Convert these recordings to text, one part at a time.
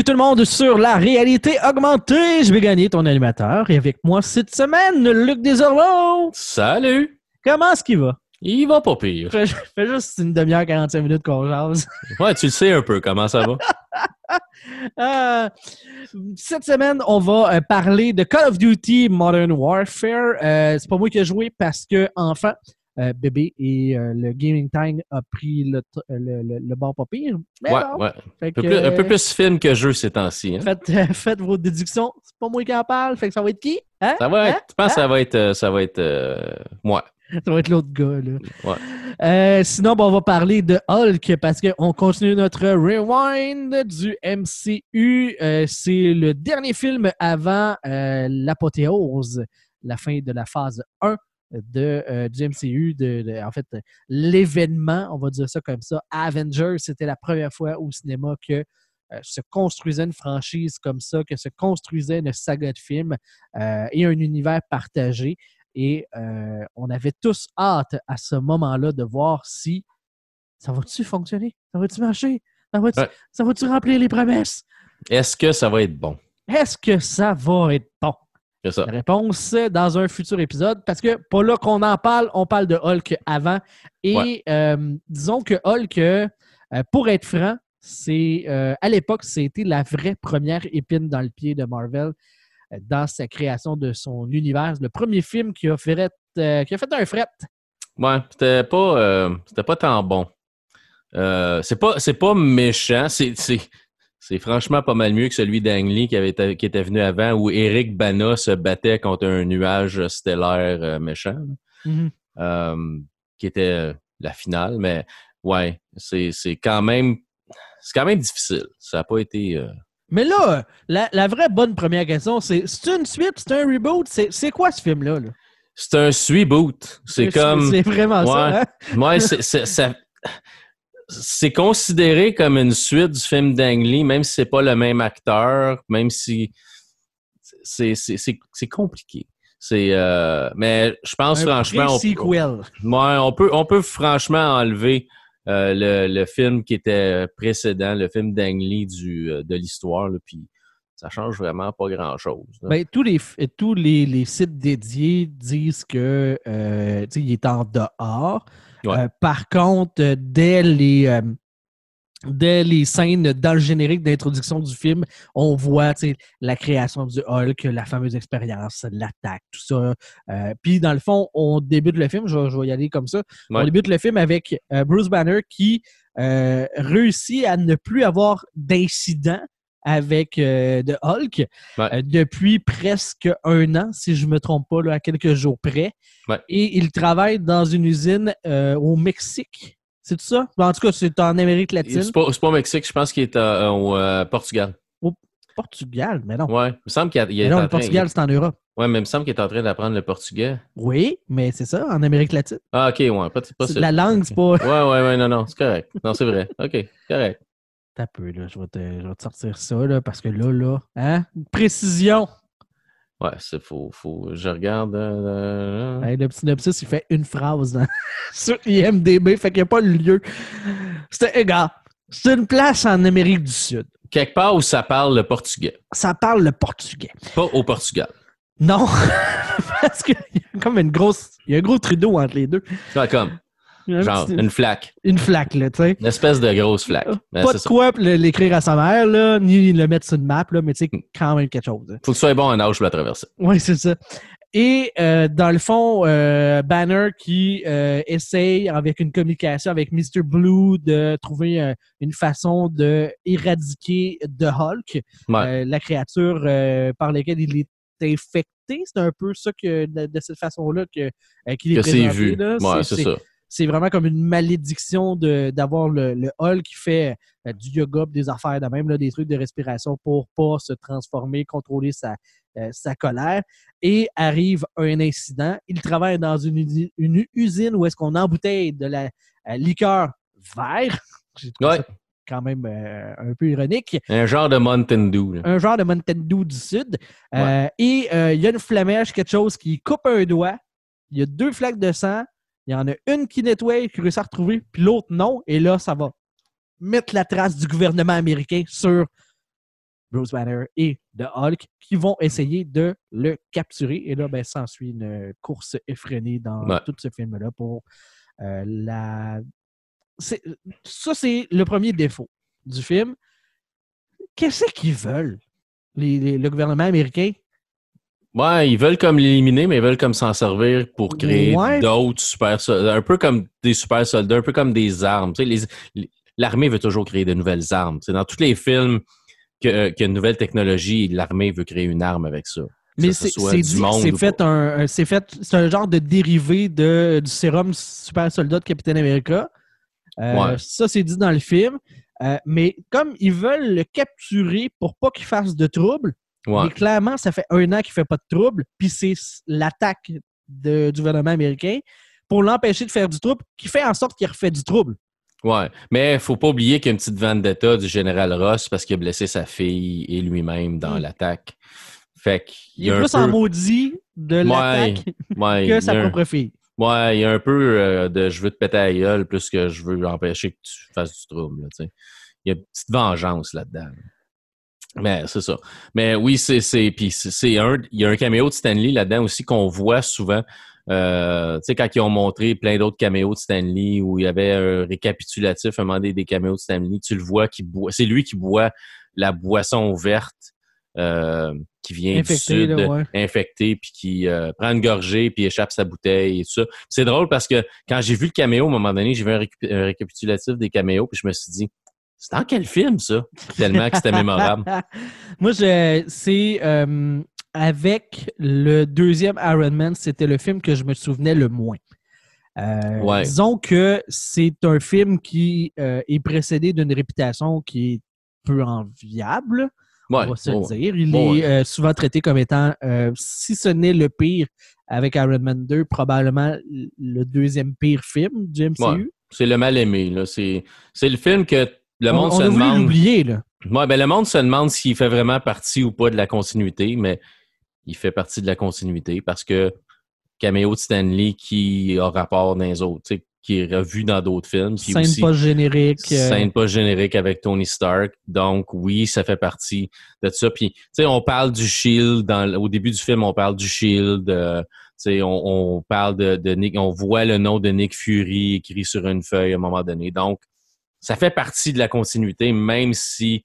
Bienvenue tout le monde sur la réalité augmentée. Je vais gagner ton animateur. Et avec moi cette semaine, Luc Desormeaux. Salut! Comment est-ce qu'il va? Il va pas pire. Fait, fait juste une demi-heure, 45 minutes qu'on jase. Ouais, tu le sais un peu comment ça va. Euh, cette semaine, on va euh, parler de Call of Duty Modern Warfare. Euh, c'est pas moi qui ai joué parce que, enfin, euh, bébé et euh, le Gaming Time a pris le, t- le, le, le bord pas pire. Mais Ouais, ouais. Un peu, que, plus, un peu plus film que jeu ces temps-ci. hein. Faites, euh, faites vos déductions. C'est pas moi qui en parle. Fait que ça va être qui? Hein? Ça va être, Hein? je pense que ça va être, euh, ça va être euh, moi. Ça va être l'autre gars, là. Ouais. Euh, sinon, ben, on va parler de Hulk parce qu'on continue notre rewind du MCU. Euh, c'est le dernier film avant euh, l'apothéose, la fin de la phase 1 de, euh, du MCU, de, de- en fait, l'événement, on va dire ça comme ça. Avengers, c'était la première fois au cinéma que euh, se construisait une franchise comme ça, que se construisait une saga de films euh, et un univers partagé. Et on avait tous hâte à ce moment-là de voir si ça va-tu fonctionner? Ça va-tu marcher? Ça va-tu Ouais. ça va-tu remplir les promesses? Est-ce que ça va être bon? Est-ce que ça va être bon? Ça. La réponse euh, dans un futur épisode, parce que pas là qu'on en parle, on parle de Hulk avant. Et Ouais. euh, disons que Hulk, euh, pour être franc, c'est euh, à l'époque, c'était la vraie première épine dans le pied de Marvel dans sa création de son univers. Le premier film qui a fait, qui a fait un fret. Ouais, c'était pas, c'était pas tant bon. C'est pas, c'est pas méchant. C'est, c'est, franchement pas mal mieux que celui d'Ang Lee qui, avait qui était venu avant où Eric Bana se battait contre un nuage stellaire euh, méchant. là. euh, qui était euh, la finale, mais ouais, c'est quand même c'est quand même difficile. Ça n'a pas été. euh, Mais là, la, la vraie bonne première question, c'est c'est une suite, c'est un reboot, c'est quoi ce film-là? là? C'est un sweet C'est comme. C'est vraiment ça. hein? Ouais, ça- c'est considéré comme une suite du film d'Ang Lee, même si c'est pas le même acteur, même si c'est compliqué. C'est euh, mais je pense Un franchement on-. Ouais, on peut, on peut franchement enlever euh, le, le film qui était précédent, le film d'Ang Lee du, euh, de l'histoire, puis ça change vraiment pas grand-chose. Ben, tous les, tous les, les sites dédiés disent que euh, il est en dehors. Ouais. Euh, par contre, euh, dès les, euh, dès les scènes dans le générique d'introduction du film, on voit la création du Hulk, la fameuse expérience, l'attaque, tout ça. Euh, Puis, dans le fond, on débute le film, je, vais- je vais y aller comme ça. Ouais. On débute le film avec Bruce Banner qui réussit à ne plus avoir d'incident avec euh, de Hulk Ouais. euh, depuis presque un an, si je ne me trompe pas, là, à quelques jours près. Ouais. Et il travaille dans une usine euh, au Mexique. C'est tout ça? En tout cas, c'est en Amérique latine. C'est pas, pas au Mexique, je pense qu'il est euh, au euh, Portugal. Portugal, mais non. Ouais, il me semble qu'il est non, en le. Portugal, c'est en Europe. Ouais, mais il me semble qu'il est en train d'apprendre le portugais. Oui, mais c'est ça, en Amérique latine. Ah, ok, ouais, pas, pas. La langue, c'est pas. Ouais, ouais, ouais, non, non, c'est correct. Non, c'est vrai. Ok, correct. T'as peu, là. Je vais, te, je vais te sortir ça, là, parce que là, là, hein? Précision! Ouais, c'est faux, faux. Je regarde. euh, euh, Hey, le petit synopsis, il fait une phrase dans- sur IMDB, fait qu'il n'y a pas le lieu. C'était égal. C'est une place en Amérique du Sud. quelque part où ça parle le portugais. Ça parle le portugais. Pas au Portugal. Non, parce qu'il y a comme une grosse. Il y a un gros Trudeau entre les deux. Ouais, comme, un genre, une flaque. une flaque, là, tu sais. Une espèce de grosse flaque. Ben, Pas de ça. quoi l'écrire à sa mère, là, ni le mettre sur une map, là, mais tu sais, quand même quelque chose. hein. Faut que tu sois bon en âge pour la traverser. Oui, c'est ça. Et euh, dans le fond, euh, Banner qui euh, essaye avec une communication avec Mr. Blue de trouver euh, une façon de éradiquer de Hulk, Ouais. euh, la créature euh, par laquelle il est infecté. C'est un peu ça que de, de cette façon-là que, euh, qu'il est que c'est vu. là. Ouais, c'est ça. C'est vraiment comme une malédiction d'avoir le, le Hulk qui fait euh, du yoga, des affaires de même, là, des trucs de respiration pour pas se transformer, contrôler sa, euh, sa colère. Et arrive un incident. Il travaille dans une, une usine où est-ce qu'on embouteille de la euh, liqueur vert. Ouais. quand même un peu ironique. Un genre de Mountain Dew. Un genre de Mountain Dew du Sud. Et il y a une flamèche, quelque chose qui coupe un doigt. Il y a deux flaques de sang. Il y en a une qui nettoie, qui réussit à retrouver, puis l'autre non. Et là, ça va mettre la trace du gouvernement américain sur Bruce Banner et de Hulk qui vont essayer de le capturer. Et là, ben, s'ensuit une course effrénée dans Ouais. tout ce film-là pour euh, la. Ça, c'est le premier défaut du film. Qu'est-ce qu'ils veulent, les- les- le gouvernement américain? Ouais, ils veulent comme l'éliminer, mais ils veulent comme s'en servir pour créer Ouais. d'autres super soldats. Un peu comme des super soldats, un peu comme des armes. L'armée veut toujours créer de nouvelles armes. C'est dans tous les films que- qu'il y a une nouvelle technologie, l'armée veut créer une arme avec ça. Mais ce c'est fait un, c'est fait, c'est un genre de dérivé de, du sérum super soldat de Capitaine America. Euh, Ouais. Ça, c'est dit dans le film. Euh, mais comme ils veulent le capturer pour pas qu'il fasse de trouble, Ouais. mais clairement, ça fait un an qu'il fait pas de trouble, puis c'est l'attaque du gouvernement américain pour l'empêcher de faire du trouble qui fait en sorte qu'il refait du trouble. Ouais, mais faut pas oublier qu'il y a une petite vendetta du général Ross parce qu'il a blessé sa fille et lui-même dans l'attaque. Fait qu'il Il est un plus peu... en maudit de l'attaque Ouais, que sa un- propre fille. Ouais, il y a un peu euh, de je veux te péter à la gueule plus que je veux empêcher que tu fasses du trouble. là. Il y a une petite vengeance là-dedans. Mais c'est ça. Mais oui, c'est. c'est puis c'est- c'est un. Il y a un caméo de Stanley là-dedans aussi qu'on voit souvent. Euh, tu sais, quand ils ont montré plein d'autres caméos de Stanley où il y avait un récapitulatif, un moment donné, des caméos de Stanley, tu le vois qui boit. C'est lui qui boit la boisson verte euh, qui vient Infecté, du sud, là, ouais. infecté, puis qui euh, prend une gorgée, puis échappe sa bouteille et tout ça. C'est drôle parce que quand j'ai vu le caméo, à un moment donné, j'ai vu un récapitulatif des caméos, puis je me suis dit, c'est dans quel film ça? Tellement que c'était mémorable. Moi, c'est euh, avec le deuxième Iron Man, c'était le film que je me souvenais le moins. Euh, Ouais. Disons que c'est un film qui euh, est précédé d'une réputation qui est peu enviable, Ouais, on va se ouais, le dire. Il est souvent traité comme étant, si ce n'est le pire avec Iron Man 2, probablement le deuxième pire film du MCU. C'est le mal aimé. c'est le film que le on monde on se a voulu demande. l'oublier, là. Ouais, ben le monde se demande s'il fait vraiment partie ou pas de la continuité, mais il fait partie de la continuité parce que caméo de Stanley qui a rapport dans les autres, tu sais, qui est revu dans d'autres films. puis Scène aussi- pas générique. euh, scène pas générique avec Tony Stark. Donc, oui, ça fait partie de ça. Puis, tu sais, on parle du Shield. Dans, au début du film, on parle du Shield. euh, tu sais, on, on parle de, de Nick. On voit le nom de Nick Fury écrit sur une feuille à un moment donné. Donc, ça fait partie de la continuité, même si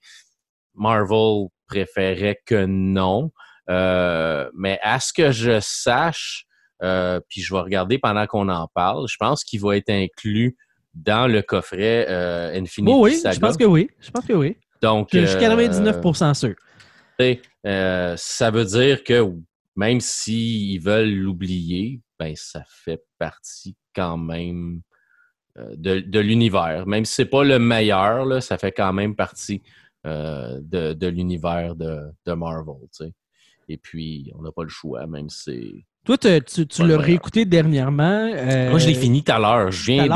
Marvel préférait que non. Euh, mais à ce que je sache, euh, puis je vais regarder pendant qu'on en parle, je pense qu'il va être inclus dans le coffret euh, Infinity Oh oui, Saga. je pense que oui. Je pense que oui. Donc, Je suis euh, 99% sûr. tu sais, euh, ça veut dire que même s'ils veulent l'oublier, ben ça fait partie quand même de, de l'univers. Même si c'est pas le meilleur, là, ça fait quand même partie euh, de, de l'univers de, de Marvel. Et puis, on n'a pas le choix, même si. Toi, tu, tu le l'as réécouté dernièrement. euh, Moi, je l'ai fini tout à l'heure. Je viens, de,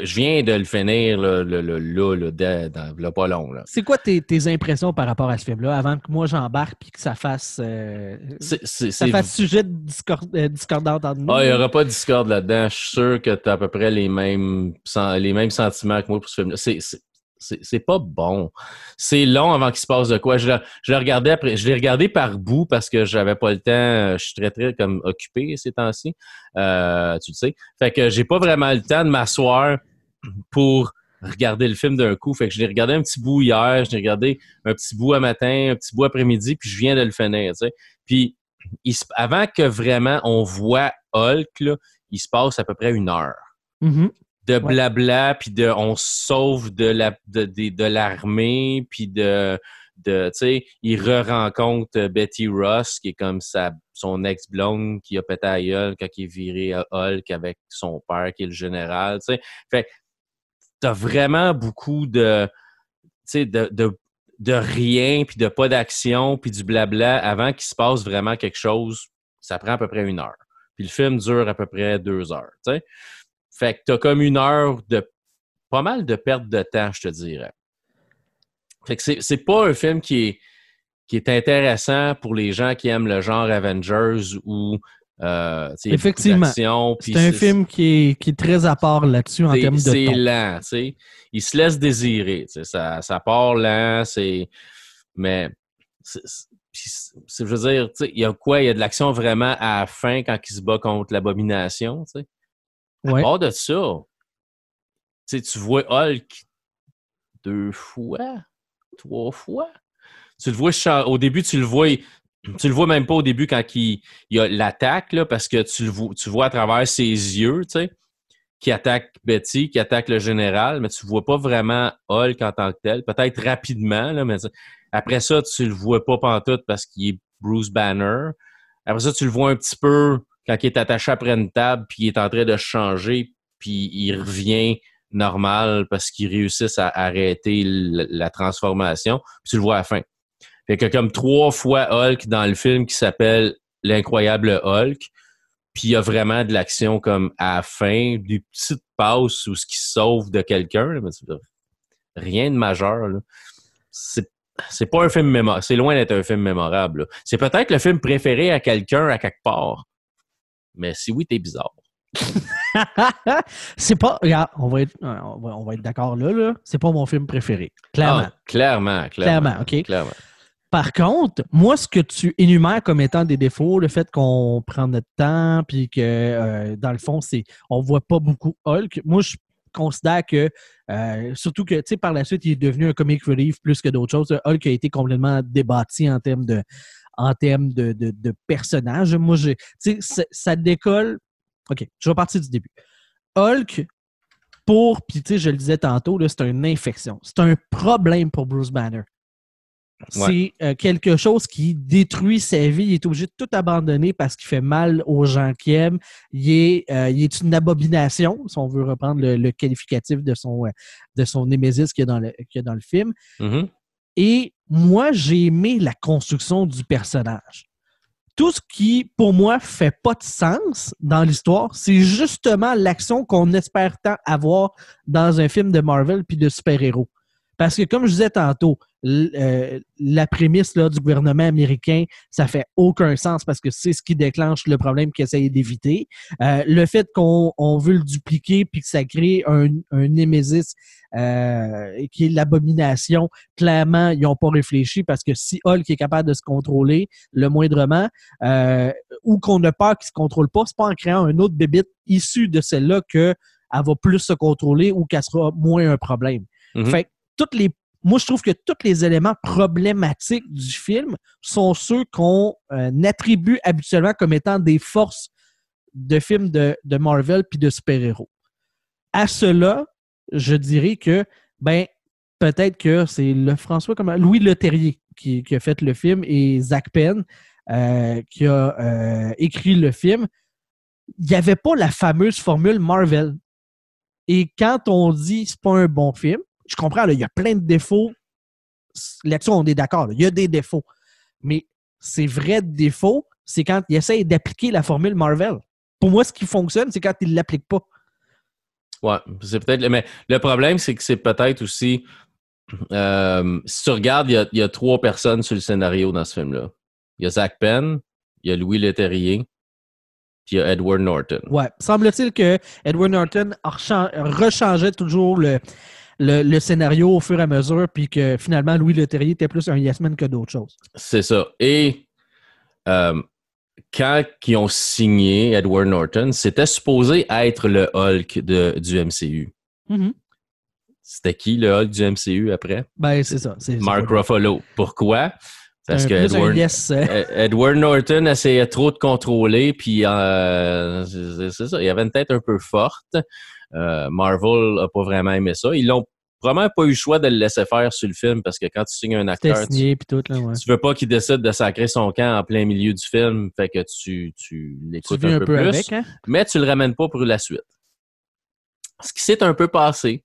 le- je viens de le finir là, le, le- là, là, là, pas long. C'est quoi tes, tes impressions par rapport à ce film-là avant que moi j'embarque puis que ça fasse, euh, ça fasse sujet de discord, euh, discordante entre nous? Ah, il n'y aura pas de Discord là-dedans. Je suis sûr que tu as à peu près les mêmes, les mêmes sentiments que moi pour ce film-là. C'est- pas bon. C'est long avant qu'il se passe de quoi. Je je après. Je l'ai regardé par bout parce que j'avais pas le temps. Je suis très, très comme occupé ces temps-ci. Euh, tu le sais. Fait que j'ai pas vraiment le temps de m'asseoir pour regarder le film d'un coup. Fait que je l'ai regardé un petit bout hier, je l'ai regardé un petit bout à matin, un petit bout après-midi, puis je viens de le finir. Puis avant que vraiment on voit Hulk, il se passe à peu près une heure Mhm. De blabla, puis de on se sauve de la de, de, de l'armée, puis de de tu sais, il re-rencontre euh, Betty Ross qui est comme sa son ex-blonde qui a pété à gueule quand il est viré à Hulk avec son père qui est le général, tu sais. Fait t'as vraiment beaucoup de tu sais de, de de rien puis de pas d'action puis du blabla avant qu'il se passe vraiment quelque chose, ça prend à peu près une heure. Puis le film dure à peu près deux heures, tu sais. Fait que t'as comme une heure de pas mal de perte de temps, je te dirais. Fait que c'est, c'est pas un film qui est, qui est intéressant pour les gens qui aiment le genre Avengers ou euh, tu Effectivement. C'est un film qui est, qui est très à part là-dessus en termes de C'est lent, tu sais. Il se laisse désirer, tu sais. Ça, ça part lent, c'est... Mais c'est- je veux dire, tu sais, il y a quoi? Il y a de l'action vraiment à la fin quand il se bat contre l'abomination, tu sais. À Ouais. part de ça, tu vois Hulk deux fois, trois fois. Tu le vois, au début, tu le vois, tu le vois même pas au début quand il, il y a l'attaque, parce que tu le vois, tu vois à travers ses yeux, tu sais, qui attaque Betty, qui attaque le général, mais tu vois pas vraiment Hulk en tant que tel. Peut-être rapidement, là, mais après ça, tu le vois pas pantoute parce qu'il est Bruce Banner. Après ça, tu le vois un petit peu quand il est attaché après une table, puis il est en train de changer, puis il revient normal parce qu'il réussissent à arrêter la transformation. Puis tu le vois à la fin. Fait que comme trois fois Hulk dans le film qui s'appelle L'incroyable Hulk, puis il y a vraiment de l'action comme à la fin, des petites passes où ce qui sauve de quelqu'un, rien de majeur. C'est c'est pas un film mémorable. C'est loin d'être un film mémorable. C'est peut-être le film préféré à quelqu'un à quelque part. Mais si oui, t'es bizarre. c'est pas. Regarde, on va être, on va, on va être d'accord là, là. C'est pas mon film préféré. Clairement. Ah, clairement, clairement. Clairement, OK. Clairement. Par contre, moi, ce que tu énumères comme étant des défauts, le fait qu'on prend notre temps, puis que euh, dans le fond, c'est on voit pas beaucoup Hulk. Moi, je considère que, euh, surtout que, tu sais, par la suite, il est devenu un comic relief plus que d'autres choses. Hulk a été complètement débattu en termes de, en termes de, de, de personnage. Moi, je, ça, ça décolle. OK, je vais partir du début. Hulk, pour, puis tu sais, je le disais tantôt, c'est une infection. C'est un problème pour Bruce Banner. C'est euh, quelque chose qui détruit sa vie. Il est obligé de tout abandonner parce qu'il fait mal aux gens qui aiment. Il est, euh, il est une abomination, si on veut reprendre le, le qualificatif de son, euh, de son némésis qu'il y a dans le, qu'il y a dans le film. Mhm. Et moi, j'ai aimé la construction du personnage. Tout ce qui, pour moi, fait pas de sens dans l'histoire, c'est justement l'action qu'on espère tant avoir dans un film de Marvel puis de super-héros. Parce que, comme je disais tantôt, euh, la prémisse là, du gouvernement américain, ça fait aucun sens parce que c'est ce qui déclenche le problème qu'ils essayent d'éviter. Euh, le fait qu'on on veut le dupliquer puis que ça crée un, un némésis euh, qui est l'abomination, clairement, ils n'ont pas réfléchi parce que si Hulk est capable de se contrôler le moindrement, euh, ou qu'on a peur qu'il ne se contrôle pas, c'est pas en créant un autre bébite issu de celle-là qu'elle va plus se contrôler ou qu'elle sera moins un problème. Mhm. Fait que toutes les moi, je trouve que tous les éléments problématiques du film sont ceux qu'on euh, attribue habituellement comme étant des forces de films de, de Marvel puis de super-héros. À cela, je dirais que, ben, peut-être que c'est le François, comment, Louis Leterrier qui, qui a fait le film et Zach Penn euh, qui a euh, écrit le film. Il n'y avait pas la fameuse formule Marvel. Et quand on dit c'est pas un bon film, je comprends, là, il y a plein de défauts. Là-dessus, on est d'accord. Il y a des défauts. Mais ces vrais défauts, c'est quand ils essayent d'appliquer la formule Marvel. Pour moi, ce qui fonctionne, c'est quand ils ne l'appliquent pas. Ouais, c'est peut-être. Mais le problème, c'est que c'est peut-être aussi. euh, si tu regardes, il y, a, il y a trois personnes sur le scénario dans ce film-là. Il y a Zach Penn, il y a Louis Leterrier, puis il y a Edward Norton. Ouais. Semble-t-il que Edward Norton rechangeait toujours le, le, le scénario au fur et à mesure, puis que finalement, Louis Leterrier était plus un yes man que d'autres choses. C'est ça. Et euh, quand ils ont signé Edward Norton, c'était supposé être le Hulk de, du MCU. Mhm. C'était qui le Hulk du MCU après? Ben, c'est ça. Mark Ruffalo. Pourquoi? Parce que Edward, yes, euh, E- Edward Norton essayait trop de contrôler, puis euh, c'est c'est ça, il avait une tête un peu forte. Euh, Marvel n'a pas vraiment aimé ça. Ils l'ont probablement pas eu le choix de le laisser faire sur le film parce que quand tu signes un acteur, tu, signé, tout, là, ouais. tu veux pas qu'il décide de sacrer son camp en plein milieu du film, fait que tu, tu l'écoutes un, un peu, peu plus, avec, hein? mais tu le ramènes pas pour la suite. Ce qui s'est un peu passé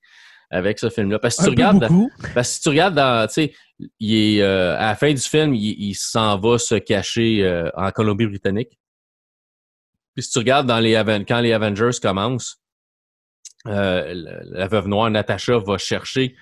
avec ce film-là. Parce que Un tu regardes, parce que si tu regardes dans, tu sais, il est, euh, à la fin du film, il, il s'en va se cacher euh, en Colombie-Britannique. Puis si tu regardes dans les quand les Avengers commencent, la, la veuve noire Natasha va chercher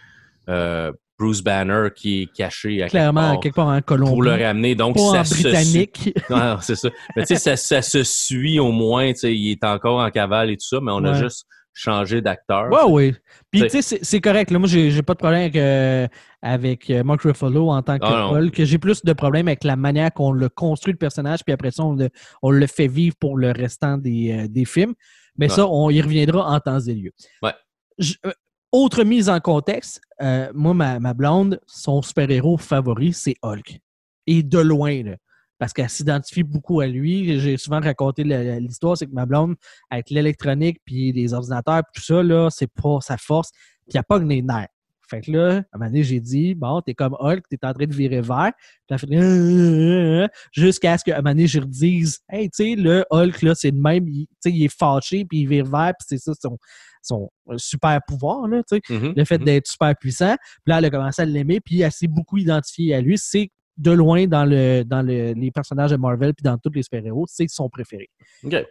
euh, Bruce Banner qui est caché à quelque Clairement, part quelque part en Colombie. pour le ramener. Donc pas ça en se suit. britannique. Non, c'est ça. Mais tu sais, ça, ça se suit au moins. Tu sais, il est encore en cavale et tout ça, mais on a juste changer d'acteur. Ouais, oui. Puis, tu sais, c'est- correct. Là, moi, j'ai pas de problème avec, euh, avec euh, Mark Ruffalo en tant que Ah, non. Hulk. J'ai plus de problème avec la manière qu'on le construit, le personnage, puis après ça, on le, on le fait vivre pour le restant des, euh, des films. Mais Ouais. ça, on y reviendra en temps et lieu. Ouais. Je- euh, autre mise en contexte, euh, moi, ma, ma blonde, son super-héros favori, c'est Hulk. Et de loin, là. Parce qu'elle s'identifie beaucoup à lui. J'ai souvent raconté l'histoire, c'est que ma blonde, avec l'électronique puis les ordinateurs puis tout ça, là, c'est pas sa force. Puis elle pogne les nerfs. Fait que là, à un moment donné, j'ai dit, bon, t'es comme Hulk, t'es en train de virer vert. Puis elle fait jusqu'à ce qu'à un moment donné, je redise, hey, tu sais, le Hulk, là, c'est le même, tu sais, il est fâché, puis il vire vert, puis c'est ça son, son euh, super pouvoir, là, tu sais Mhm, le fait mhm. d'être super puissant. Puis là, elle a commencé à l'aimer, puis elle s'est beaucoup identifiée à lui. C'est de loin dans, le, dans le- les personnages de Marvel, puis dans tous les super-héros, c'est son préféré.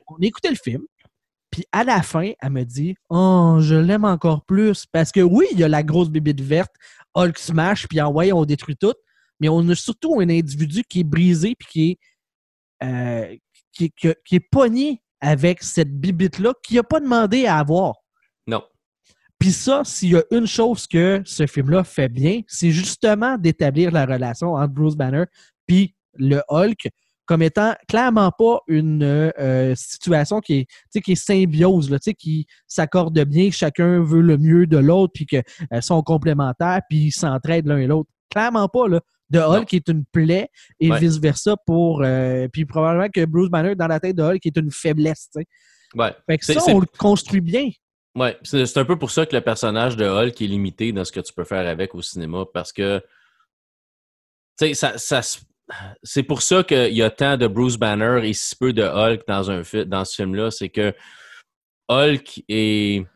On écoutait le film, puis à la fin, elle me dit Oh, je l'aime encore plus. Parce que oui, il y a la grosse bébite verte, Hulk smash, puis en ouais, on détruit tout. Mais on a surtout un individu qui est brisé, puis qui est, euh, qui, qui- qui est pogné avec cette bibite-là, qui n'a pas demandé à avoir. Non. Puis ça, s'il y a une chose que ce film-là fait bien, c'est justement d'établir la relation entre Bruce Banner puis le Hulk comme étant clairement pas une euh, situation qui est, qui est symbiose, là, qui s'accorde bien, chacun veut le mieux de l'autre, puis qu'ils sont complémentaires, puis ils s'entraident l'un et l'autre. Clairement pas, là. De Hulk est une plaie et Ouais. vice-versa pour... euh, puis probablement que Bruce Banner, dans la tête de Hulk, est une faiblesse. Ouais. Fait que ça, on le construit bien. Ouais, c'est c'est un peu pour ça que le personnage de Hulk est limité dans ce que tu peux faire avec au cinéma parce que tu sais, ça, ça se- c'est pour ça qu'il y a tant de Bruce Banner et si peu de Hulk dans un dans ce film-là, c'est que Hulk est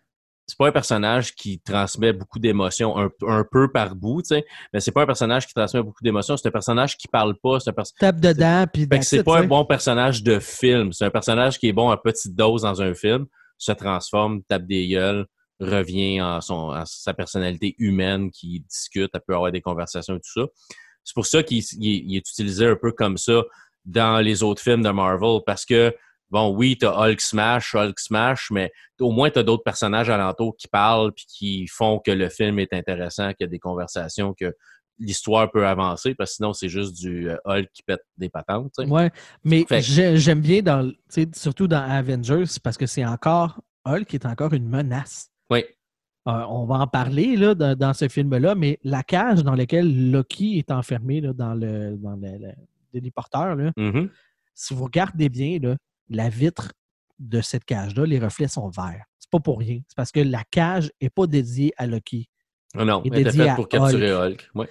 c'est pas un personnage qui transmet beaucoup d'émotions un, un peu par bout, tu sais, mais c'est pas un personnage qui transmet beaucoup d'émotions, c'est un personnage qui parle pas, c'est un personnage Tape dedans, puis c'est pas un bon personnage de film. C'est un personnage qui est bon à petite dose dans un film, se transforme, tape des gueules, revient en, son, en sa personnalité humaine, qui discute, elle peut avoir des conversations et tout ça. C'est pour ça qu'il il est- il est utilisé un peu comme ça dans les autres films de Marvel, parce que, bon, oui, t'as Hulk Smash, Hulk Smash, mais au moins t'as d'autres personnages alentours qui parlent puis qui font que le film est intéressant, qu'il y a des conversations, que l'histoire peut avancer, parce que sinon c'est juste du euh, Hulk qui pète des patentes. Ouais, mais j'aime bien, dans, surtout dans Avengers, parce que c'est encore Hulk qui est encore une menace. Oui. Euh, on va en parler là, dans, dans ce film-là, mais la cage dans laquelle Loki est enfermé là, dans le dans l'héliporteur, Mhm. si vous regardez bien, là, la vitre de cette cage-là, les reflets sont verts. C'est pas pour rien. C'est parce que la cage n'est pas dédiée à Loki. Ah non, elle était dédié faite à pour capturer Hulk. Ouais.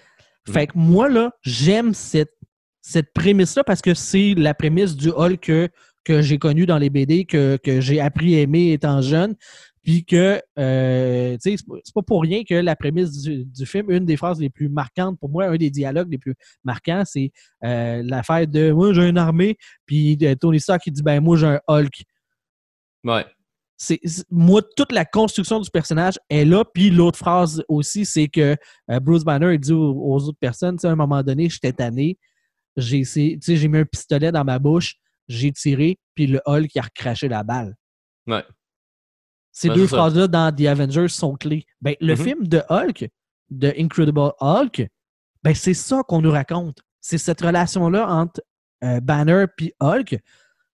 Fait que moi, là, j'aime cette, cette prémisse-là parce que c'est la prémisse du Hulk que, que j'ai connu dans les BD, que, que j'ai appris à aimer étant jeune. Puis que, euh, tu sais, c'est pas- pour rien que la prémisse du, du film, une des phrases les plus marquantes pour moi, un des dialogues les plus marquants, c'est euh, l'affaire de Moi, j'ai une armée, puis Tony Stark qui dit Ben, moi, j'ai un Hulk. Ouais. c'est moi toute la construction du personnage est là puis l'autre phrase aussi c'est que euh, Bruce Banner il dit aux, aux autres personnes tu sais, à un moment donné j'étais tanné j'ai j'ai mis un pistolet dans ma bouche j'ai tiré puis le Hulk il a recraché la balle Ouais. Ces Ouais, deux c'est ça. phrases là dans The Avengers sont clés ben le Mhm. film de Hulk de Incredible Hulk ben c'est ça qu'on nous raconte c'est cette relation là entre euh, Banner puis Hulk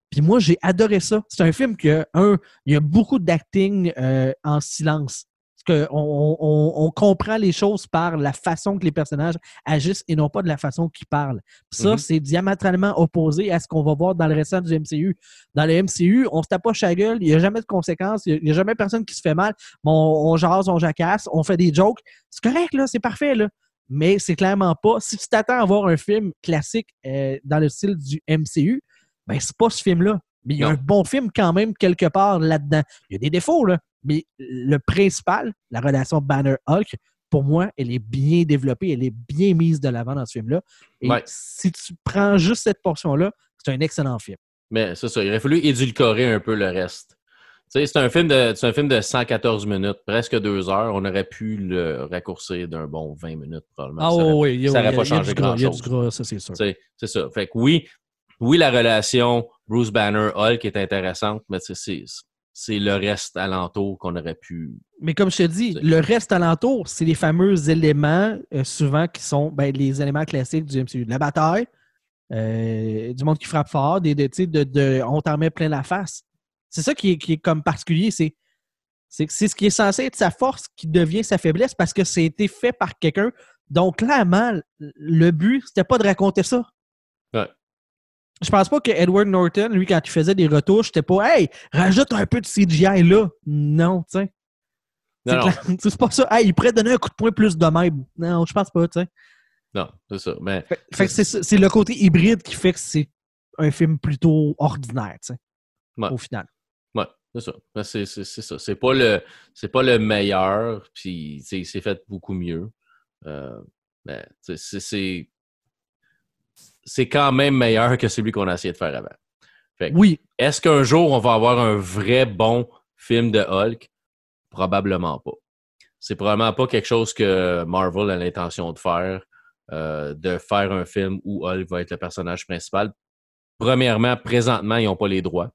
puis moi, j'ai adoré ça. C'est un film que, un, il y a beaucoup d'acting euh, en silence. Que on, comprend les choses par la façon que les personnages agissent et non pas de la façon qu'ils parlent. Puis ça, Mhm. c'est diamétralement opposé à ce qu'on va voir dans le restant du MCU. Dans le MCU, on se tape pas la gueule, il n'y a jamais de conséquences, il n'y a, jamais personne qui se fait mal. Bon, on, on jase, on jacasse, on fait des jokes. C'est correct, là, c'est parfait, là. Mais c'est clairement pas. Si tu t'attends à voir un film classique euh, dans le style du MCU, ben c'est pas ce film-là. Mais il y a Non. un bon film quand même quelque part là-dedans. Il y a des défauts, là. Mais le principal, la relation Banner-Hulk, pour moi, elle est bien développée, elle est bien mise de l'avant dans ce film-là. Et Ouais. si tu prends juste cette portion-là, c'est un excellent film. Mais c'est ça, il aurait fallu édulcorer un peu le reste. C'est un film de un film de 114 minutes, presque deux heures. On aurait pu le raccourcir d'un bon 20 minutes probablement. Ah Ça aurait- oui, ça aurait il y a- pas y changé grand-chose. ça c'est sais, C'est ça. Fait que oui, oui, la relation Bruce Banner Hulk est intéressante, mais c'est c'est- c'est le reste alentour qu'on aurait pu. Mais comme je te dis, le reste alentour, c'est les fameux éléments, euh, souvent, qui sont ben, les éléments classiques du MCU. La bataille, euh, du monde qui frappe fort, des, de, de, de, on t'en met plein la face. C'est ça qui est, qui est, comme particulier, c'est c'est ce qui est censé être sa force qui devient sa faiblesse parce que c'est été fait par quelqu'un. Donc, clairement, le but, c'était pas de raconter ça. Je pense pas que Edward Norton, lui, quand il faisait des retouches, c'était pas Hey, rajoute un peu de CGI là. Non, tu sais. C'est pas ça. Hey, il pourrait donner un coup de poing plus de même. Non, je pense pas, tu sais. Non, c'est ça. Mais... Fait, c'est le côté hybride qui fait que c'est un film plutôt ordinaire, tu sais. Ouais. Au final. Ouais, c'est ça. C'est ça. C'est pas, le, pas le meilleur, puis c'est fait beaucoup mieux. Euh, mais c'est c'est quand même meilleur que celui qu'on a essayé de faire avant. Fait, oui. Est-ce qu'un jour, on va avoir un vrai bon film de Hulk? Probablement pas. C'est probablement pas quelque chose que Marvel a l'intention de faire, euh, de faire un film où Hulk va être le personnage principal. Premièrement, présentement, ils n'ont pas les droits.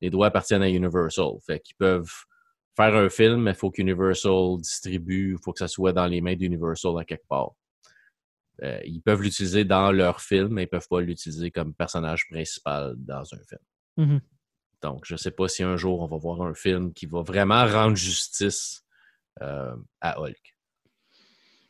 Les droits appartiennent à Universal. Fait qu'ils peuvent faire un film, mais il faut qu'Universal distribue, il faut que ça soit dans les mains d'Universal à quelque part. Euh, ils peuvent l'utiliser dans leur film, mais ils ne peuvent pas l'utiliser comme personnage principal dans un film. Mm-hmm. Donc, je ne sais pas si un jour on va voir un film qui va vraiment rendre justice euh, à Hulk.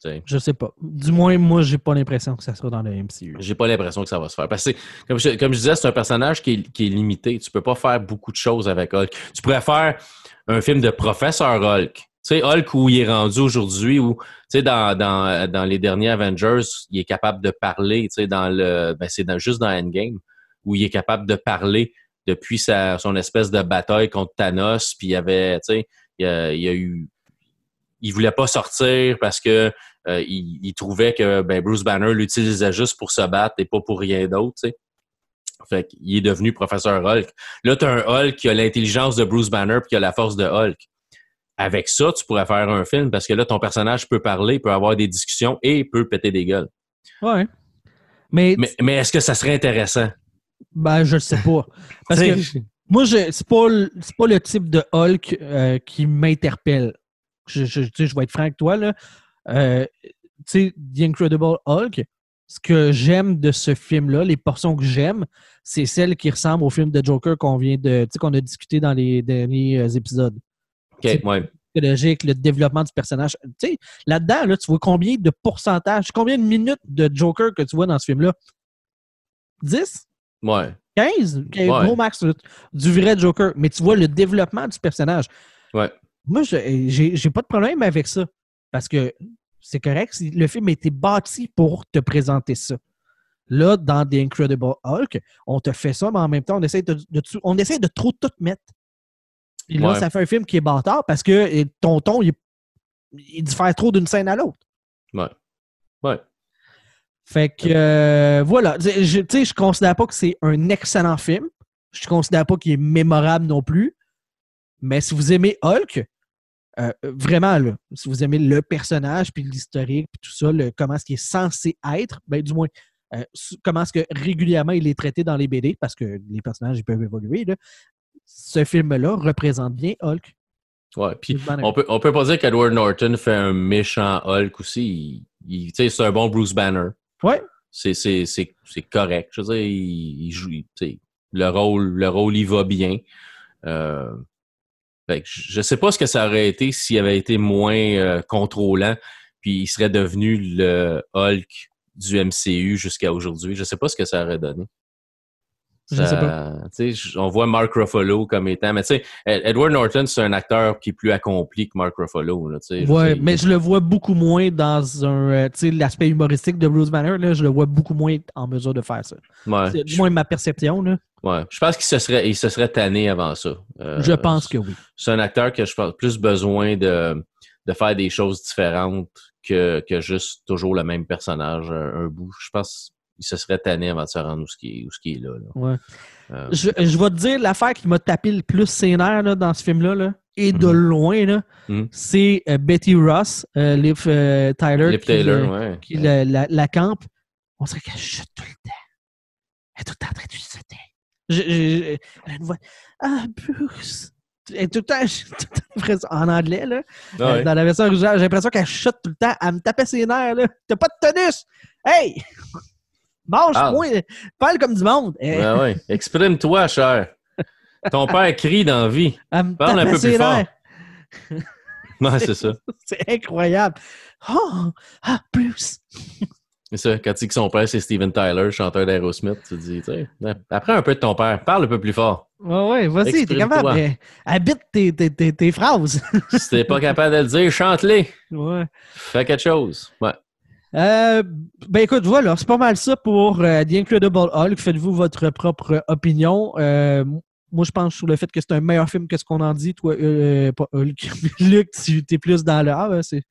Je Je sais pas. Du moins, moi, j'ai pas l'impression que ça sera dans le MCU. J'ai pas l'impression que ça va se faire. Parce que, comme je, comme je disais, c'est un personnage qui est, qui est, limité. Tu peux pas faire beaucoup de choses avec Hulk. Tu pourrais faire un film de professeur Hulk sais, Hulk où il est rendu aujourd'hui, où, tu sais, dans, dans, dans, les derniers Avengers, il est capable de parler, tu sais, dans le, ben, c'est juste dans Endgame, où il est capable de parler depuis sa, son espèce de bataille contre Thanos, puis il avait, tu sais, il, a eu, il voulait pas sortir parce que euh, il, trouvait que ben, Bruce Banner l'utilisait juste pour se battre et pas pour rien d'autre, tu sais. Fait qu'il est devenu professeur Hulk. Là, tu as un Hulk qui a l'intelligence de Bruce Banner puis qui a la force de Hulk avec ça, tu pourrais faire un film parce que là, ton personnage peut parler, peut avoir des discussions et peut péter des gueules. Ouais. Mais, mais, est-ce que ça serait intéressant? Ben, je ne sais pas. Parce que moi, c'est pas, pas le type de Hulk euh, qui m'interpelle. Je, je, je, vais être franc avec toi. Là. Euh, tu sais, The Incredible Hulk, ce que j'aime de ce film-là, les portions que j'aime, c'est celles qui ressemblent au film de Joker qu'on vient de, qu'on a discuté dans les derniers euh, épisodes. OK, ouais. le développement du personnage. Tu sais, là-dedans, là, tu vois combien de pourcentage, combien de minutes de Joker que tu vois dans ce film-là? 10? Ouais. 15? Gros max du vrai Joker. Mais tu vois le développement du personnage. Ouais. Moi, j'ai pas de problème avec ça. Parce que c'est correct. Le film a été bâti pour te présenter ça. Là, dans The Incredible Hulk, on te fait ça, mais en même temps, on essaie de, on essaie de trop tout mettre. Puis là, ça fait un film qui est bâtard parce que tonton, il, il diffère trop d'une scène à l'autre. Ouais. Ouais. Fait que euh, voilà. Tu sais, je considère pas que c'est un excellent film. Je considère pas qu'il est mémorable non plus. Mais si vous aimez Hulk, euh, vraiment, là, si vous aimez le personnage, puis l'historique, puis tout ça, comment est-ce qu'il est censé être, ben, du moins, euh, comment est-ce que régulièrement il est traité dans les BD, parce que les personnages ils peuvent évoluer, là, ce film-là représente bien Hulk. Ouais, puis on peut, on peut pas dire qu'Edward Norton fait un méchant Hulk aussi. Il, c'est un bon Bruce Banner. Ouais. C'est correct. Je veux dire, il, joue. Le rôle, le rôle, il va bien. Euh, je sais pas ce que ça aurait été s'il avait été moins euh, contrôlant, puis il serait devenu le Hulk du MCU jusqu'à aujourd'hui. Je sais pas ce que ça aurait donné. Je sais pas. On voit Mark Ruffalo comme étant. Mais tu sais, Edward Norton, c'est un acteur qui est plus accompli que Mark Ruffalo. Là, ouais, mais je le vois beaucoup moins dans un. Euh, l'aspect humoristique de Bruce Banner, là, je le vois beaucoup moins en mesure de faire ça. Ouais, c'est du moins ma perception. Là. Ouais. Je pense qu'il se serait, il se serait tanné avant ça. Euh, je pense que oui. C'est un acteur qui a, je pense, plus besoin de, de faire des choses différentes que, que juste toujours le même personnage, un, un bout. Je pense il se serait tanné avant de se rendre où ce qui est, où ce qui est là. Ouais. Euh, je, je, vais te dire l'affaire qui m'a tapé le plus ses nerfs dans ce film-là, là, et de mhm. loin, là, mhm. c'est euh, Betty Ross, euh, Liv Tyler, Liv qui, Taylor, ouais. qui la, la, la, campe. On dirait qu'elle chute tout le temps. Elle est tout le temps en train de chuter. Je, je, elle a une voix. Ah, Bruce! est tout le temps, tout le temps en anglais, là. Ah ouais. Dans la version originale, j'ai l'impression qu'elle chute tout le temps. Elle me tapait ses nerfs, là. T'as pas de tonus! Hey! Mange-moi! Parle comme du monde! Eh, Ouais, ouais. Exprime-toi, cher. Ton père crie dans la vie. parle un peu plus fort. Ouais, c'est ça. C'est incroyable. Oh! Ah, Bruce! C'est ça. Quand tu dis que son père, c'est Steven Tyler, chanteur d'Aerosmith, tu dis, tu sais, apprends un peu de ton père. Parle un peu plus fort. Ouais, ouais, vas-y, t'es capable. mais habite tes, tes, tes, tes phrases. Si t'es pas capable de le dire, chante-les. ouais. Fais quelque chose. Ouais. Euh, ben écoute, voilà, c'est pas mal ça pour euh, The Incredible Hulk. Faites-vous votre propre opinion. Euh, moi, je pense sur le fait que c'est un meilleur film que ce qu'on en dit. Toi, pas Hulk. Luc, tu es plus dans le. Ah, ben, c'est.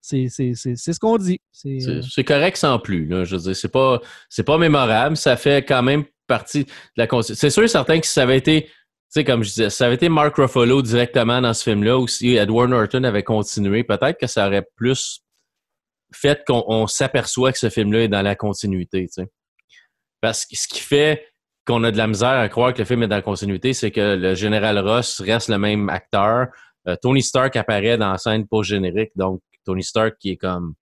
C'est ce qu'on dit. C'est, correct sans plus. Là. Je veux dire, c'est pas, pas mémorable. Ça fait quand même partie de la C'est sûr et certain que si ça avait été, tu sais, comme je disais, si ça avait été Mark Ruffalo directement dans ce film-là, ou si Edward Norton avait continué, peut-être que ça aurait plus fait qu'on on s'aperçoit que ce film-là est dans la continuité. Parce que ce qui fait qu'on a de la misère à croire que le film est dans la continuité, c'est que le général Ross reste le même acteur. Euh, Tony Stark apparaît dans la scène post-générique, donc Tony Stark qui est comme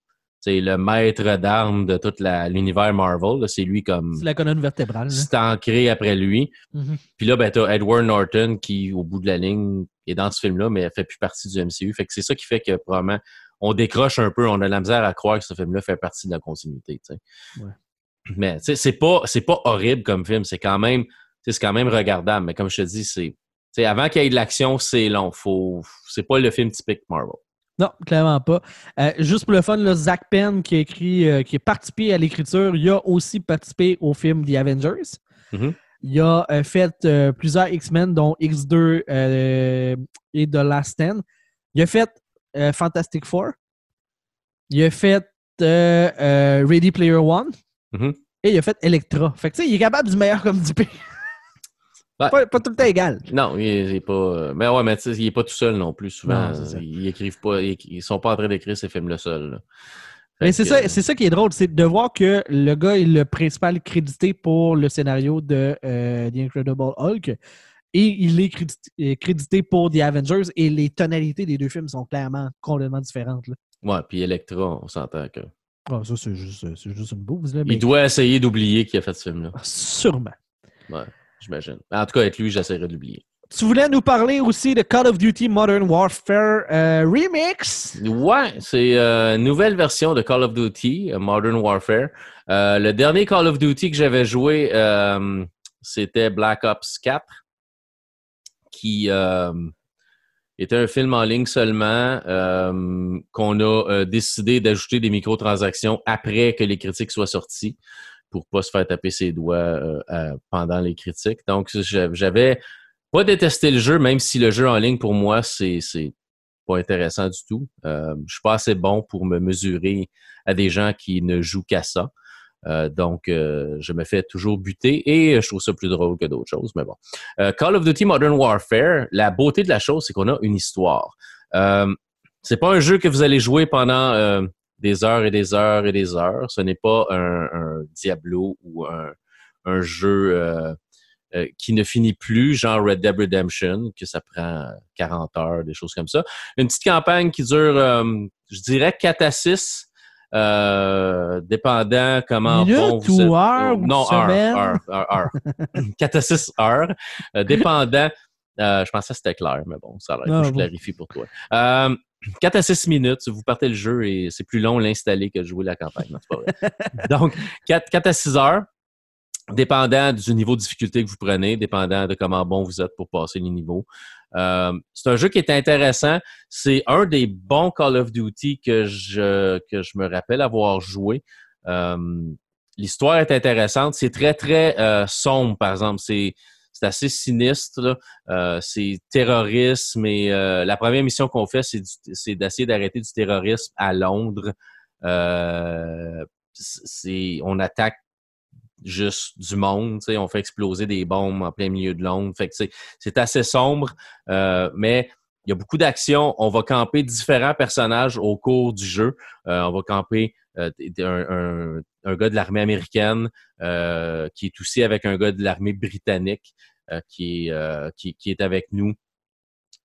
c'est le maître d'armes de tout l'univers Marvel. C'est lui comme c'est la colonne vertébrale. c'est ancré après lui. Mhm. Puis là, ben, t'as Edward Norton qui, au bout de la ligne, est dans ce film-là, mais elle fait plus partie du MCU. Fait que c'est ça qui fait que probablement on décroche un peu, on a de la misère à croire que ce film-là fait partie de la continuité. Ouais. Mais c'est pas c'est pas horrible comme film, c'est quand même c'est quand même regardable. Mais comme je te dis, c'est avant qu'il y ait de l'action, c'est long. Faut c'est pas le film typique Marvel. Non, clairement pas. Euh, juste pour le fun, là, Zach Penn, qui a écrit, euh, qui a participé à l'écriture, il a aussi participé au film The Avengers. Mhm. Il a euh, fait plusieurs X-Men, dont X2 euh, et The Last Stand. Il a fait euh, Fantastic Four. Il a fait euh, euh, Ready Player One. Mhm. Et il a fait Electra. Fait que tu sais, il est capable du meilleur comme du pire. Ouais. Pas, pas tout le temps égal. Non, il est, il est pas. Mais ouais, mais tu sais, il est pas tout seul non plus. Souvent, Non, ils écrivent pas. Ils, ils sont pas en train d'écrire ces films-là seuls. là. Fait Mais c'est ça, c'est ça qui est drôle, c'est de voir que le gars est le principal crédité pour le scénario de euh, The Incredible Hulk et il est crédité, euh, crédité pour The Avengers et les tonalités des deux films sont clairement complètement différentes. Là. Ouais, puis Electra, on s'entend que. Ah, ça, c'est juste, c'est juste une bouse. Là, mais Il doit essayer d'oublier qu'il a fait ce film-là. Sûrement. Ouais, j'imagine. En tout cas, avec lui, j'essaierai de l'oublier. Tu voulais nous parler aussi de Call of Duty Modern Warfare euh, Remix? Ouais, c'est euh, une nouvelle version de Call of Duty, euh, Modern Warfare. Euh, le dernier Call of Duty que j'avais joué, euh, c'était Black Ops 4, qui euh, était un film en ligne seulement, euh, qu'on a euh, décidé d'ajouter des microtransactions après que les critiques soient sorties pour pas se faire taper ses doigts pendant les critiques. Donc, j'a- j'avais pas détesté le jeu, même si le jeu en ligne, pour moi, c'est pas intéressant du tout. Je suis pas assez bon pour me mesurer à des gens qui ne jouent qu'à ça. Euh, donc, euh, je me fais toujours buter et je trouve ça plus drôle que d'autres choses, mais bon. Euh, Call of Duty Modern Warfare, la beauté de la chose, c'est qu'on a une histoire. Euh, c'est pas un jeu que vous allez jouer pendant euh, des heures et des heures et des heures. Ce n'est pas un, un Diablo ou un, un jeu qui ne finit plus, genre Red Dead Redemption, que ça prend 40 heures, des choses comme ça. Une petite campagne qui dure, je dirais, 4 à 6, euh, dépendant comment Minutes bon vous ou êtes. heures ou non, heure, semaines? heure, heure, heure. 4 à 6 heures, euh, dépendant. euh, je pensais que c'était clair, mais bon, ça a l'air. Ah, je bon. clarifie pour toi. Euh, 4 à 6 minutes, vous partez le jeu et c'est plus long l'installer que de jouer la campagne. Non, pas vrai. Donc, 4, 4 à 6 heures, dépendant du niveau de difficulté que vous prenez, dépendant de comment bon vous êtes pour passer les niveaux. Euh, c'est un jeu qui est intéressant. C'est un des bons Call of Duty que je, que je me rappelle avoir joué. Euh, L'histoire est intéressante. C'est très, très euh, sombre, par exemple. C'est assez sinistre. c'est terrorisme et la première mission qu'on fait, c'est d'essayer d'arrêter du terrorisme à Londres. On attaque juste du monde, on fait exploser des bombes en plein milieu de Londres. Fait que c'est- assez sombre, euh, mais il y a beaucoup d'action. On va camper différents personnages au cours du jeu. Euh, on va camper euh, un, un- un gars de l'armée américaine euh, qui est aussi avec un gars de l'armée britannique euh, qui, euh, qui, qui est avec nous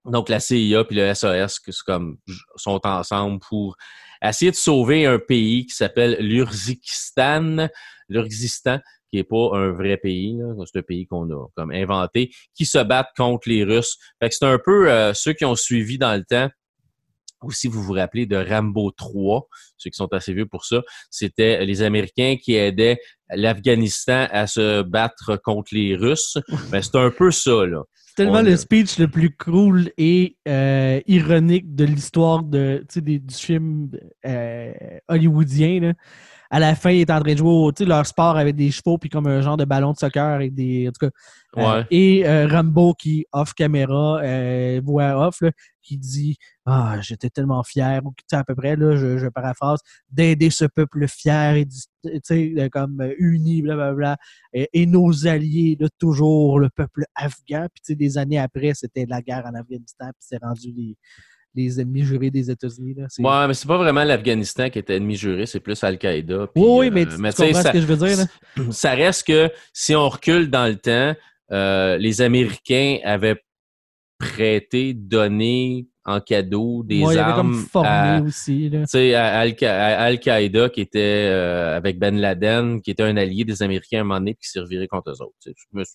donc la CIA puis le SOS qui comme, sont ensemble pour essayer de sauver un pays qui s'appelle l'Urzikistan, l'Urzistan, qui est pas un vrai pays, c'est un pays qu'on a comme inventé, qui se battent contre les Russes. Fait que c'est un peu euh, ceux qui ont suivi dans le temps. Ou si vous vous rappelez de Rambo 3, ceux qui sont assez vieux pour ça, c'était les Américains qui aidaient l'Afghanistan à se battre contre les Russes. Mais c'est un peu ça, là. C'est tellement le speech le plus cool et euh, ironique de l'histoire de, du film euh, hollywoodien. Là à la fin, ils étaient en train de jouer au, leur sport avec des chevaux puis comme un genre de ballon de soccer avec des. En tout cas. Euh, et euh, Rambo qui, off caméra, euh, voix off, qui dit Ah, j'étais tellement fier, ou à peu près, là, je, je paraphrase, d'aider ce peuple fier et comme uni, blablabla. Et, et, nos alliés toujours, le peuple afghan. Puis des années après, c'était la guerre en Afghanistan, puis c'est rendu les les ennemis jurés des États-Unis. Ouais, mais c'est pas vraiment l'Afghanistan qui est ennemi juré, c'est plus Al-Qaïda. Oui, mais, euh, tu, comprends ce que je veux dire. Ça reste que si on recule dans le temps, euh, les Américains avaient prêté, donné en cadeau des armes à, aussi, à, Al-Qaïda qui était euh, avec Ben Laden, qui était un allié des Américains à un moment donné qui servirait contre eux autres.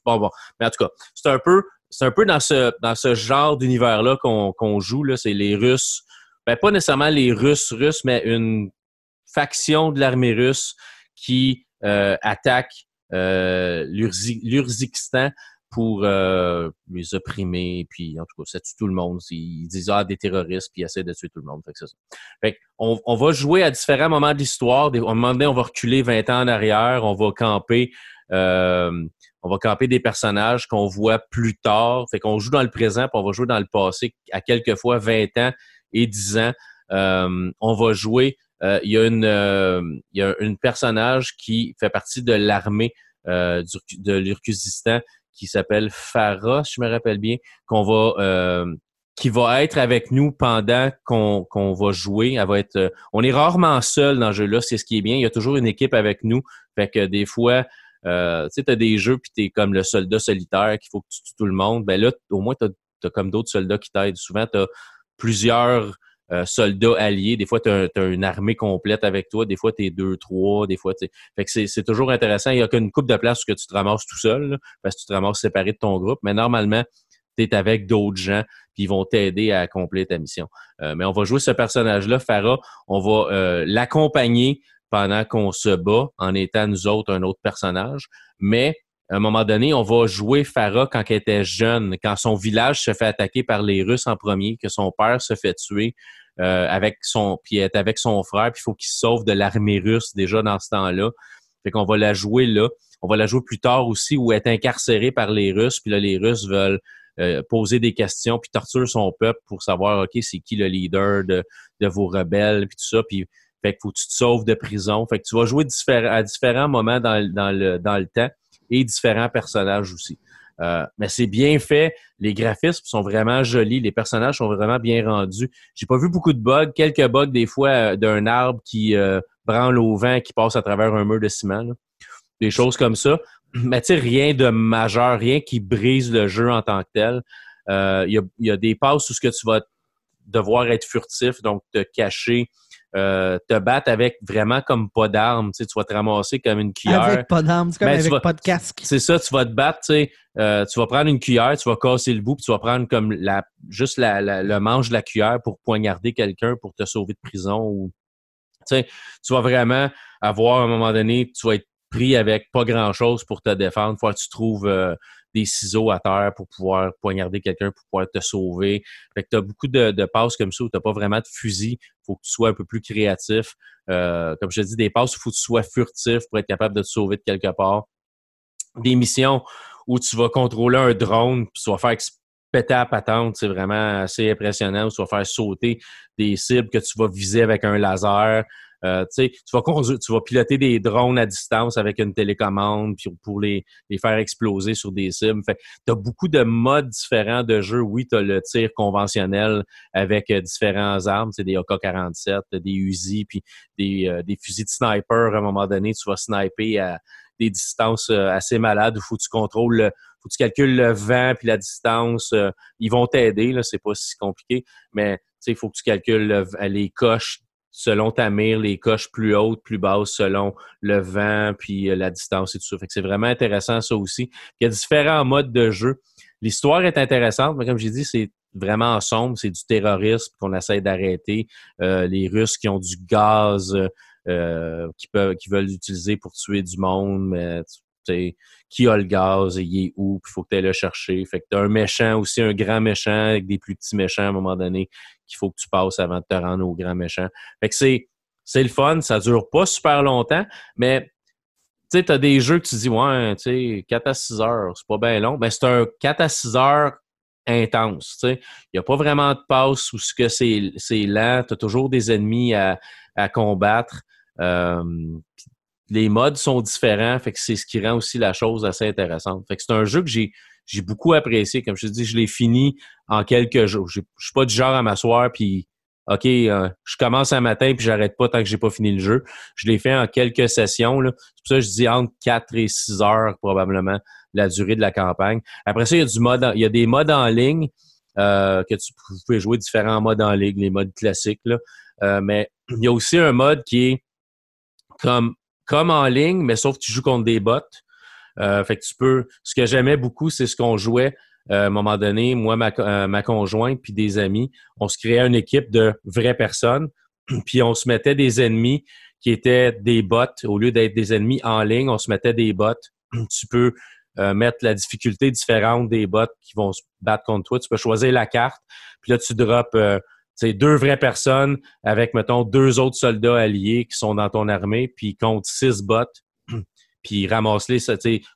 bon, bon. Mais en tout cas, c'est un peu c'est un peu dans ce, dans ce genre d'univers-là qu'on joue. C'est les Russes. Ben, pas nécessairement les Russes russes, mais une faction de l'armée russe qui euh, attaque euh, l'Urzikistan pour euh, les opprimer, puis en tout cas, ça tue tout le monde. Ils disent ah des terroristes, puis ils essaient de tuer tout le monde. Fait que ça. Fait on, on, va jouer à différents moments de l'histoire. À un moment donné, on va reculer 20 ans en arrière, on va camper euh, on va camper des personnages qu'on voit plus tard. Fait qu'on joue dans le présent, puis on va jouer dans le passé à quelques fois 20 ans et 10 ans. Euh, on va jouer. Euh, il y a une euh, y a une personnage qui fait partie de l'armée de l'Urkuzistan qui s'appelle Farah, si je me rappelle bien, qu'on va qui va être avec nous pendant qu'on va jouer. Va être, on est rarement seul dans ce jeu-là, c'est ce qui est bien. Il y a toujours une équipe avec nous. Fait que des fois, euh, tu sais, t'as des jeux puis t'es comme le soldat solitaire qu'il faut que tu tues tout le monde. Ben là, au moins, t'as as comme d'autres soldats qui t'aident. Souvent, t'as plusieurs euh, soldats alliés. Des fois, tu as, une armée complète avec toi. Des fois, tu es deux, trois. Des fois, Fait que c'est toujours intéressant. Il n'y a qu'une coupe de place que tu te ramasses tout seul, parce que tu te ramasses séparé de ton groupe. Mais normalement, tu es avec d'autres gens, puis ils vont t'aider à accomplir ta mission. Euh, mais on va jouer ce personnage-là, Farah. On va l'accompagner pendant qu'on se bat en étant nous autres un autre personnage. Mais à un moment donné, on va jouer Farah quand elle était jeune, quand son village se fait attaquer par les Russes en premier, que son père se fait tuer euh, avec son, puis est avec son frère, puis il faut qu'il se sauve de l'armée russe déjà dans ce temps-là. Fait qu'on va la jouer là. On va la jouer plus tard aussi où elle est incarcérée par les Russes, puis là les Russes veulent euh, poser des questions puis torturer son peuple pour savoir ok c'est qui le leader de, de vos rebelles puis tout ça puis fait qu'il faut que tu te sauves de prison. Fait que tu vas jouer à différents moments dans, le, dans le temps et différents personnages aussi. Euh, mais c'est bien fait. Les graphismes sont vraiment jolis. Les personnages sont vraiment bien rendus. J'ai pas vu beaucoup de bugs. Quelques bugs des fois euh, d'un arbre qui euh, branle au vent, qui passe à travers un mur de ciment. Des choses comme ça. Mais tu rien de majeur, rien qui brise le jeu en tant que tel. Il y, a, y, a, des passes où ce que tu vas devoir être furtif, donc te cacher euh, te battre avec vraiment comme pas d'armes. Tu, sais, tu vas te ramasser comme une cuillère. Avec pas d'armes, c'est comme ben, avec pas de casque. C'est ça, tu vas te battre, tu sais, euh, tu vas prendre une cuillère, tu vas casser le bout, puis tu vas prendre comme la juste la, le manche de la cuillère pour poignarder quelqu'un pour te sauver de prison. Ou, tu sais, tu vas vraiment avoir à un moment donné, tu vas être pris avec pas grand-chose pour te défendre. Faut que tu trouves euh, des ciseaux à terre pour pouvoir poignarder quelqu'un, pour pouvoir te sauver. Fait que tu as beaucoup de, passes comme ça où tu pas vraiment de fusil. faut que tu sois un peu plus créatif. Euh, comme je te dis, des passes où faut que tu sois furtif pour être capable de te sauver de quelque part. Des missions où tu vas contrôler un drone, puis tu vas faire péter à patente, c'est vraiment assez impressionnant, où tu vas faire sauter des cibles que tu vas viser avec un laser. Euh, tu, vas tu vas piloter des drones à distance avec une télécommande pour les, les faire exploser sur des cibles. Fait tu as beaucoup de modes différents de jeu. Oui, tu as le tir conventionnel avec euh, différents armes, des AK-47, des Uzi, puis des, euh, des fusils de sniper. À un moment donné, tu vas sniper à des distances assez malades où faut que tu contrôles faut que tu calcules le vent puis la distance. Euh, ils vont t'aider, là, c'est pas si compliqué, mais il faut que tu calcules les coches selon ta mire, les coches plus hautes, plus basses, selon le vent, puis euh, la distance et tout ça. Fait que c'est vraiment intéressant, ça aussi. Il y a différents modes de jeu. L'histoire est intéressante, mais comme j'ai dit, c'est vraiment sombre. C'est du terrorisme qu'on essaie d'arrêter. Euh, les Russes qui ont du gaz euh, qui, peuvent, qui veulent l'utiliser pour tuer du monde, mais qui a le gaz et il est où, il faut que tu ailles le chercher. Fait que tu as un méchant aussi, un grand méchant avec des plus petits méchants à un moment donné qu'il faut que tu passes avant de te rendre au grand méchant. Fait que c'est, c'est le fun, ça dure pas super longtemps, mais tu sais, as des jeux que tu dis, ouais, tu sais, 4 à 6 heures, c'est pas bien long. Ben, c'est un 4 à 6 heures intense. Il n'y a pas vraiment de passe où ce que c'est, c'est lent. Tu as toujours des ennemis à, à combattre. Euh, les modes sont différents, c'est ce qui rend aussi la chose assez intéressante. C'est un jeu que j'ai beaucoup apprécié. Comme je te dis, je l'ai fini en quelques jours. Je suis pas du genre à m'asseoir puis OK, euh, je commence un matin puis j'arrête pas tant que j'ai pas fini le jeu. Je l'ai fait en quelques sessions. C'est pour ça que je dis entre 4 et 6 heures probablement la durée de la campagne. Après ça, il y a des modes en ligne euh, que tu vous jouer différents modes en ligne, les modes classiques. Euh, mais il y a aussi un mode qui est comme, comme en ligne, mais sauf que tu joues contre des bots. Euh, fait tu peux. Ce que j'aimais beaucoup, c'est ce qu'on jouait. Euh, à un moment donné, moi, ma, ma conjointe, puis des amis, on se créait une équipe de vraies personnes, puis on se mettait des ennemis qui étaient des bots. Au lieu d'être des ennemis en ligne, on se mettait des bots. Tu peux mettre la difficulté différente des bots qui vont se battre contre toi. Tu peux choisir la carte, puis là, tu drops c'est deux vraies personnes avec, mettons, deux autres soldats alliés qui sont dans ton armée, puis contre six bots, puis ramasse-les,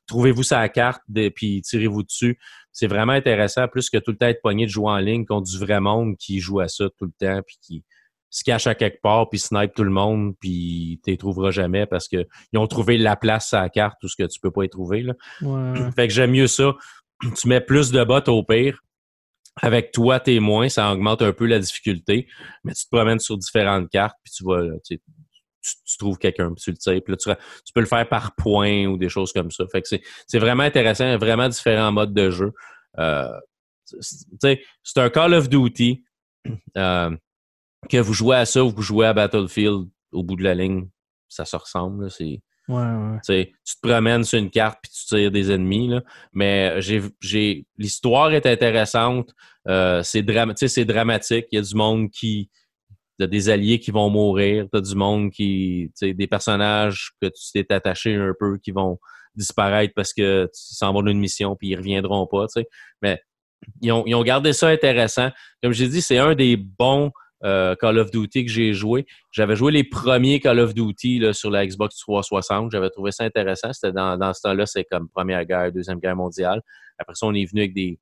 trouvez-vous sa carte, puis tirez-vous dessus. C'est vraiment intéressant, plus que tout le temps être pogné de jouer en ligne contre du vrai monde qui joue à ça tout le temps, puis qui se cache à quelque part, puis snipe tout le monde, puis tu les trouveras jamais parce qu'ils ont trouvé la place à la carte, tout ce que tu peux pas y trouver. Là. Fait que j'aime mieux ça. Tu mets plus de bots au pire, avec toi témoin, ça augmente un peu la difficulté, mais tu te promènes sur différentes cartes, puis tu vas, tu, tu, trouves quelqu'un, puis tu le sais. Puis là, tu, peux le faire par point ou des choses comme ça. Fait que c'est vraiment intéressant, vraiment différents modes de jeu. Euh, c'est un Call of Duty euh, que vous jouez à ça ou vous jouez à Battlefield au bout de la ligne, ça se ressemble. C'est Tu te promènes sur une carte puis tu tires des ennemis. Là. Mais j'ai, l'histoire est intéressante. Euh, c'est, dramatique. Il y a du monde qui. A des alliés qui vont mourir. Tu as du monde qui. Des personnages que tu t'es attaché un peu qui vont disparaître parce que s'en vont d'une mission puis ils reviendront pas. Mais ils ont, ils ont gardé ça intéressant. Comme j'ai dit, c'est un des bons euh, Call of Duty que j'ai joué. J'avais joué les premiers Call of Duty là, sur la Xbox 360. J'avais trouvé ça intéressant. C'était dans, ce temps-là, c'est comme Première guerre, Deuxième guerre mondiale. Après ça, on est venu avec des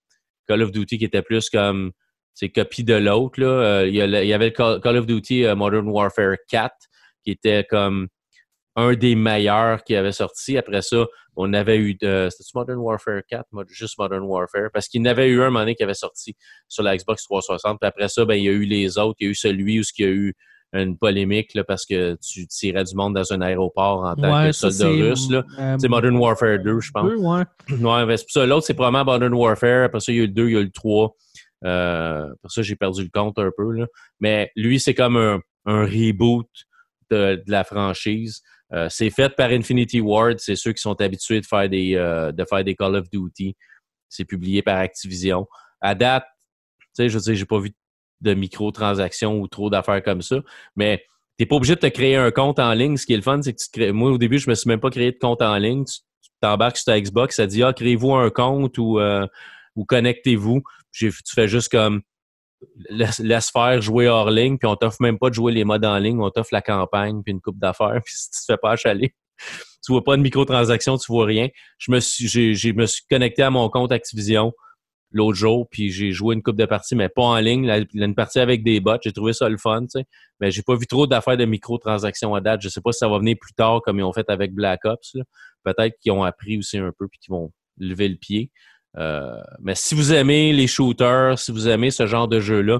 Call of Duty qui étaient plus comme c'est copie de l'autre. Euh, il, y avait le Call of Duty euh, Modern Warfare 4 qui était comme un des meilleurs qui avait sorti. Après ça, on avait eu de. C'était Modern Warfare 4, juste Modern Warfare, parce qu'il y en avait eu un moment donné qui avait sorti sur la Xbox 360. Puis après ça, ben, il y a eu les autres. Il y a eu celui où il y a eu une polémique là, parce que tu tirais du monde dans un aéroport en tant que soldat russe. Euh, c'est Modern Warfare 2, je pense. ouais. ouais ben, ça. L'autre, c'est probablement Modern Warfare. Après ça, il y a eu le 2, il y a eu le 3. Euh, après ça, j'ai perdu le compte un peu. Là. Mais lui, c'est comme un, un reboot de, de, la franchise. Euh, c'est fait par Infinity Ward, c'est ceux qui sont habitués de faire des, euh, de faire des Call of Duty. C'est publié par Activision. À date, tu sais, je sais, j'ai pas vu de microtransactions ou trop d'affaires comme ça, mais tu n'es pas obligé de te créer un compte en ligne. Ce qui est le fun, c'est que tu crées... Moi, au début, je me suis même pas créé de compte en ligne. Tu t'embarques sur ta Xbox, ça dit Ah, créez-vous un compte ou, euh, ou connectez-vous. Tu fais juste comme laisse, faire jouer hors ligne, puis on t'offre même pas de jouer les modes en ligne, on t'offre la campagne, puis une coupe d'affaires, puis si tu te fais pas achaler, tu vois pas de microtransactions, tu vois rien. Je me suis, j'ai, me suis connecté à mon compte Activision l'autre jour, puis j'ai joué une coupe de parties, mais pas en ligne, une partie avec des bots, j'ai trouvé ça le fun, tu sais. Mais j'ai pas vu trop d'affaires de microtransactions à date. Je sais pas si ça va venir plus tard comme ils ont fait avec Black Ops. Peut-être qu'ils ont appris aussi un peu puis qu'ils vont lever le pied. Euh, mais si vous aimez les shooters, si vous aimez ce genre de jeu-là,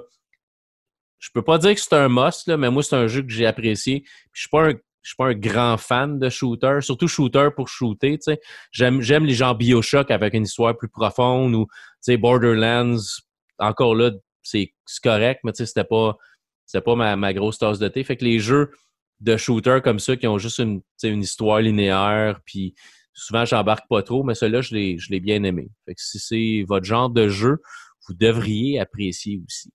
je peux pas dire que c'est un must, mais moi, c'est un jeu que j'ai apprécié. je suis pas un, suis pas un grand fan de shooter, surtout shooter pour shooter. J'aime, les gens Bioshock avec une histoire plus profonde ou Borderlands. Encore là, c'est correct, mais c'était pas, pas ma, grosse tasse de thé. Fait que les jeux de shooter comme ça qui ont juste une, une histoire linéaire, puis souvent j'embarque pas trop, mais celui-là, je l'ai, je l'ai bien aimé. Fait que si c'est votre genre de jeu, vous devriez apprécier aussi.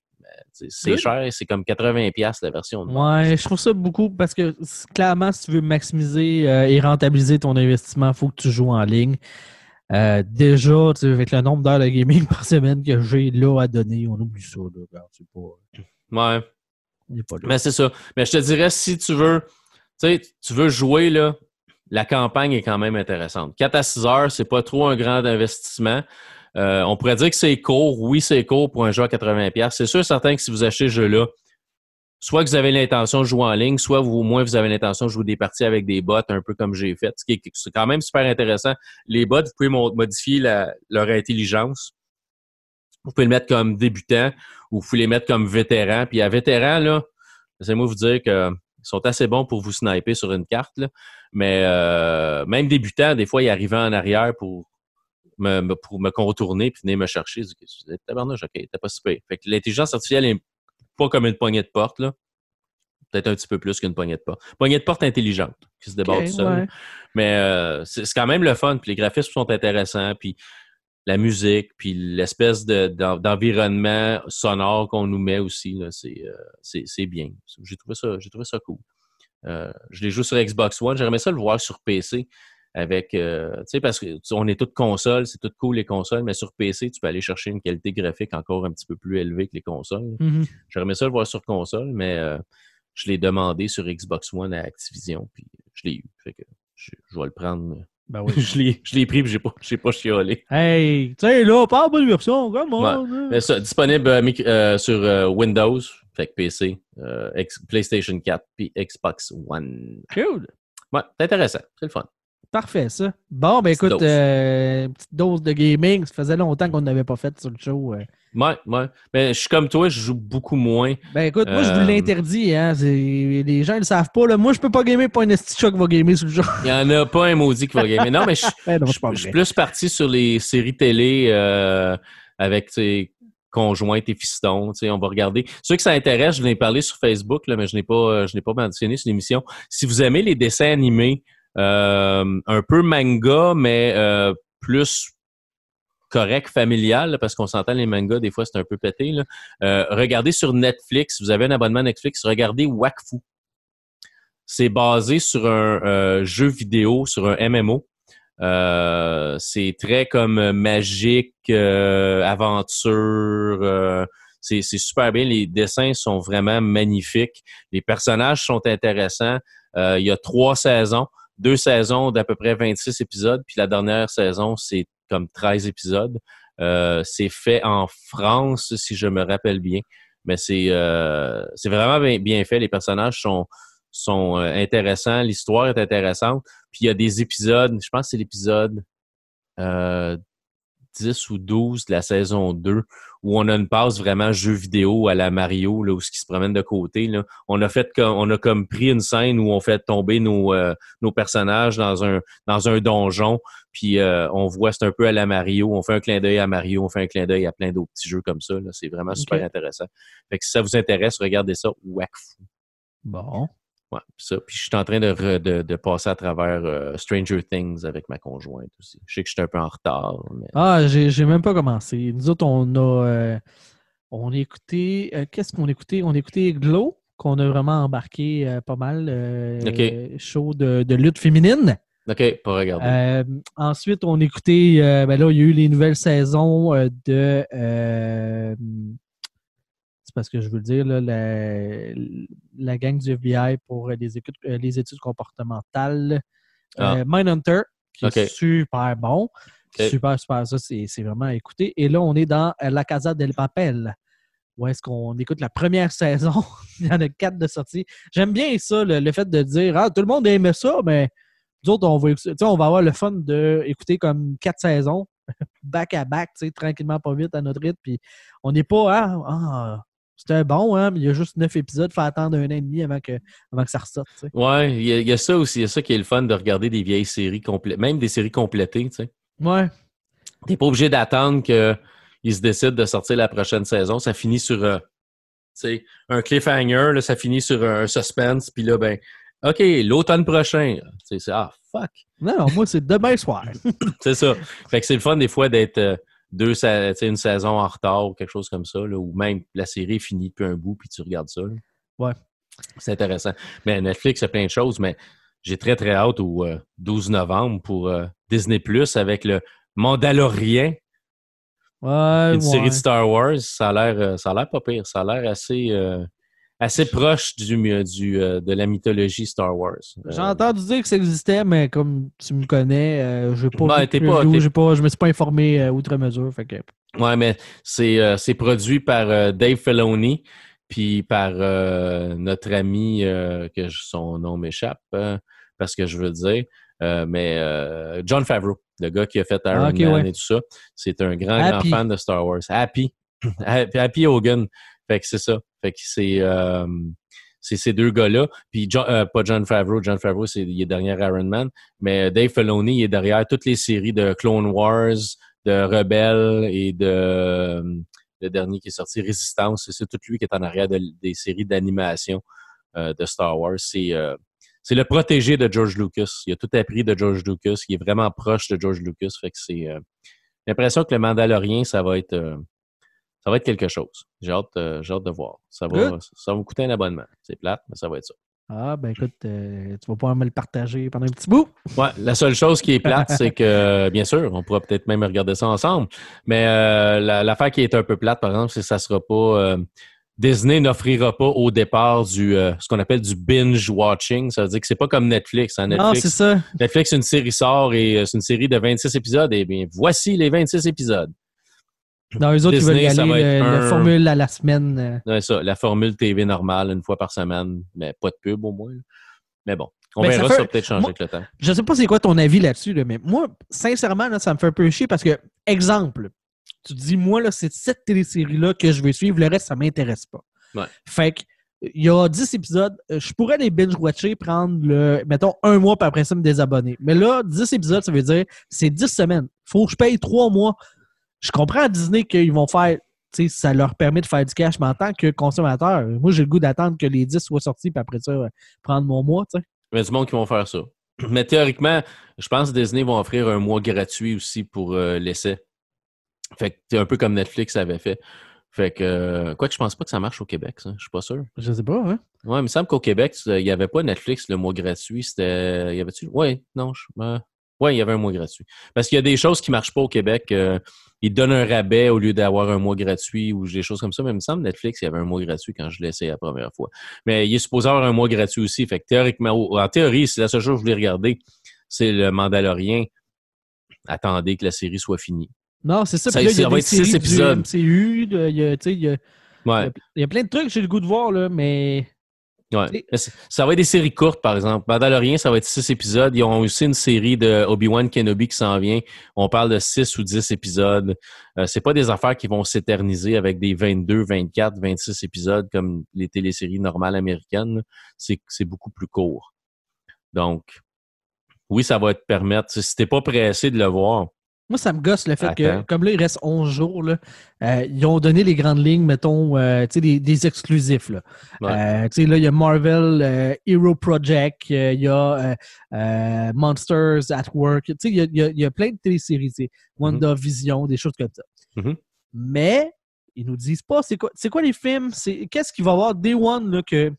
Sais, C'est cher, c'est comme 80$ la version de Ouais, je trouve ça beaucoup parce que clairement, si tu veux maximiser euh, et rentabiliser ton investissement, il faut que tu joues en ligne. Euh, déjà, tu sais, avec le nombre d'heures de gaming par semaine que j'ai là à donner, on oublie ça. Là, Regarde, c'est pas, Ouais. pas là. Mais c'est ça. Mais je te dirais, si tu veux, tu sais, tu veux jouer, là, la campagne est quand même intéressante. 4 à 6 heures, c'est pas trop un grand investissement. Euh, on pourrait dire que c'est court. Oui, c'est court pour un jeu à 80$. C'est sûr certain que si vous achetez ce jeu-là, soit vous avez l'intention de jouer en ligne, soit vous, au moins vous avez l'intention de jouer des parties avec des bots, un peu comme j'ai fait. Ce qui est quand même super intéressant. Les bots, vous pouvez mo- modifier leur intelligence. Vous pouvez le mettre comme débutant ou vous pouvez les mettre comme vétéran. Puis à vétéran, là, laissez-moi vous dire que ils sont assez bons pour vous sniper sur une carte. là. Mais euh, même débutant, des fois, ils arrivaient en arrière pour me, me- pour me contourner puis venir me chercher. Je dis, tabarnouche, OK, t'as pas si pire. Fait que l'intelligence artificielle est pas comme une poignée de porte, là. Peut-être un petit peu plus qu'une poignée de porte. Poignée de porte intelligente qui se débarre Ok, tout seul. ouais. Mais euh, c'est c'est quand même le fun. Puis les graphismes sont intéressants. Puis la musique, puis l'espèce de- d'en- d'environnement sonore qu'on nous met aussi, c'est euh, c'est- bien. J'ai trouvé ça, trouvé ça cool. Euh, je l'ai joué sur Xbox One. J'aimerais ça le voir sur PC avec, euh, tu sais, parce que tu- on est toutes consoles, c'est tout cool les consoles, mais sur PC, tu peux aller chercher une qualité graphique encore un petit peu plus élevée que les consoles. Mhm. J'aimerais ça le voir sur console, mais euh, je l'ai demandé sur Xbox One à Activision, puis je l'ai eu. Fait que je, je vais le prendre. Ben oui. je l'ai je l'ai pris, puis j'ai pas, pas chiolé. hey, tu sais, là, pas bonne version, come on. Ouais. Mais ça, disponible euh, euh, sur euh, Windows, fait que PC, PlayStation 4, puis Xbox One. Cool. Ouais, c'est intéressant, c'est le fun. Parfait, ça. Bon, ben Petite écoute, dose. euh, petite dose de gaming. Ça faisait longtemps qu'on n'avait pas fait sur le show. euh. Ouais, ouais. Mais je suis comme toi, je joue beaucoup moins. Ben écoute, moi, je vous Euh, l'interdis. Hein. Les gens ne le savent pas. Là. Moi, je peux pas gamer, pas un esti qui va gamer sur le jeu. Il y en a pas un maudit qui va gagner. Non, mais je, Ben non, je, c'est pas je suis vrai. plus parti sur les séries télé euh, avec sais, conjointes et fistons. On va regarder. Ceux que ça intéresse, je l'ai parlé sur Facebook, là, mais je n'ai pas, je n'ai pas mentionné sur l'émission. Si vous aimez les dessins animés, un peu manga, mais euh, plus correct, familial, parce qu'on s'entend les mangas, des fois c'est un peu pété. Euh, regardez sur Netflix, vous avez un abonnement Netflix, regardez Wakfu. C'est basé sur un euh, jeu vidéo, sur un MMO. Euh, c'est très comme euh, magique, euh, aventure. euh, c'est super bien. Les dessins sont vraiment magnifiques. Les personnages sont intéressants. Euh, il y a trois saisons, deux saisons d'à peu près 26 épisodes, puis la dernière saison, c'est comme 13 épisodes. Euh, c'est fait en France, si je me rappelle bien. Mais c'est euh, vraiment bien, bien fait. Les personnages sont, sont euh, intéressants. L'histoire est intéressante. Puis il y a des épisodes, je pense que c'est l'épisode euh, 10 ou 12 de la saison 2, où on a une passe vraiment jeu vidéo à la Mario, là, où ce qui se promène de côté. Là. On a fait comme on a comme pris une scène où on fait tomber nos, euh, nos personnages dans un dans un donjon, puis euh, on voit c'est un peu à la Mario, on fait un clin d'œil à Mario, on fait un clin d'œil à plein d'autres petits jeux comme ça. C'est vraiment super intéressant. Fait que si ça vous intéresse, regardez ça, Wakfu. Bon. Ouais, ça. Puis je suis en train de, re- de, de passer à travers euh, Stranger Things avec ma conjointe aussi. Je sais que je suis un peu en retard, mais Ah, j'ai même pas commencé. Nous autres, on a, euh, on a écouté. euh, Qu'est-ce qu'on a écouté? On a écouté Glow, qu'on a vraiment embarqué pas mal. Ok. Show de, de lutte féminine. OK, pas regarder. Ensuite, on a écouté. euh, ben là, il y a eu les nouvelles saisons de. Euh, parce que je veux le dire, là, la, la gang du FBI pour euh, les, écoutes- euh, les études comportementales. Ah. Euh, Mindhunter, qui est super bon. Super, super. Ça, c'est vraiment à écouter. Et là, on est dans euh, La Casa del Papel. Où est-ce qu'on écoute la première saison? Il y en a quatre de sortie. J'aime bien ça, le, le fait de dire Ah, tout le monde aimait ça, mais nous autres, on va, écouter- tu sais, on va avoir le fun d'écouter comme quatre saisons, back à back, tranquillement, pas vite, à notre rythme. Puis on n'est pas, ah, ah, c'était bon, hein, mais il y a juste neuf épisodes, faut attendre un an et demi avant que, avant que ça ressorte. tu sais. Ouais, il y, a- il y a ça aussi. Il y a ça qui est le fun de regarder des vieilles séries complètes, même des séries complétées, tu sais. Ouais. T'es pas obligé d'attendre qu'ils se décident de sortir la prochaine saison. Ça finit sur euh, un cliffhanger, là, ça finit sur un suspense, puis là, ben, OK, l'automne prochain. Tu sais, c'est ah, fuck. Non, non, moi, c'est demain soir. C'est ça. Fait que c'est le fun des fois d'être euh, deux, une saison en retard ou quelque chose comme ça, là, ou même la série est finie depuis un bout, puis tu regardes ça. là. Ouais. C'est intéressant. Mais Netflix a plein de choses, mais j'ai très, très hâte au euh, 12 novembre pour euh, Disney Plus avec le Mandalorien, Ouais, une série de Star Wars. Ça a l'air euh, ça a l'air pas pire. Ça a l'air assez, euh, assez proche du, du, euh, de la mythologie Star Wars. Euh, J'ai entendu dire que ça existait, mais comme tu me connais, euh, j'ai pas, t'es pas- pas, je me suis pas informé euh, outre mesure. Fait que... Ouais, mais c'est euh, produit par euh, Dave Filoni, puis par euh, notre ami, euh, que je- son nom m'échappe, euh, parce que je veux dire, euh, mais euh, John Favreau, le gars qui a fait Iron Ah, ok, Man ouais. et tout ça, c'est un grand, Happy. grand fan de Star Wars. Happy Happy Hogan. Fait que c'est ça. Fait que c'est euh, c'est ces deux gars-là. Puis euh, pas John Favreau. John Favreau, c'est il est derrière Iron Man. Mais Dave Filoni, il est derrière toutes les séries de Clone Wars, de Rebelle et de le dernier qui est sorti, Résistance. C'est- tout lui qui est en arrière de- des séries d'animation euh, de Star Wars. C'est c'est le protégé de George Lucas. Il a tout appris de George Lucas. Il est vraiment proche de George Lucas. Fait que c'est l'impression que le Mandalorien, ça va être ça va être quelque chose. J'ai hâte, euh, hâte de voir. Ça va, Good. ça va me coûter un abonnement. C'est plate, mais ça va être ça. Ah, ben écoute, euh, tu vas pouvoir me le partager pendant un petit bout. Ouais, la seule chose qui est plate, c'est que, bien sûr, on pourra peut-être même regarder ça ensemble, mais euh, la- l'affaire qui est un peu plate, par exemple, c'est que ça sera pas... Disney n'offrira pas au départ du euh, ce qu'on appelle du binge watching. Ça veut dire que c'est pas comme Netflix. hein. Non, Netflix, c'est ça. Netflix, une série sort et euh, c'est une série de 26 épisodes. Et bien, voici les 26 épisodes. Dans eux autres, ils veulent Disney, y ça aller le, un- formule à la semaine. euh. Ouais, ça, la formule TV normale, une fois par semaine, mais pas de pub au moins. Mais bon, on Ben, ça verra, fait- ça va peut-être changer moi- avec le temps. Je sais pas c'est quoi ton avis là-dessus, là, mais moi, sincèrement, là, ça me fait un peu chier parce que, exemple, tu te dis, moi, là, c'est cette télésérie-là que je veux suivre, le reste, ça m'intéresse pas. Ouais. Fait que, il y a 10 épisodes, euh, je pourrais les binge-watcher, prendre le, mettons, un mois, puis après ça, me désabonner. Mais là, 10 épisodes, ça veut dire, c'est 10 semaines. Faut que je paye 3 mois. Je comprends à Disney qu'ils vont faire, tu sais, ça leur permet de faire du cash, mais en tant que consommateur, moi, j'ai le goût d'attendre que les 10 soient sortis, puis après ça, euh, prendre mon mois, tu sais. Il y a du monde qui vont faire ça. Mais théoriquement, je pense que Disney vont offrir un mois gratuit aussi pour euh, l'essai. Fait que c'est un peu comme Netflix avait fait. Fait que, euh, quoi que je pense pas que ça marche au Québec, ça. Je suis pas sûr. Je sais pas, hein. Ouais, il me semble qu'au Québec, il n'y avait pas Netflix le mois gratuit. C'était. Y avait-tu? Ouais, non. Je... ouais, il y avait un mois gratuit. Parce qu'il y a des choses qui marchent pas au Québec. euh, ils donnent un rabais au lieu d'avoir un mois gratuit ou des choses comme ça. Mais il me semble Netflix, il y avait un mois gratuit quand je l'ai essayé la première fois. Mais il est supposé avoir un mois gratuit aussi. Fait que théoriquement, en théorie, c'est la seule chose que je voulais regarder, c'est le Mandalorien. Attendez que la série soit finie. Non, c'est ça. Ça- là, y a va des être six épisodes. MCU, il y a, tu sais, il y a- Ouais. il y a plein de trucs que j'ai le goût de voir, là, mais Ouais. Ça va être des séries courtes, par exemple. Mandalorian, ça va être six épisodes. Ils ont aussi une série de Obi-Wan Kenobi qui s'en vient. On parle de six ou dix épisodes. Euh, c'est pas des affaires qui vont s'éterniser avec des 22, 24, 26 épisodes comme les téléséries normales américaines. c'est beaucoup plus court. Donc, oui, ça va te permettre. Si t'es pas pressé de le voir, moi, ça me gosse le fait que, comme là, il reste 11 jours, là, euh, ils ont donné les grandes lignes, mettons, euh, tu sais, des, des exclusifs. Là. Ouais. Euh, tu sais, là, il y a Marvel euh, Hero Project, euh, il y a Monsters at Work, tu sais, il y a, il y a- y a plein de téléséries, sais, WandaVision, des choses comme ça. Mhm. Mais, ils nous disent pas, c'est quoi, c'est quoi les films, c'est qu'est-ce qu'il va y avoir Day One, là, que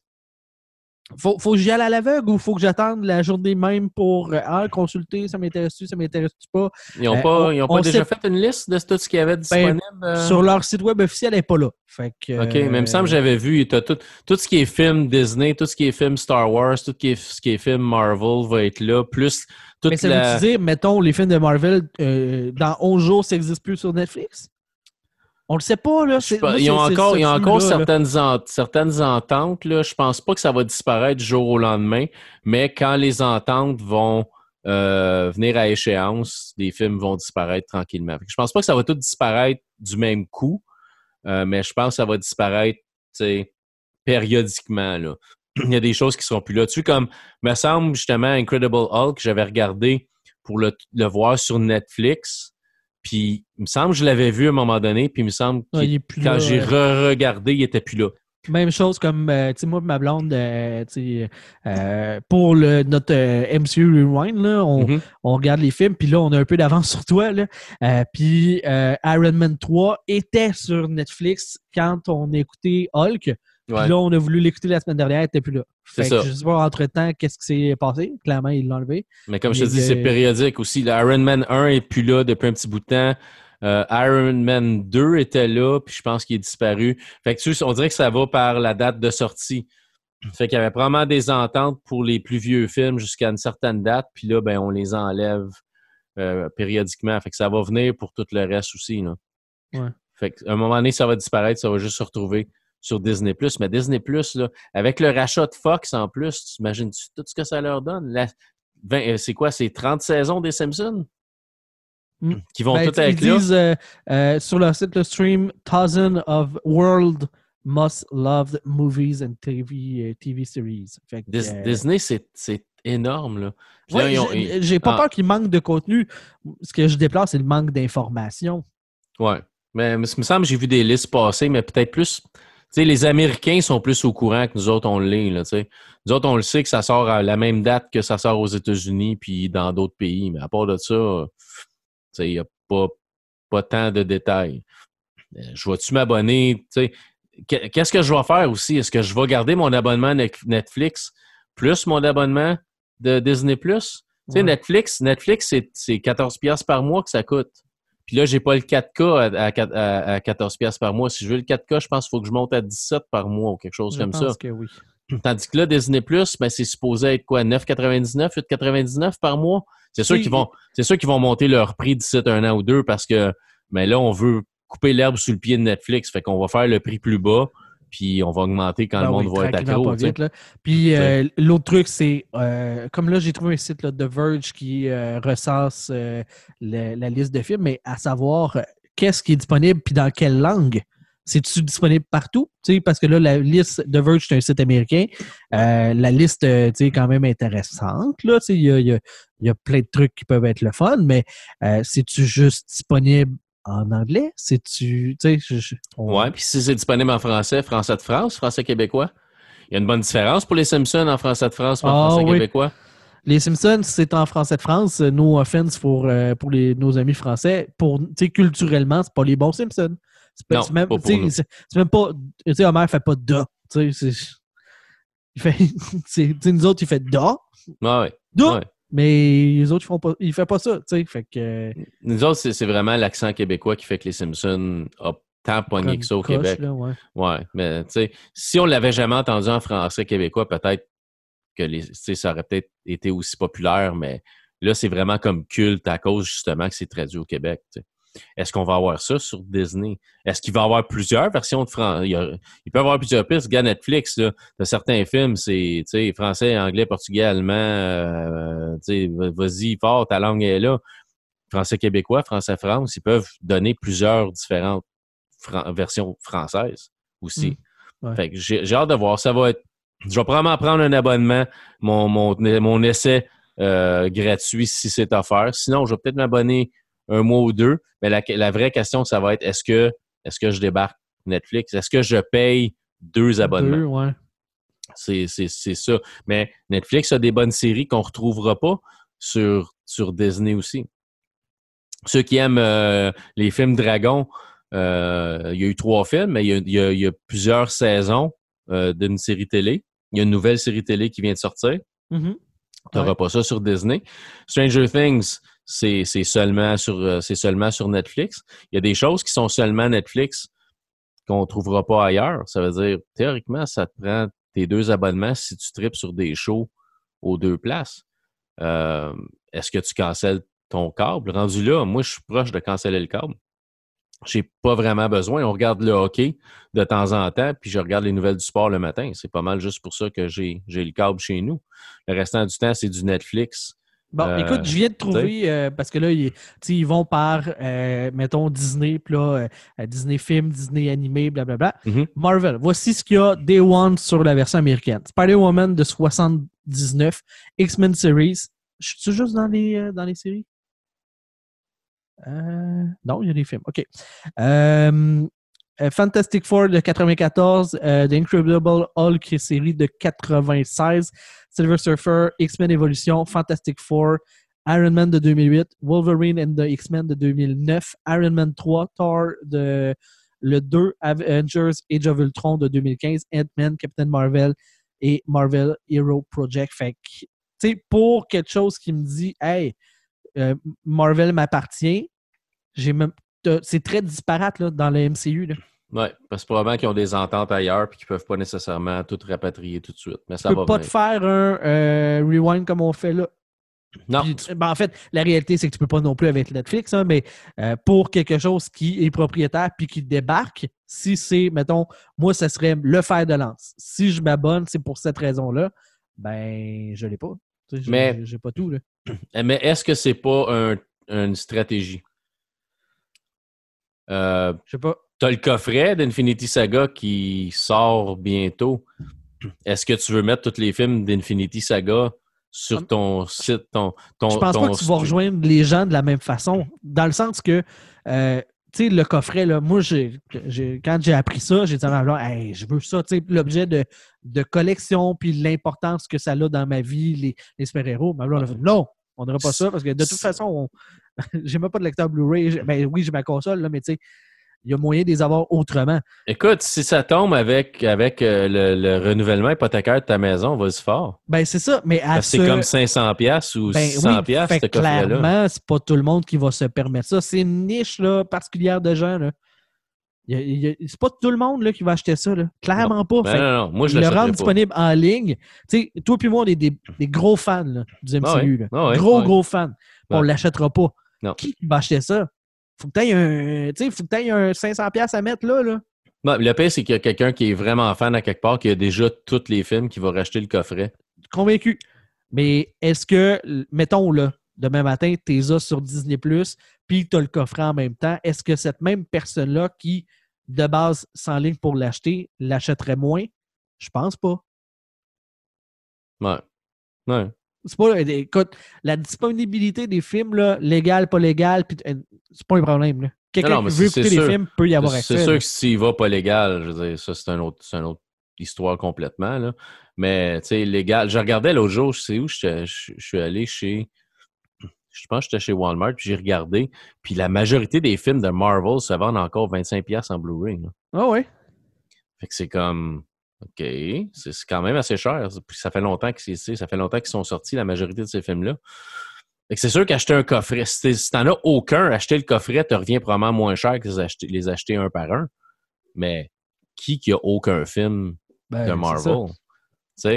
faut, faut que j'y aille à l'aveugle ou faut que j'attende la journée même pour euh, ah, consulter, ça m'intéresse-tu, ça m'intéresse-tu pas? ils ont Euh, pas, on- ils ont on pas déjà sait- fait une liste de tout ce qu'il y avait disponible? euh? Sur leur site web officiel, elle n'est pas là. Fait que, OK, mais il me semble que euh, j'avais vu, tout, tout ce qui est film Disney, tout ce qui est film Star Wars, tout ce qui est, ce qui est film Marvel va être là, plus toute Mais ça la... veut dire, mettons, les films de Marvel, euh, dans 11 jours, ça n'existe plus sur Netflix? On le sait pas, là. Pas, ils ont encore, ils ont certaines, certaines ententes. Là. Je pense pas que ça va disparaître du jour au lendemain, mais quand les ententes vont euh, venir à échéance, les films vont disparaître tranquillement. Je pense pas que ça va tout disparaître du même coup, euh, mais je pense que ça va disparaître périodiquement, là. Il y a des choses qui seront plus là. Tu comme, me semble, justement, Incredible Hulk, j'avais regardé pour le, le voir sur Netflix. Puis, il me semble que je l'avais vu à un moment donné, puis il me semble que Ouais, quand j'ai euh, re-regardé, il était plus là. Même chose comme, euh, tu sais, moi, ma blonde, euh, tu sais, euh, pour le, notre MCU Rewind, là, on, Mhm. on regarde les films, puis là, on a un peu d'avance sur toi. Là. Puis Iron Man 3 était sur Netflix quand on écoutait Hulk. Puis là, on a voulu l'écouter la semaine dernière, il n'était plus là. C'est Fait que ça. Je sais pas, entre-temps, qu'est-ce qui s'est passé. Clairement, il l'a enlevé. Mais comme je te dis, c'est périodique aussi. Le Iron Man 1 est plus là depuis un petit bout de temps. Euh, Iron Man 2 était là, puis je pense qu'il est disparu. Fait que tu sais, on dirait que ça va par la date de sortie. Fait qu'il y avait probablement des ententes pour les plus vieux films jusqu'à une certaine date, puis là, ben, on les enlève euh, périodiquement. Fait que ça va venir pour tout le reste aussi. Là. Ouais. Fait qu'à un moment donné, ça va disparaître, ça va juste se retrouver sur Disney+. Mais Disney+, là, avec le rachat de Fox en plus, tu imagines-tu tout ce que ça leur donne? La- 20, euh, c'est quoi? C'est 30 saisons des Simpsons? Mm. Qui vont Ben, toutes être ils là? disent euh, euh, sur leur site, le stream, Thousand of World Most Loved Movies and TV, TV Series. Fait que, Dis- euh, Disney, c'est énorme. Là. Ont- j'ai- pas ah. peur qu'il manque de contenu. Ce que je déplore, c'est le manque d'informations. Ouais. Mais il me semble que j'ai vu des listes passer, mais peut-être plus. Sais, les Américains sont plus au courant que nous autres, on l'est. là. Nous autres, on le sait que ça sort à la même date que ça sort aux États-Unis puis dans d'autres pays. Mais à part de ça, il n'y a pas, pas tant de détails. Euh, Je vais-tu m'abonner? Qu'est-ce que je vais faire aussi? Est-ce que je vais garder mon abonnement Net- Netflix plus mon abonnement de Disney+. Ouais. Netflix, Netflix, c'est- c'est 14$ piastres par mois que ça coûte. Puis là, j'ai pas le 4K à, à, quat- à- à 14$ piastres par mois. Si je veux le 4K, je pense qu'il faut que je monte à 17 par mois ou quelque chose Je comme pense ça. que oui. Tandis que là, Disney+, ben, c'est supposé être quoi? 9,99, 8,99 par mois? C'est sûr C'est- qu'ils vont, c'est sûr qu'ils vont monter leur prix d'ici un an ou deux parce que, mais là, on veut couper l'herbe sous le pied de Netflix. Fait qu'on va faire le prix plus bas, puis on va augmenter quand Ben le monde oui, va être accro. Puis euh, l'autre truc, c'est euh, comme là, j'ai trouvé un site là, de Verge qui euh, recense le- la liste de films, mais à savoir qu'est-ce qui est disponible puis dans quelle langue? C'est-tu disponible partout? Parce que là, la liste de Verge, c'est un site américain. La liste, est quand même intéressante. Il y a, y a- il y a plein de trucs qui peuvent être le fun, mais c'est-tu juste disponible en anglais? C'est-tu. On- Ouais, puis si c'est disponible en français, français de France, français québécois. Il y a une bonne différence pour les Simpsons en français de France ou en Ah, français oui. québécois. Les Simpsons, c'est en français de France. No offense pour, euh, pour les, nos amis français. Pour, tu sais, culturellement, c'est pas les bons Simpsons. C'est pas, Non, même, pas pour même pas. Tu sais, Homer fait pas da. Tu sais, c'est- il fait. c'est- tu sais, nous autres, il fait da. Ouais, ouais. Da. Ouais. Mais les autres, ils font pas. Fait pas ça. Tu sais, fait que. Nous autres, c'est vraiment l'accent québécois qui fait que les Simpsons ont tant pogné que ça au coche, Québec. là, ouais. Ouais, mais tu sais, si on l'avait jamais entendu en français québécois, peut-être que les, ça aurait peut-être été aussi populaire, mais là, c'est vraiment comme culte à cause justement que c'est traduit au Québec. Est-ce qu'on va avoir ça sur Disney? Est-ce qu'il va y avoir plusieurs versions de français? Il, y a- il peut y avoir plusieurs pistes. Regarde Netflix, là, de certains films, c'est français, anglais, portugais, allemand, euh, vas-y fort, ta langue est là. Français québécois, français France, ils peuvent donner plusieurs différentes fran- versions françaises aussi. Mm. Ouais. Fait que j'ai j'ai hâte de voir. Ça va être. Je vais probablement prendre un abonnement, mon, mon, mon essai euh, gratuit si c'est offert. Sinon, je vais peut-être m'abonner un mois ou deux. Mais la, la vraie question, ça va être est-ce que est-ce que je débarque Netflix? Est-ce que je paye deux abonnements? Deux, ouais. C'est ça. Mais Netflix a des bonnes séries qu'on ne retrouvera pas sur, sur Disney aussi. Ceux qui aiment euh, les films Dragon, euh, il y a eu trois films, mais il y a, il y a- il y a plusieurs saisons euh, d'une série télé. Il y a une nouvelle série télé qui vient de sortir. Mhm. Tu n'auras Ouais. pas ça sur Disney. Stranger Things, c'est c'est seulement, sur, euh, c'est seulement sur Netflix. Il y a des choses qui sont seulement Netflix qu'on ne trouvera pas ailleurs. Ça veut dire, théoriquement, ça te prend tes deux abonnements si tu tripes sur des shows aux deux places. Euh, Est-ce que tu cancelles ton câble? Rendu là, moi, je suis proche de canceller le câble. J'ai pas vraiment besoin. On regarde le hockey de temps en temps, puis je regarde les nouvelles du sport le matin. C'est pas mal juste pour ça que j'ai le câble chez nous. Le restant du temps, c'est du Netflix Bon, Euh, écoute, je viens de trouver, euh, parce que là, ils, vont par, euh, mettons, Disney, puis là, euh, Disney film, Disney animé, blablabla. Mhm. Marvel, voici ce qu'il y a Day One sur la version américaine. Spider-Woman de 79, X-Men Series. Je suis juste dans les, euh, dans les séries? Euh, non, il y a des films. OK. Euh, Fantastic Four de 94, euh, The Incredible Hulk série de 96, Silver Surfer, X-Men Evolution, Fantastic Four, Iron Man de 2008, Wolverine and the X-Men de 2009, Iron Man 3, Thor de le 2, Avengers Age of Ultron de 2015, Ant-Man, Captain Marvel et Marvel Hero Project. Fait pour quelque chose qui me dit, hey, euh, Marvel m'appartient, j'ai même. C'est très disparate là, dans le MCU. Là. Ouais, parce que probablement qu'ils ont des ententes ailleurs puis qu'ils peuvent pas nécessairement tout rapatrier tout de suite. Mais ça Tu va peux pas venir. te faire un euh, rewind comme on fait là. Non, Puis, ben, en fait, la réalité, c'est que tu peux pas non plus avec Netflix, hein, mais euh, pour quelque chose qui est propriétaire puis qui débarque, si c'est, mettons, moi, ce serait le fer de lance. Si je m'abonne, c'est pour cette raison-là, ben, je l'ai pas. Tu sais, j'ai- Mais- J'ai pas tout, là. mais est-ce que c'est pas un- une stratégie? Euh, Je sais pas. T'as le coffret d'Infinity Saga qui sort bientôt. Est-ce que tu veux mettre tous les films d'Infinity Saga sur ton site, ton, ton Je pense ton pas que tu vas rejoindre les gens de la même façon. Dans le sens que, euh, tu sais, le coffret, là, moi, j'ai, quand j'ai appris ça, j'ai dit à ma Hey, je veux ça, tu sais, l'objet de, de collection, puis l'importance que ça a dans ma vie, les, les super-héros. Ma blonde non, on n'aura pas ça, parce que de toute façon, on... j'ai même pas de lecteur Blu-ray. Ben oui, j'ai ma console, là, mais tu sais, il y a moyen de les avoir autrement. Écoute, si ça tombe avec, avec euh, le, le renouvellement hypothécaire de ta maison, vas-y fort. Ben c'est ça, mais à ce... c'est comme 500$ piastres ou Ben 600$, oui, fait ce clairement, c'est pas tout le monde qui va se permettre ça. C'est une niche là, particulière de gens. Là. C'est pas tout le monde là, qui va acheter ça. Là. Clairement pas. Ben non, non, moi je le rendre disponible en ligne. Sais, toi et moi, on est des, des gros fans là, du MCU. Ah ouais, là. ah ouais, gros, ouais. gros fans. On l'achètera pas. Non. Qui va acheter ça? Faut que tu aies un, faut que t'aies un 500$ à mettre là. là. Le pire, c'est qu'il y a quelqu'un qui est vraiment fan à quelque part, qui a déjà tous les films, qui va racheter le coffret. Convaincu. Mais est-ce que, mettons là, demain matin, tu as sur Disney, puis tu as le coffret en même temps, est-ce que cette même personne-là qui, de base, s'enligne pour l'acheter, l'achèterait moins? Je pense pas. Ouais. Ouais. C'est pas, écoute, la disponibilité des films, là, légal, pas légal, euh, c'est pas un problème. là. Quelqu'un qui veut écouter sûr. films peut y avoir accès. C'est sûr là. que s'il va pas légal, je veux dire, ça, c'est un autre, une autre histoire complètement. Là. Mais, tu sais, légal. Je regardais l'autre jour, je sais où, je, je- je suis allé chez. Je pense que j'étais chez Walmart, puis j'ai regardé. Puis la majorité des films de Marvel se vendent encore 25$ en Blu-ray. Ah ouais? Fait que c'est comme. OK, c'est quand même assez cher. Ça fait longtemps c'est- ça fait longtemps qu'ils sont sortis, la majorité de ces films-là. C'est sûr qu'acheter un coffret, si t'en as aucun, acheter le coffret te revient probablement moins cher que les acheter, les acheter un par un. Mais qui qui a aucun film Ben, de. Marvel?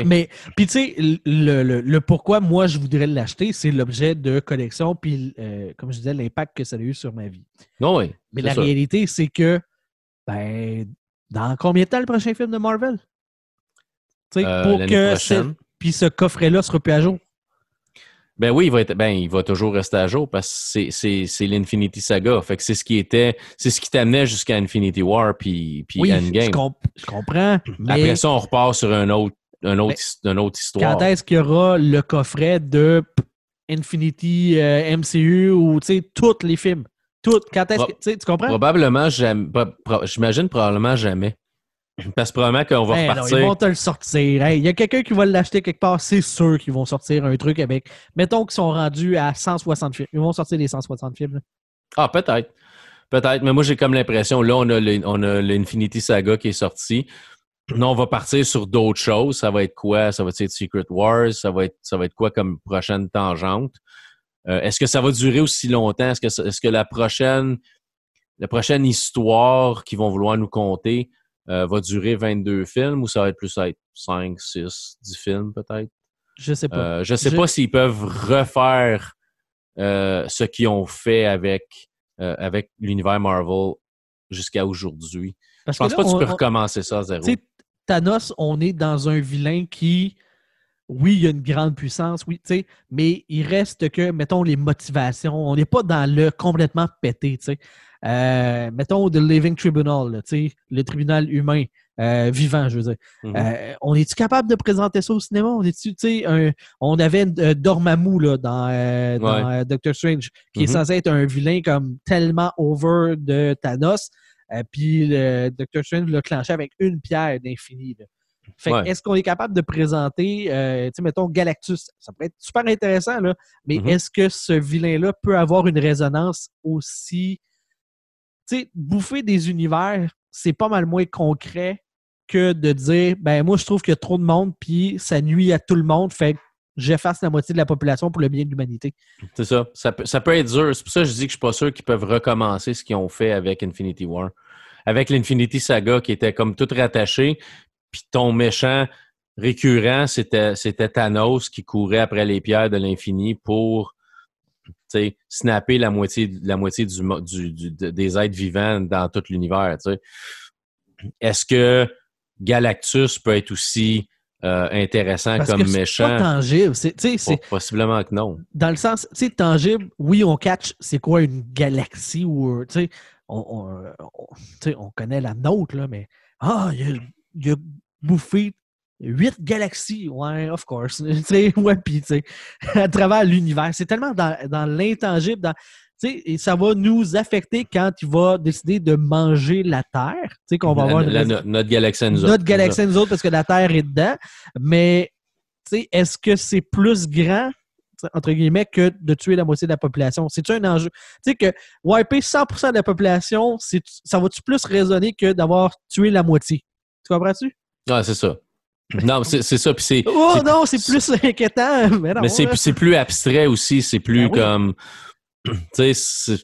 Mais, puis tu sais, le, le- le pourquoi moi je voudrais l'acheter, c'est l'objet de collection, puis euh, comme je disais, l'impact que ça a eu sur ma vie. Non, oui. Mais la réalité, c'est que, ben, dans combien de temps le prochain film de Marvel? Euh, pour que puis ce coffret-là sera plus à jour. Ben oui, il va, être, ben, il va toujours rester à jour parce que c'est- c'est c'est l'Infinity Saga. Fait que c'est ce qui était, c'est ce qui t'amenait jusqu'à Infinity War puis, puis oui, je, Endgame. comp- je comprends. Mais Après ça, on repart sur un autre, un autre, his- une autre histoire. quand est-ce qu'il y aura le coffret de Infinity euh, MCU ou tu sais, tous les films? Toutes. Quand est-ce que. Tu comprends? Probablement jamais. pro- J'imagine probablement jamais. Parce que probablement qu'on va Ben non, repartir. ils vont te le sortir. Hey, Il y a quelqu'un qui va l'acheter quelque part, c'est sûr qu'ils vont sortir un truc avec. Mettons qu'ils sont rendus à 160 films. Ils vont sortir les 160 films. là. Ah, peut-être. Peut-être. Mais moi, j'ai comme l'impression, là, on a le- on a l'Infinity Saga qui est sorti. Là, on va partir sur d'autres choses. Ça va être quoi? Ça va être Secret Wars? Ça va être, ça va être quoi comme prochaine tangente? Euh, est-ce que ça va durer aussi longtemps? Est-ce que, est-ce que la prochaine, la prochaine histoire qu'ils vont vouloir nous conter euh, va durer 22 films ou ça va être plus être 5, 6, 10 films peut-être? Je sais pas. Euh, je ne sais Je- pas s'ils peuvent refaire euh, ce qu'ils ont fait avec, euh, avec l'univers Marvel jusqu'à aujourd'hui. Je pense pas que tu peux on- recommencer ça à zéro. Thanos, on est dans un vilain qui oui, il y a une grande puissance, oui, tu sais, mais il reste que, mettons, les motivations, on n'est pas dans le complètement pété, tu sais. Euh, mettons, The Living Tribunal, le tribunal humain. Euh, vivant, je veux dire. Mhm. Euh, on est-tu capable de présenter ça au cinéma? On est-tu, tu sais, un- on avait Dormammu là, dans, dans Doctor Strange, qui est Mhm. censé être un vilain comme tellement over de Thanos, puis le Doctor Strange l'a clenché avec une pierre d'infini. Fait Ouais. est-ce qu'on est capable de présenter, euh, mettons, Galactus? Ça pourrait être super intéressant, là, mais Mhm. est-ce que ce vilain-là peut avoir une résonance aussi. Sais, bouffer des univers, c'est pas mal moins concret que de dire, ben moi, je trouve qu'il y a trop de monde, puis ça nuit à tout le monde, fait que j'efface la moitié de la population pour le bien de l'humanité. C'est ça. Ça peut, ça peut être dur. C'est pour ça que je dis que je suis pas sûr qu'ils peuvent recommencer ce qu'ils ont fait avec Infinity War. Avec l'Infinity Saga qui était comme tout rattaché, puis ton méchant récurrent, c'était, Thanos qui courait après les pierres de l'infini pour snapper la moitié, la moitié du, mo- du- du- de- des êtres vivants dans tout l'univers. Est-ce que Galactus peut être aussi euh, intéressant Parce comme que c'est méchant? pas tangible. C'est- Possiblement que non. dans le sens, tangible, oui, on catch c'est quoi une galaxie ou, on, on- on- connaît la nôtre, là, mais, ah, il a, il a bouffé huit galaxies, ouais, of course, tu sais, ouais, puis, tu sais, à travers l'univers, c'est tellement dans, dans l'intangible, dans, tu sais, et ça va nous affecter quand il va décider de manger la Terre, tu sais, qu'on va avoir La- la- notre galaxie à nous autres. notre galaxie à nous autres parce que la Terre est dedans. Mais tu sais, est-ce que c'est plus grand, entre guillemets, que de tuer la moitié de la population? C'est-tu un enjeu? Tu sais que wiper 100% de la population, ça va-tu plus résonner que d'avoir tué la moitié? Tu comprends-tu? Ah, c'est ça. Non, c'est c'est ça. Puis c'est. Oh non, c'est plus inquiétant. Mais Mais c'est plus abstrait aussi. C'est plus Ben oui. comme. Tu sais,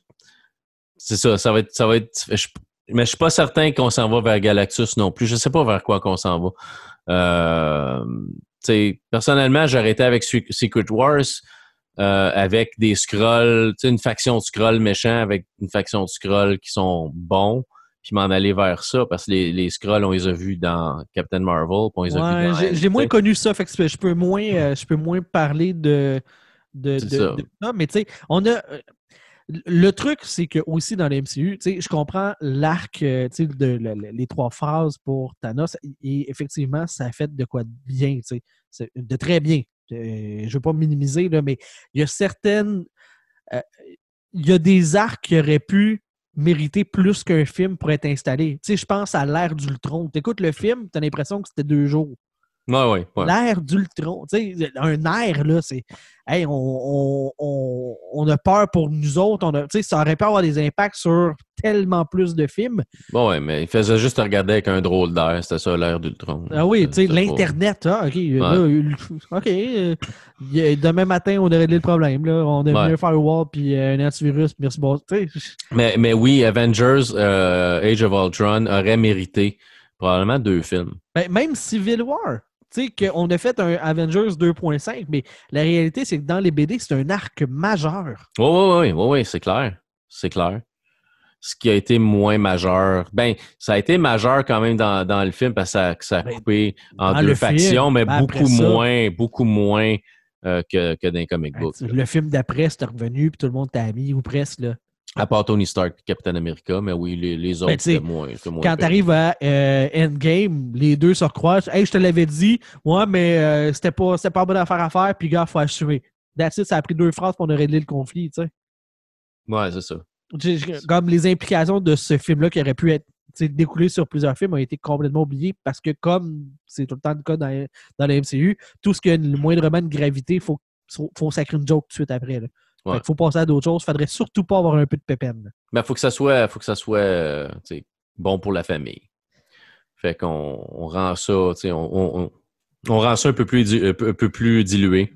c'est ça. Ça va être. Ça va être je- mais je suis pas certain qu'on s'en va vers Galactus non plus. Je sais pas vers quoi qu'on s'en va. Euh, personnellement, j'aurais été avec Sec- Secret Wars. euh, avec des scrolls, tu sais, une faction de scrolls méchants avec une faction de scrolls qui sont bons, puis m'en aller vers ça, parce que les, les scrolls, on les a vus dans Captain Marvel, puis on les a Ouais, vus dans j'ai- moins connu ça, fait que je peux moins, euh, je peux moins parler de, de, ça. de Mais tu sais, on a. euh, Le truc, c'est que aussi dans le MCU, tu sais, je comprends l'arc, euh, tu sais, de le- le- les trois phases pour Thanos, et effectivement, ça a fait de quoi de bien, tu sais, c'est- de très bien. Euh, je veux pas minimiser, là, mais il y a certaines. euh, il y a des arcs qui auraient pu mériter plus qu'un film pour être installé. Tu sais, je pense à l'ère d'Ultron. Tu écoutes le film, tu as l'impression que c'était deux jours. Ouais, ouais, ouais. L'ère d'Ultron. Un air, là, c'est. Hey, on, on, on, on a peur pour nous autres. On a, ça aurait pu avoir des impacts sur tellement plus de films. Bon, ouais, mais il faisait juste regarder avec un drôle d'air. C'était ça, l'air d'Ultron. Ah oui, tu sais, l'Internet, ah, OK. là, euh, OK. euh, demain matin, on a réglé le problème. Là. On a mis un firewall puis euh, un antivirus. Merci, bon. Mais, mais oui, Avengers euh, Age of Ultron aurait mérité probablement deux films. Ben, même Civil War. Tu sais, qu'on a fait un Avengers 2.5, mais la réalité, c'est que dans les BD, c'est un arc majeur. Oui, oui, oui, oui, oui, c'est clair. C'est clair. Ce qui a été moins majeur. Ben, ça a été majeur quand même dans, dans le film parce que ça, que ça a Ben, coupé en deux film, factions, mais ben, beaucoup ça- moins, beaucoup moins euh, que, que dans les comic Ben, books. le film d'après, c'était revenu, puis tout le monde t'a mis, ou presque. Là. À part Tony Stark et Captain America, mais oui, les, les autres, c'était moins, Quand tu arrives à euh, Endgame, les deux se recroisent. Hey, je te l'avais dit, ouais, mais euh, c'était pas, pas bonne affaire à faire, puis gars, faut assumer. That's it, ça a pris deux phrases pour on a réglé le conflit, tu sais. Ouais, c'est ça. Comme les implications de ce film-là qui aurait pu être découlé sur plusieurs films ont été complètement oubliées parce que, comme c'est tout le temps le cas dans, dans la MCU, tout ce qui a le moindrement de gravité, il faut, faut, faut sacrer une joke tout de suite après. Là. Ouais. Fait qu'il faut passer à d'autres choses. Il faudrait surtout pas avoir un peu de pépine. là. Mais faut que ça soit, faut que ça soit euh, bon pour la famille. Fait qu'on on rend ça, on, on, on- on rend ça un peu plus, un peu, un peu plus dilué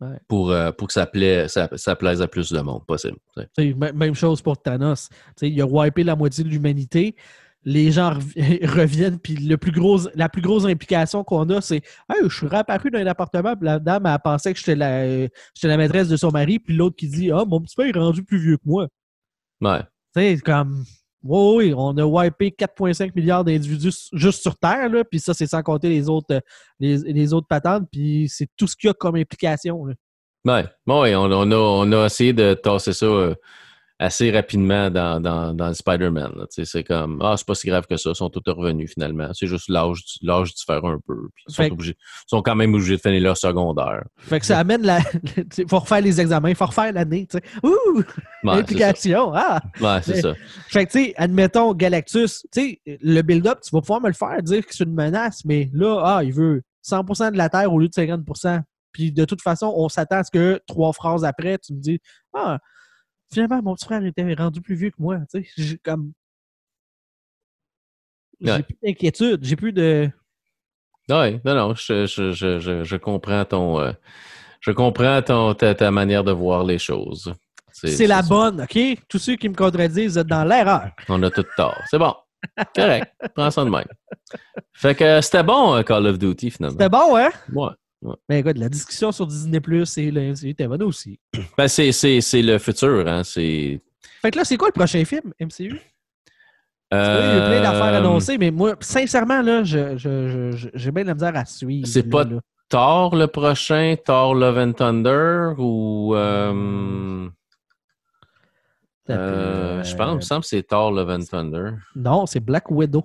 Ouais. pour, euh, pour que ça, plaît, ça, ça plaise à plus de monde possible. Même chose pour Thanos. Il a wipé la moitié de l'humanité. Les gens rev- reviennent, puis le plus gros, la plus grosse implication qu'on a, c'est hey, je suis réapparu dans un appartement, puis la dame elle pensait que j'étais la, j'étais la maîtresse de son mari, puis l'autre qui dit Ah, mon petit père est rendu plus vieux que moi. Ouais. Tu sais, comme Oui, oui, on a wipé 4,5 milliards d'individus juste sur Terre, là, puis ça, c'est sans compter les autres, les, les autres patentes, puis c'est tout ce qu'il y a comme implication. Là. Ouais, bon, on, a, on a essayé de tasser ça euh, assez rapidement dans, dans, dans Spider-Man. C'est comme, ah, c'est pas si grave que ça, ils sont tous revenus finalement. C'est juste l'âge l'âge diffère un peu. Ils, sont obligés, ils sont quand même obligés de finir leur secondaire. Fait que ça amène la. Il faut refaire les examens, il faut refaire l'année. Ouh! Ouais, c'est ça. implication! Ah! Ouais, c'est ça. Fait que, tu sais, admettons, Galactus, tu sais, le build-up, tu vas pouvoir me le faire, dire que c'est une menace, mais là, ah, il veut 100% de la Terre au lieu de 50%. Puis de toute façon, on s'attend à ce que trois phrases après, tu me dis, ah, finalement, mon petit frère était rendu plus vieux que moi, tu sais. J'ai comme. J'ai Ouais. plus d'inquiétude, j'ai plus de. Ouais, non, non, je, je, je, je, je comprends ton. euh, je comprends ton, ta, ta manière de voir les choses. C'est la ça. bonne, OK? Tous ceux qui me contredisent, vous êtes dans l'erreur. On a tout tort. C'est bon. Correct. Prends ça de même. Fait que euh, c'était bon, euh, Call of Duty, finalement. C'était bon, hein? Ouais. Mais écoute, la discussion sur Disney Plus et le MCU bonne aussi. Ben, c'est, c'est, c'est le futur, hein. C'est. Fait que là, c'est quoi le prochain film, MCU? Là, il y a plein d'affaires Euh, annoncées, mais moi, sincèrement, là, je, j'ai bien de la misère à suivre. C'est pas- là. Thor le prochain, Thor Love and Thunder ou. euh, euh, euh, je pense, il me semble que c'est Thor Love and Thunder. Non, c'est Black Widow.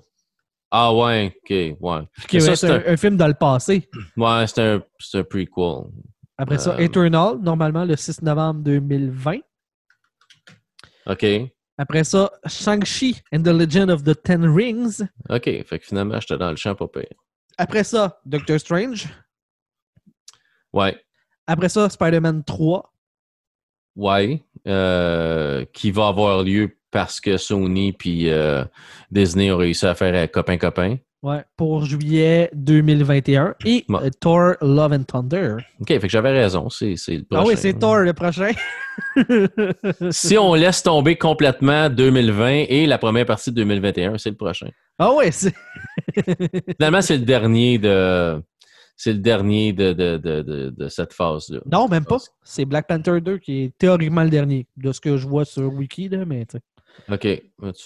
Ah ouais, ok, ouais. C'est un, un film dans le passé. Ouais, c'est un, un prequel. Après ça, Euh, Eternal, normalement le 6 novembre 2020. OK. Après ça, Shang-Chi and the Legend of the Ten Rings. OK. Fait que finalement, j'étais dans le champ pas pire. Après ça, Doctor Strange. Ouais. Après ça, Spider-Man 3. Ouais. Euh, qui va avoir lieu parce que Sony puis euh, Disney ont réussi à faire copain-copain. Ouais, pour juillet 2021. Et euh, Thor Love and Thunder. OK, fait que j'avais raison. C'est, c'est le Ah prochain. oui, c'est Thor le prochain. Si on laisse tomber complètement 2020 et la première partie de 2021, c'est le prochain. Ah ouais, c'est. Finalement, c'est le dernier de. C'est le dernier de, de, de, de, de cette phase-là. Non, même pas. C'est Black Panther 2 qui est théoriquement le dernier, de ce que je vois sur Wiki, là, mais tu sais. OK.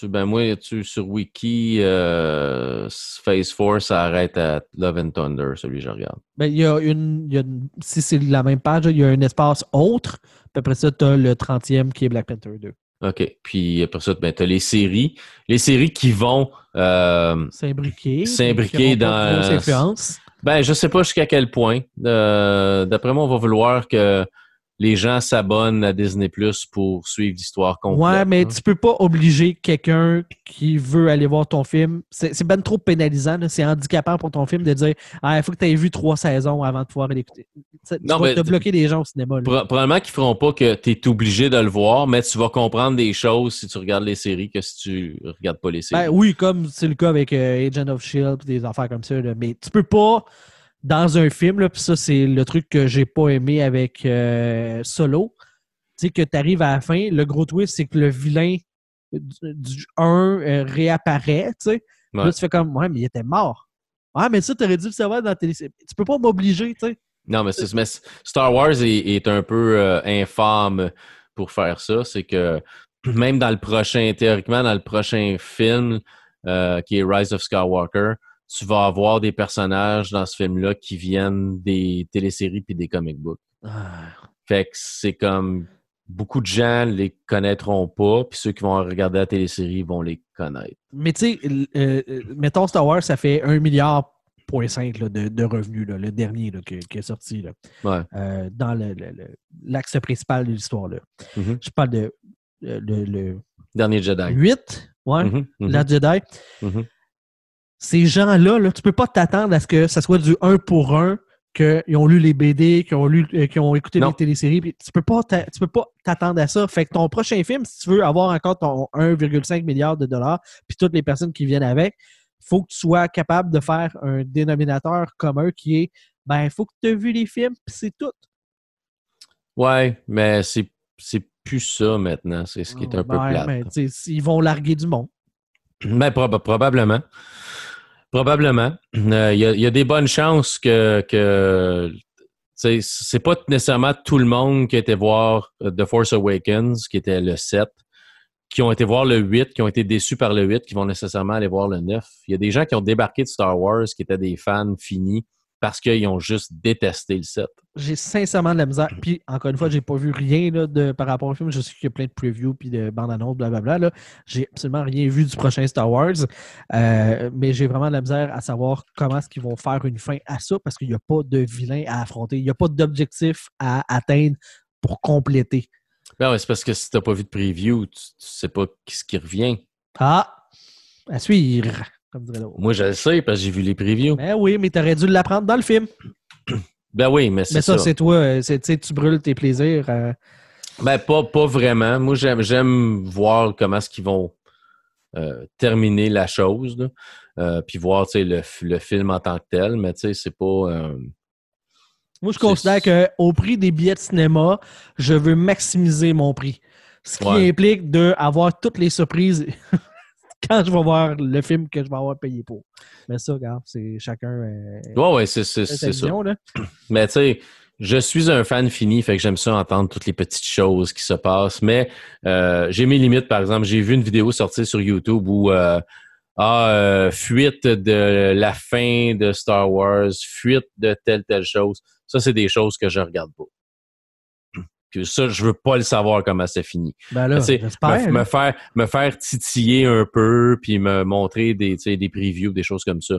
Ben moi, tu, sur Wiki, euh, Phase 4, ça arrête à Love and Thunder, celui que je regarde. Ben, il y a une. il y a une- si c'est la même page, il y a un espace autre. Puis après ça, tu as le 30e qui est Black Panther 2. OK. Puis après ça, ben, tu as les séries. Les séries qui vont. euh, S'imbriquer. S'imbriquer dans- ben, je sais pas jusqu'à quel point. Euh, D'après moi, on va vouloir que les gens s'abonnent à Disney Plus pour suivre l'histoire complète. Ouais, mais hein. tu peux pas obliger quelqu'un qui veut aller voir ton film. C'est ben trop pénalisant. C'est handicapant pour ton film de dire Ah, il faut que tu aies vu trois saisons avant de pouvoir l'écouter. Tu tu Non, vas mais- te bloquer des gens au cinéma. Pro- probablement qu'ils feront pas que tu es obligé de le voir, mais tu vas comprendre des choses si tu regardes les séries que si tu regardes pas les séries. Ben oui, comme c'est le cas avec euh, Agent of Shield et des affaires comme ça. là. Mais tu peux pas, dans un film, puis ça, c'est le truc que j'ai pas aimé avec euh, Solo. Tu sais, que tu arrives à la fin, le gros twist, c'est que le vilain du 1 réapparaît, tu sais. Ouais. Là, tu fais comme, ouais, mais il était mort. Ouais, mais ça, t'aurais dû le savoir dans la télé. Tu peux pas m'obliger, tu sais. Non, mais, c'est- mais Star Wars est, est un peu euh, infâme pour faire ça. C'est que même dans le prochain, théoriquement, dans le prochain film euh, qui est Rise of Skywalker, tu vas avoir des personnages dans ce film-là qui viennent des téléséries puis des comic books. Fait que c'est comme beaucoup de gens les connaîtront pas, puis ceux qui vont regarder la télésérie vont les connaître. Mais tu sais, euh, euh, mettons Star Wars, ça fait 1 milliard point de, de revenus, là, le dernier là, qui, qui est sorti là, Ouais. euh, dans le- le- le- l'axe principal de l'histoire. Mhm. Je parle de euh, le, Dernier Jedi. 8, ouais, Mhm, mhm, la Jedi. Ces gens-là, là, tu peux pas t'attendre à ce que ça soit du 1 pour 1, qu'ils ont lu les BD, qu'ils ont, lu, euh, qu'ils ont écouté Non. les téléséries. puis Tu peux pas tu peux pas t'attendre à ça. Fait que ton prochain film, si tu veux avoir encore ton 1,5 milliard de dollars, puis toutes les personnes qui viennent avec, faut que tu sois capable de faire un dénominateur commun qui est ben, il faut que tu aies vu les films, puis c'est tout. Ouais, mais c'est plus ça maintenant. C'est ce qui est un peu plate. mais, ils vont larguer du monde. Ben, proba- probablement. Probablement. Euh, Il y, a, des bonnes chances que, que c'est pas nécessairement tout le monde qui a été voir euh, The Force Awakens, qui était le 7, qui ont été voir le 8, qui ont été déçus par le 8, qui vont nécessairement aller voir le 9. Il y a des gens qui ont débarqué de Star Wars, qui étaient des fans finis, parce qu'ils ont juste détesté le 7. J'ai sincèrement de la misère. Puis, encore une fois, j'ai pas vu rien là, de, par rapport au film. Je sais qu'il y a plein de previews puis de bandes annonces, blablabla. J'ai absolument rien vu du prochain Star Wars. Euh, mais j'ai vraiment de la misère à savoir comment est-ce qu'ils vont faire une fin à ça parce qu'il n'y a pas de vilain à affronter. Il n'y a pas d'objectif à atteindre pour compléter. Ben ouais, c'est parce que si tu n'as pas vu de preview, tu, tu sais pas ce qui revient. Ah! À suivre, comme dirait l'autre. Moi, je le sais parce que j'ai vu les previews. Ben oui, mais tu aurais dû l'apprendre dans le film. Ben oui, mais c'est Mais ça, ça. c'est toi. euh, c'est- tu brûles tes plaisirs. euh, Ben, pas, pas vraiment. Moi, j'aime, j'aime voir comment est-ce qu'ils vont euh, terminer la chose, là. Euh, puis voir, le, film en tant que tel, mais tu sais, c'est pas... euh, Moi, je considère qu'au prix des billets de cinéma, je veux maximiser mon prix. Ce qui Ouais. implique d'avoir toutes les surprises quand je vais voir le film que je vais avoir payé pour. Mais ça, regarde, c'est chacun euh, Ouais, ouais, c'est, c'est, sa c'est ça. Mais tu sais, je suis un fan fini, fait que j'aime ça entendre toutes les petites choses qui se passent. Mais euh, j'ai mes limites, par exemple. J'ai vu une vidéo sortir sur YouTube où euh, ah, euh, fuite de la fin de Star Wars, fuite de telle, telle chose. Ça, c'est des choses que je regarde pas. Puis ça, je veux pas le savoir comment c'est fini. Ben là, Tu sais, j'espère. me, me faire, me faire titiller un peu, puis me montrer des, des previews, des choses comme ça.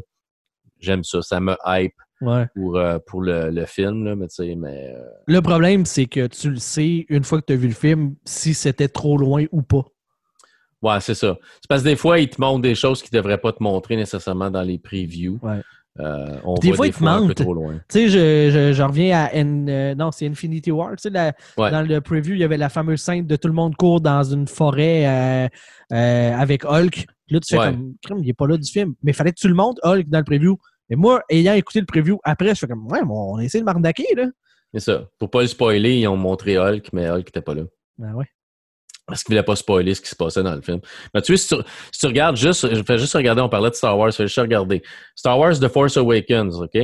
J'aime ça. Ça me hype Ouais. pour, euh, pour le, le film, là, mais mais... euh, Le problème, c'est que tu le sais, une fois que tu as vu le film, si c'était trop loin ou pas. Ouais, c'est ça. C'est parce que des fois, ils te montrent des choses qu'ils ne devraient pas te montrer nécessairement dans les previews. Ouais. Euh, on Des va fois, des ils te fois un peu mentent. trop loin. Tu sais, je, je, je reviens à N- euh, non, c'est Infinity War. Tu sais, la- Ouais. dans le preview, il y avait la fameuse scène de tout le monde court dans une forêt euh, avec Hulk. Là, tu fais Ouais. comme, crème, il n'est pas là du film. Mais il fallait que tu le montres, Hulk, dans le preview. Mais moi, ayant écouté le preview après, je fais comme, ouais, bon, on a essayé de m'arnaquer, là. C'est ça. Pour pas le spoiler, ils ont montré Hulk, mais Hulk n'était pas là. Ben ouais. Parce qu'ils voulaient pas spoiler ce qui se passait dans le film. Mais tu sais, si tu, si tu regardes juste, je fais juste regarder, on parlait de Star Wars, je fais juste regarder. Star Wars The Force Awakens, OK?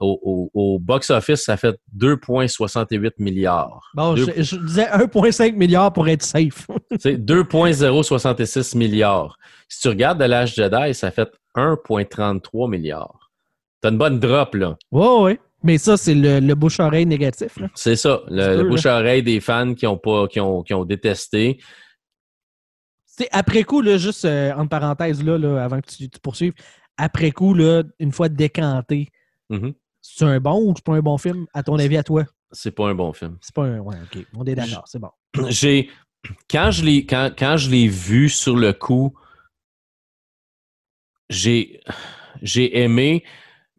Au, au- au box-office, ça fait 2,68 milliards. Bon, je, je disais 1,5 milliard pour être safe. Tu sais, 2,066 milliards. Si tu regardes The Last Jedi, ça fait 1,33 milliards. T'as une bonne drop, là. ouais, ouais. Mais ça, c'est le, le bouche-oreille négatif. C'est ça. Le, bouche-oreille des fans qui ont, pas, qui ont, qui ont détesté. Après coup, là, juste euh, entre parenthèses, là, là, avant que tu, tu poursuives, après coup, là, une fois décanté, Mhm. c'est un bon ou c'est pas un bon film, à ton avis, à toi? C'est pas un bon film. C'est pas un. Ouais, OK. On est d'accord, c'est bon. J'ai. Quand je l'ai quand, quand je l'ai vu sur le coup, j'ai j'ai aimé,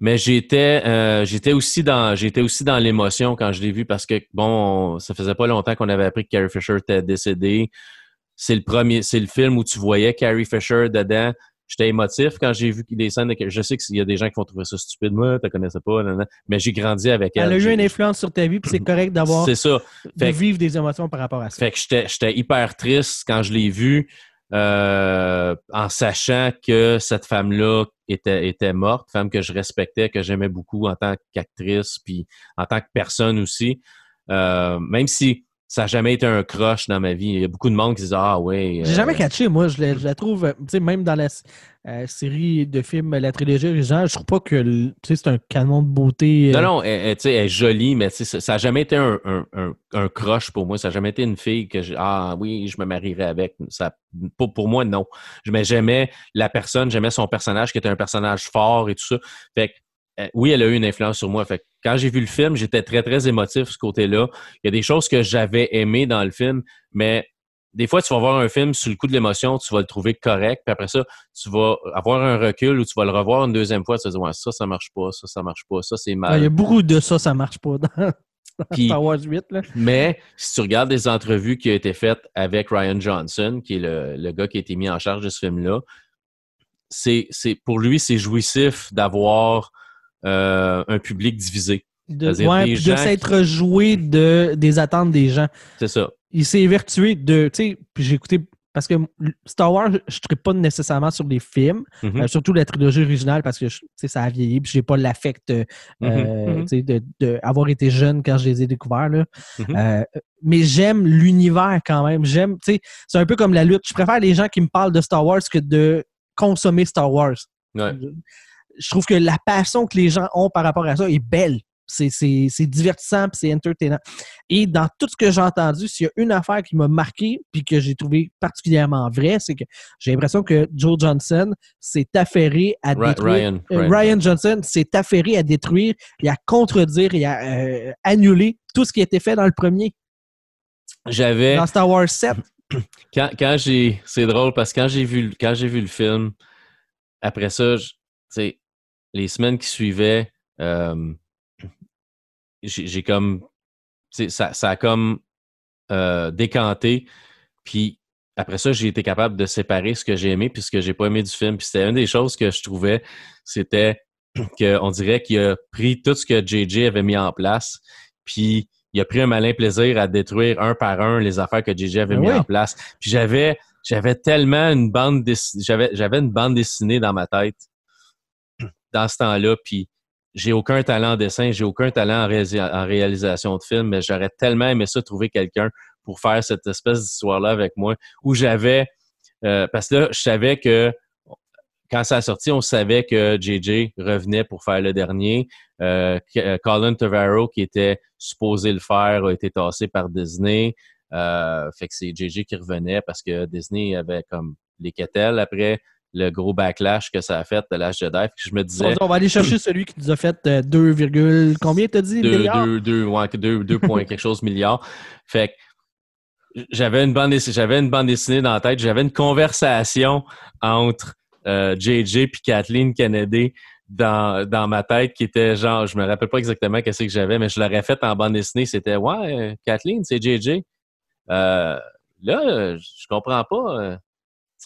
mais j'étais euh, j'étais aussi dans j'étais aussi dans l'émotion quand je l'ai vu parce que bon, ça faisait pas longtemps qu'on avait appris que Carrie Fisher était décédée. C'est le premier, c'est le film où tu voyais Carrie Fisher dedans. J'étais émotif quand j'ai vu les scènes. De, je sais qu'il y a des gens qui vont trouver ça stupide. Moi, tu connaissais pas, nan, nan. mais j'ai grandi avec elle. Elle a eu une influence sur ta vie, puis c'est correct d'avoir C'est ça. de Fait- vivre des émotions par rapport à ça. Fait que j'étais hyper triste quand je l'ai vu, euh, en sachant que cette femme-là était, morte, femme que je respectais, que j'aimais beaucoup en tant qu'actrice, puis en tant que personne aussi. Euh, même si ça n'a jamais été un crush dans ma vie. Il y a beaucoup de monde qui disent Ah ouais. J'ai euh, jamais catché, moi. Je la, je la trouve, tu sais, même dans la euh, série de films, la trilogie originale, je trouve pas que c'est un canon de beauté. euh, Non, non, elle, elle, tu sais, elle est jolie, mais ça- n'a jamais été un, un, un, un crush pour moi. Ça n'a jamais été une fille que j'ai Ah oui, je me marierais avec. Ça, pour, pour moi, non. Mais j'aimais la personne, j'aimais son personnage qui était un personnage fort et tout ça. Fait que, oui, elle a eu une influence sur moi. Fait que quand j'ai vu le film, j'étais très, très émotif ce côté-là. Il y a des choses que j'avais aimées dans le film, mais des fois, tu vas voir un film sur le coup de l'émotion, tu vas le trouver correct, puis après ça, tu vas avoir un recul ou tu vas le revoir une deuxième fois, tu vas dire, ouais, ça, ça marche pas, ça, ça marche pas, ça, c'est mal. Il y a beaucoup de ça, ça marche pas dans, Puis- Star Wars 8. Là. Mais si tu regardes les entrevues qui ont été faites avec Ryan Johnson, qui est le, le gars qui a été mis en charge de ce film-là, c'est, pour lui, c'est jouissif d'avoir euh, un public divisé. De, ouais, des de s'être joué de, des attentes des gens. C'est ça. Il s'est évertué de. Tu sais, puis j'ai écouté. Parce que Star Wars, je ne pas nécessairement sur les films, Mhm. euh, surtout la trilogie originale, parce que je- tu sais, ça a vieilli, puis j'ai pas l'affect euh, Mhm, euh, mhm. tu sais, de, de avoir été jeune quand je les ai découverts. Là. Mais j'aime l'univers quand même. J'aime, tu sais, c'est un peu comme la lutte. Je préfère les gens qui me parlent de Star Wars que de consommer Star Wars. Ouais. Je trouve que la passion que les gens ont par rapport à ça est belle. C'est c'est- c'est divertissant puis c'est entertainant. Et dans tout ce que j'ai entendu, s'il y a une affaire qui m'a marqué puis que j'ai trouvé particulièrement vrai, c'est que j'ai l'impression que Joe Johnson s'est affairé à détruire. Ryan, euh, Ryan. Johnson s'est affairé à détruire et à contredire et à euh, annuler tout ce qui a été fait dans le premier, J'avais. dans Star Wars 7. quand, quand j'ai c'est drôle parce que quand j'ai vu quand vu le film après ça sais les semaines qui suivaient euh, j'ai comme ça, ça a comme euh, décanté puis après ça j'ai été capable de séparer ce que j'ai aimé puis ce que j'ai pas aimé du film puis c'était une des choses que je trouvais c'était qu'on dirait qu'il a pris tout ce que JJ avait mis en place puis il a pris un malin plaisir à détruire un par un les affaires que JJ avait Ben mis oui. en place. Puis j'avais j'avais tellement une bande dessinée, j'avais j'avais une bande dessinée dans ma tête dans ce temps-là puis j'ai aucun talent en dessin, j'ai aucun talent en, réalisa- en réalisation de film, mais j'aurais tellement aimé ça trouver quelqu'un pour faire cette espèce d'histoire-là avec moi où j'avais euh, parce que là je savais que quand ça a sorti, on savait que JJ revenait pour faire le dernier. Euh, euh, Colin Trevorrow, qui était supposé le faire, a été tassé par Disney. Fait que c'est JJ qui revenait parce que Disney avait comme les quételles après le gros backlash que ça a fait de l'âge Jedi. Je me disais on va aller chercher celui qui nous a fait euh, 2, virgule- combien t'as dit? 2 milliards? deux, deux, ouais, deux, deux points quelque chose milliards. Fait que j'avais une bande dessinée, j'avais une bande dessinée dans la tête, j'avais une conversation entre euh, JJ puis Kathleen Kennedy dans, dans ma tête qui était genre, je me rappelle pas exactement qu'est-ce que j'avais, mais je l'aurais fait en bande dessinée. C'était ouais, euh, Kathleen, c'est JJ. Euh, là, euh, je comprends pas.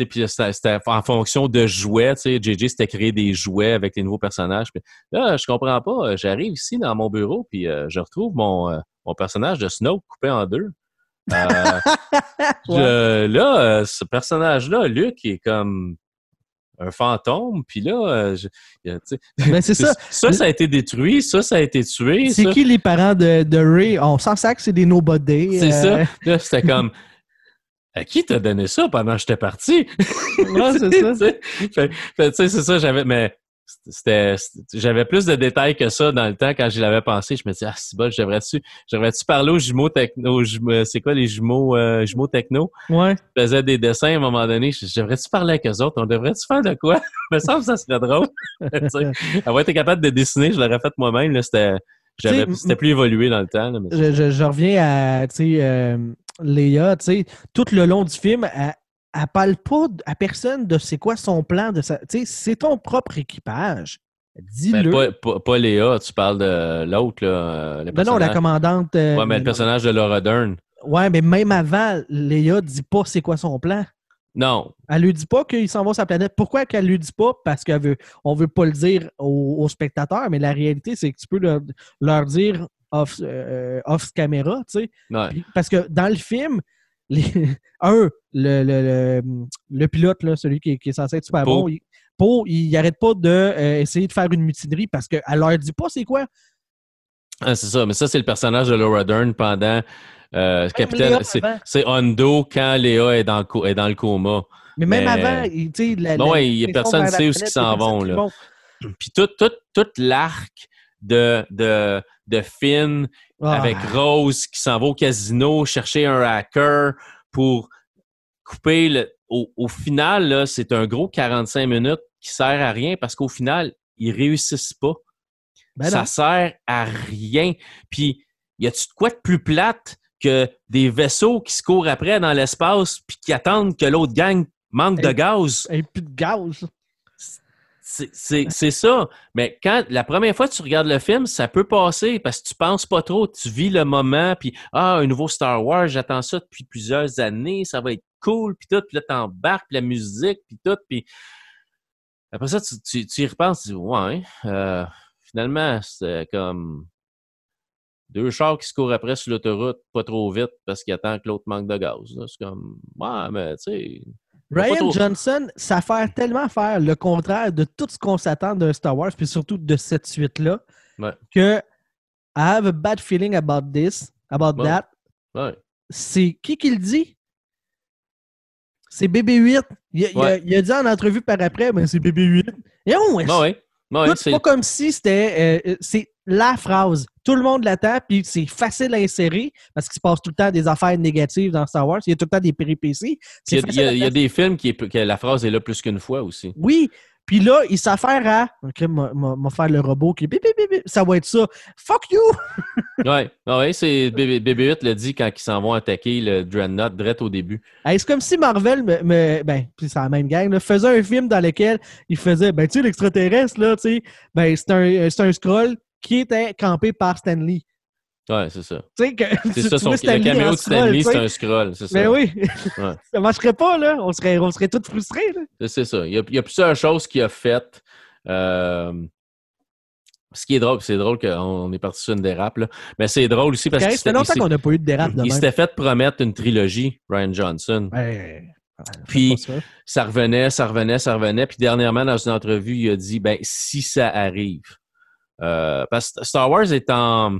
Euh, puis c'était c'était en fonction de jouets. Tu sais, JJ s'était créé des jouets avec les nouveaux personnages. Puis là, je comprends pas. euh, J'arrive ici dans mon bureau, puis euh, je retrouve mon, euh, mon personnage de Snoke coupé en deux. Euh, je- là, euh, ce personnage-là, il est comme un fantôme. Puis là, euh, je- Ben, c'est ça. ça, ça a été détruit. Ça, ça a été tué. C'est ça. qui les parents de, de Ray? On s'en sait que c'est des nobody. C'est euh, ça. Là, c'était comme. À qui t'a donné ça pendant que j'étais parti? C'est ça. Fait- fait, c'est ça, j'avais. Mais c'était. J'avais plus de détails que ça dans le temps quand j'y l'avais pensé. Je me disais, ah, c'est bon, je devrais-tu. Je devrais-tu parler aux jumeaux techno. aux jumeaux- C'est quoi les jumeaux, euh, jumeaux techno? Ouais. Je faisais des dessins à un moment donné. Je, je devrais-tu parler avec eux autres? On devrait-tu faire de quoi? me semble que ça serait drôle. Avoir été capable de dessiner, je l'aurais fait moi-même. là, C'était. j'avais- C'était plus évolué dans le temps. là, mais- Je, je- je reviens à, tu sais, euh, Léa, tu sais, tout le long du film, elle, elle parle pas à personne de c'est quoi son plan de sa. Tu sais, c'est ton propre équipage. Ben, Dis-le. pas, pas, pas Léa, tu parles de l'autre, là. euh, Le Ben non, la commandante. euh, Ouais, mais le personnage de Laura Dern. Ouais, mais même avant, Léa dit pas c'est quoi son plan. Non. Elle lui dit pas qu'il s'en va sur la planète. Pourquoi qu'elle lui dit pas? Parce qu'on veut, on veut pas le dire aux, aux spectateurs, mais la réalité, c'est que tu peux leur, leur dire off, euh, off caméra, tu sais. Ouais. Parce que dans le film, les- un, le, le, le, le pilote, là, celui qui, est- qui est censé être super Poe. bon, il, Poe, il arrête pas d'essayer de faire une mutinerie parce qu'elle leur dit pas c'est quoi. Ah, c'est ça. Mais ça, c'est le personnage de Laura Dern pendant euh, Capitaine. C'est, Hondo quand Léa est dans le, co- est dans le coma. Mais même avant, il- tu sais, la, Non, la- ouais, il y a les personne vers sait où ils s'en vont, là. Puis tout, tout, tout l'arc de, de, de Finn Ah. avec Rose qui s'en va au casino chercher un hacker pour couper le. Au, au final, c'est un gros 45 minutes qui sert à rien parce qu'au final, ils réussissent pas. Ben ça sert à rien. Puis, y a-tu de quoi de plus plate que des vaisseaux qui se courent après dans l'espace puis qui attendent que l'autre gang manque de gaz? Et plus de gaz. C'est- ça. Mais quand la première fois que tu regardes le film, ça peut passer parce que tu penses pas trop, tu vis le moment, puis ah, un nouveau Star Wars, j'attends ça depuis plusieurs années, ça va être cool, puis tout, puis là, t'embarques, puis la musique, puis tout, puis après ça, tu, tu, tu y repenses, tu dis, ouais, euh, finalement, c'est comme deux chars qui se courent après sur l'autoroute, pas trop vite, parce qu'ils attendent que l'autre manque de gaz. C'est comme, ouais, mais tu sais, Ryan Johnson, ça fait tellement faire le contraire de tout ce qu'on s'attend d'un Star Wars, puis surtout de cette suite-là, Ouais. que I have a bad feeling about this, about Ouais. that. ouais. c'est qui qui le dit? C'est BB8. Il, il a- il a dit en entrevue par après, mais c'est BB8. Et on, c'est- pas comme si c'était. euh, euh, c'est la phrase. Tout le monde la tape, puis c'est facile à insérer parce qu'il se passe tout le temps des affaires négatives dans Star Wars. Il y a tout le temps des péripéties. il y a, y y des films qui est- que la phrase est là plus qu'une fois aussi. Oui, puis là, il s'affaire à. Ok, m'a- faire le robot qui. bip, bip, bip, bip. Ça va être ça. Fuck you! Ouais, ouais, c'est BB- BB-8 le dit quand ils s'en vont attaquer le Dreadnought direct au début. Hey, c'est comme si Marvel, me, me- ben, puis c'est la même gang, là, faisait un film dans lequel il faisait, ben, tu sais, l'extraterrestre, là, tu sais, ben, c'est un, c'est un scroll qui était campé par Stanley. Ouais, c'est ça. Tu sais, que. C'est ça, son, le caméo de Stanley, c'est un scroll, c'est ça. Ben oui. Ouais. ça marcherait pas, là. On serait, on serait tous frustrés, là. C'est- ça. Il y, a, il y a plusieurs choses qu'il a faites. Euh, ce qui est drôle, c'est drôle qu'on on est parti sur une dérape, là. mais c'est drôle aussi parce qu'il Ça fait longtemps qu'on n'a pas eu de dérape de il s'était fait promettre une trilogie, Ryan Johnson. Ouais. Puis- ça. Ça revenait, ça revenait, ça revenait. Puis dernièrement, dans une entrevue, il a dit ben si ça arrive. Euh, parce que Star Wars est en.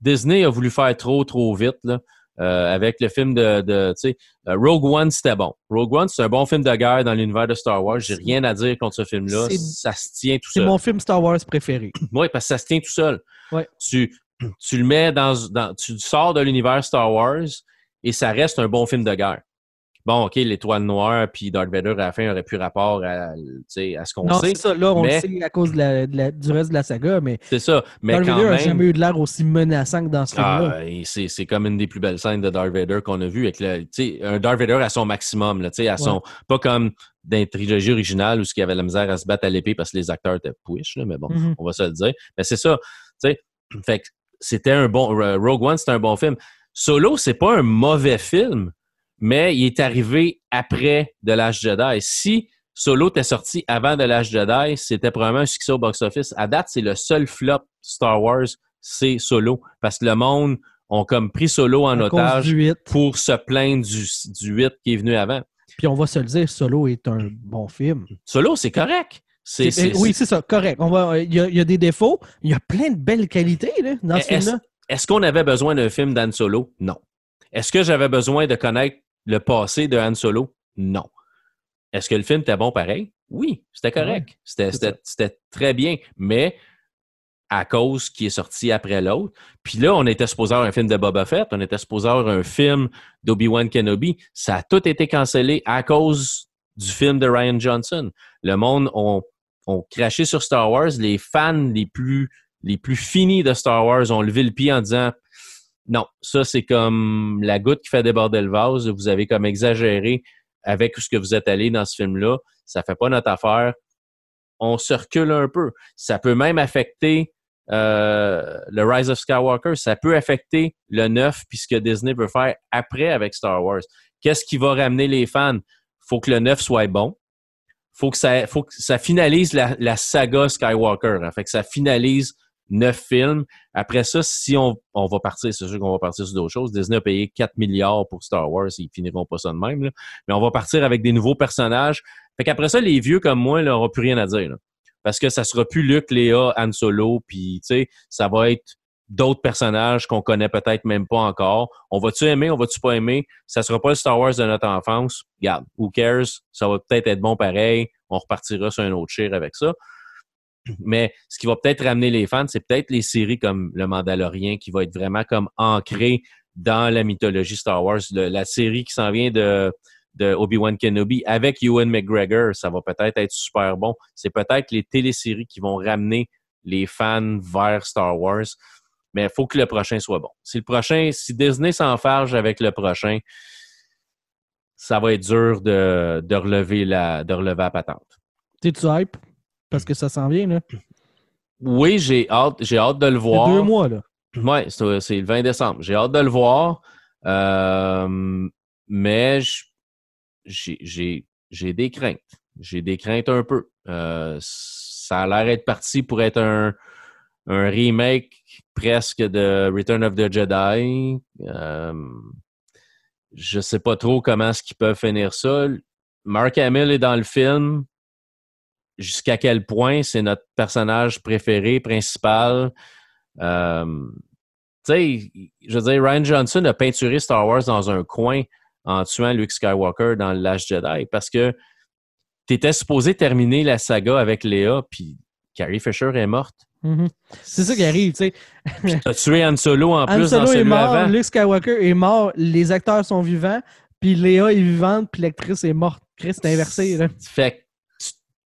Disney a voulu faire trop, trop vite, là. euh, avec le film de, de tu sais, euh, Rogue One, c'était bon. Rogue One, c'est un bon film de guerre dans l'univers de Star Wars. J'ai rien à dire contre ce film-là. C'est- Ça se tient tout C'est seul. mon film Star Wars préféré. Oui, parce que ça se tient tout seul. Ouais. Tu, tu le mets dans, dans- Tu sors de l'univers Star Wars et ça reste un bon film de guerre. Bon, OK, l'étoile noire puis Darth Vader à la fin aurait plus rapport à, ce qu'on sait. c'est ça. Là, on mais- le sait à cause de la- de la- du reste de la saga, mais C'est ça. Mais Darth quand Vader n'a même. jamais eu de l'air aussi menaçant que dans ce film-là. Ah, et c'est c'est comme une des plus belles scènes de Darth Vader qu'on a vues un Darth Vader à son maximum, là, à son, pas comme dans la trilogie originale où il y avait la misère à se battre à l'épée parce que les acteurs étaient push, là, mais bon, Mhm. on va se le dire. Mais c'est ça, tu sais, fait que c'était un bon, Rogue One, c'était un bon film. Solo, c'est pas un mauvais film, mais il est arrivé après de l'âge Jedi. Si Solo était sorti avant de l'âge Jedi, c'était probablement un succès au box-office. À date, c'est le seul flop Star Wars, c'est Solo. Parce que le monde ont comme pris Solo en à otage du 8. pour se plaindre du, du 8 qui est venu avant. Puis on va se le dire, Solo est un bon film. Solo, c'est correct. Oui, c'est ça, correct. On va, il, y a, il y a des défauts. Il y a plein de belles qualités là, dans ce film-là. Est-ce qu'on avait besoin d'un film d'Han Solo? Non. Est-ce que j'avais besoin de connaître le passé de Han Solo? Non. Est-ce que le film était bon pareil? Oui, c'était correct. C'était, très bien, mais à cause qui est sorti après l'autre. Puis là, on était supposé avoir un film de Boba Fett, on était supposé avoir un film d'Obi-Wan Kenobi. Ça a tout été cancellé à cause du film de Ryan Johnson. Le monde ont, ont craché sur Star Wars. Les fans les plus, les plus finis de Star Wars ont levé le pied en disant non, ça c'est comme la goutte qui fait déborder le vase. Vous avez comme exagéré avec ce que vous êtes allé dans ce film-là. Ça fait pas notre affaire. On se recule un peu. Ça peut même affecter euh, le Rise of Skywalker. Ça peut affecter le 9 puis ce que Disney veut faire après avec Star Wars. Qu'est-ce qui va ramener les fans? Faut que le 9 soit bon. Faut que ça, faut que ça finalise la, saga Skywalker. hein. Fait que ça finalise neuf films. Après ça, si on, on va partir, c'est sûr qu'on va partir sur d'autres choses. Disney a payé 4 milliards pour Star Wars, ils finiront pas ça de même. là. Mais on va partir avec des nouveaux personnages. Fait qu'après ça, les vieux comme moi n'auront plus rien à dire. là. Parce que ça sera plus Luke, Léa, Han Solo, puis tu sais, ça va être d'autres personnages qu'on connaît peut-être même pas encore. On va-tu aimer, on va-tu pas aimer? Ça sera pas le Star Wars de notre enfance. Regarde, who cares? Ça va peut-être être bon pareil. On repartira sur un autre cheer avec ça. Mais ce qui va peut-être ramener les fans, c'est peut-être les séries comme Le Mandalorien qui va être vraiment comme ancré dans la mythologie Star Wars. La série qui s'en vient de, Obi-Wan Kenobi avec Ewan McGregor, ça va peut-être être super bon. C'est peut-être les téléséries qui vont ramener les fans vers Star Wars. Mais il faut que le prochain soit bon. Si le prochain, si Disney s'enfarge avec le prochain, ça va être dur de, de relever la, de relever la patente. T'es-tu hype? Parce que ça s'en vient, là. Oui, j'ai hâte, j'ai hâte de le C'est voir. deux mois, là. Oui, c'est le 20 décembre. J'ai hâte de le voir. Euh, mais j'ai- des craintes. J'ai des craintes un peu. Euh, ça a l'air d'être parti pour être un, un remake presque de Return of the Jedi. Euh, je sais pas trop comment est-ce qu'ils peuvent finir ça. Mark Hamill est dans le film. Jusqu'à quel point c'est notre personnage préféré, principal. Euh, sais, je veux dire, Ryan Johnson a peinturé Star Wars dans un coin en tuant Luke Skywalker dans Last Jedi parce que tu étais supposé terminer la saga avec Léa, puis Carrie Fisher est morte. Mhm. C'est ça qui arrive, tu sais. Tu as tué Han Solo en Han plus Solo dans est mort, avant. Luke Skywalker est mort, les acteurs sont vivants, puis Léa est vivante, puis l'actrice est morte. Chris, c'est inversé, là. Fait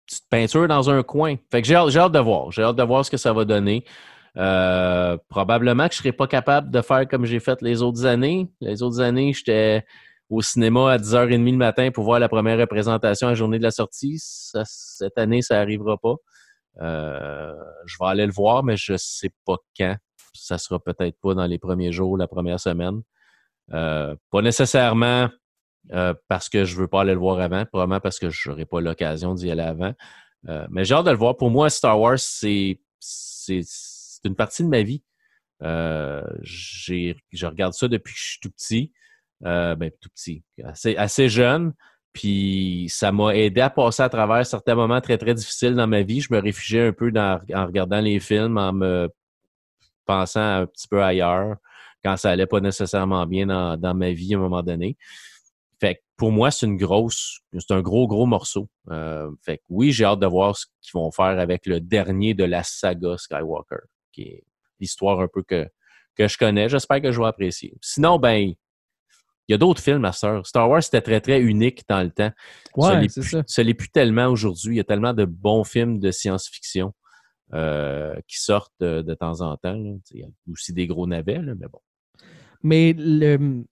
que tu, tu te peintures dans un coin. Fait que j'ai hâte, hâte de voir. J'ai hâte de voir ce que ça va donner. Euh, probablement que je serais pas capable de faire comme j'ai fait les autres années. Les autres années, j'étais au cinéma à 10h30 le matin pour voir la première représentation à la journée de la sortie. Cette année, ça arrivera pas. Euh, je vais aller le voir, mais je sais pas quand. Ça sera peut-être pas dans les premiers jours, la première semaine. Euh, pas nécessairement euh, parce que je veux pas aller le voir avant, probablement parce que j'aurai pas l'occasion d'y aller avant. Euh, mais j'ai hâte de le voir. Pour moi, Star Wars, c'est une partie de ma vie. Euh, je regarde ça depuis que je suis tout petit. Ben, tout petit, assez, assez jeune. Puis ça m'a aidé à passer à travers certains moments très, très difficiles dans ma vie. Je me réfugiais un peu en regardant les films, en me pensant un petit peu ailleurs, quand ça allait pas nécessairement bien dans, dans ma vie à un moment donné. Pour moi, c'est une grosse, c'est un gros, gros morceau. Euh, fait que oui, j'ai hâte de voir ce qu'ils vont faire avec le dernier de la saga Skywalker, qui est l'histoire un peu que, que je connais. J'espère que je vais apprécier. Sinon, ben, il y a d'autres films à cette heure. Star Wars, c'était très, très unique dans le temps. ça Ouais, c'est l'est plus tellement aujourd'hui. Il y a tellement de bons films de science-fiction euh, qui sortent de, de temps en temps. là. Il y a aussi des gros navets, là, mais bon. Mais le,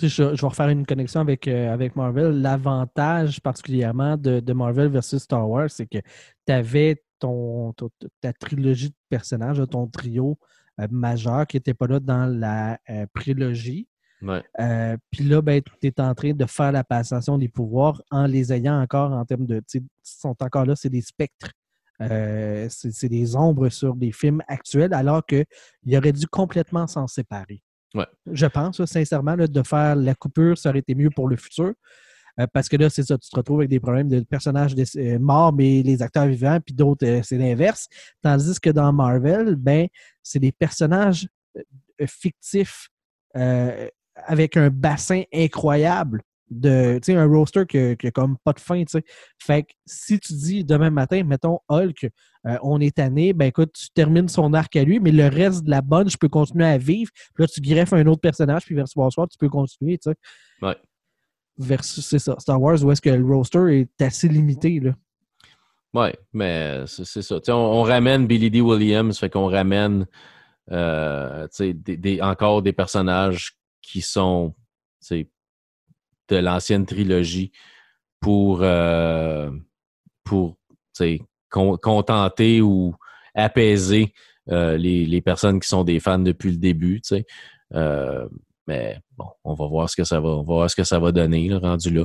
je, je vais refaire une connexion avec, euh, avec Marvel. L'avantage particulièrement de, de Marvel versus Star Wars, c'est que tu avais ton, ton- ta trilogie de personnages, ton trio euh, majeur qui n'était pas là dans la euh, prélogie. Euh, Puis là, ben, tu es en train de faire la passation des pouvoirs en les ayant encore en termes de. Ils sont encore là, c'est des spectres. C'est c'est des ombres sur des films actuels, alors qu'il aurait dû complètement s'en séparer. Je pense, sincèrement, de faire la coupure, ça aurait été mieux pour le futur. Euh, parce que là, c'est ça, tu te retrouves avec des problèmes de personnages euh, morts, mais les acteurs vivants, puis d'autres, euh, c'est l'inverse. Tandis que dans Marvel, ben, c'est des personnages fictifs avec un bassin incroyable de, tu sais, un roster qui qui a comme pas de fin, tu sais. Fait que si tu dis demain matin, mettons Hulk, euh, on est tanné, ben écoute, tu termines son arc à lui, mais le reste de la bonne, je peux continuer à vivre. Puis là, tu greffes un autre personnage, puis vers ce soir, tu peux continuer, tu sais. Ouais. Versus, c'est ça, Star Wars, où est-ce que le roster est assez limité, là. Oui, mais c'est c'est ça. Tu sais, On, on ramène Billy D. Williams, fait qu'on ramène euh, tu sais, des, des- encore des personnages qui sont tu sais, de l'ancienne trilogie pour, euh, pour con- contenter ou apaiser euh, les, les personnes qui sont des fans depuis le début. Euh, mais bon, on va voir ce que ça va, on va voir ce que ça va donner, là, rendu là.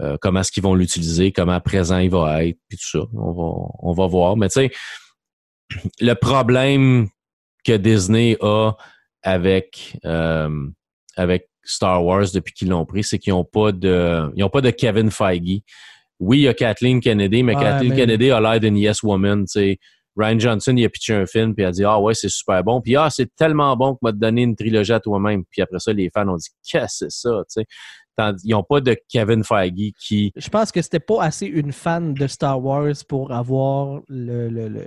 Euh, comment est-ce qu'ils vont l'utiliser, comment à présent il va être, puis tout ça. On va, on va voir. Mais tu sais, le problème que Disney a avec, avec Star Wars depuis qu'ils l'ont pris, c'est qu'ils n'ont pas de. Ils ont pas de Kevin Feige. Oui, il y a Kathleen Kennedy, mais Ouais, Kathleen mais- Kennedy a l'air d'une yes woman. Ryan Johnson, il a pitché un film, puis il a dit Ah ouais, c'est super bon. Puis Ah, c'est tellement bon que m'a donné une trilogie à toi-même. Puis après ça, les fans ont dit Qu'est-ce que c'est ça? Ils n'ont pas de Kevin Feige qui. Je pense que c'était pas assez une fan de Star Wars pour avoir le, le, le,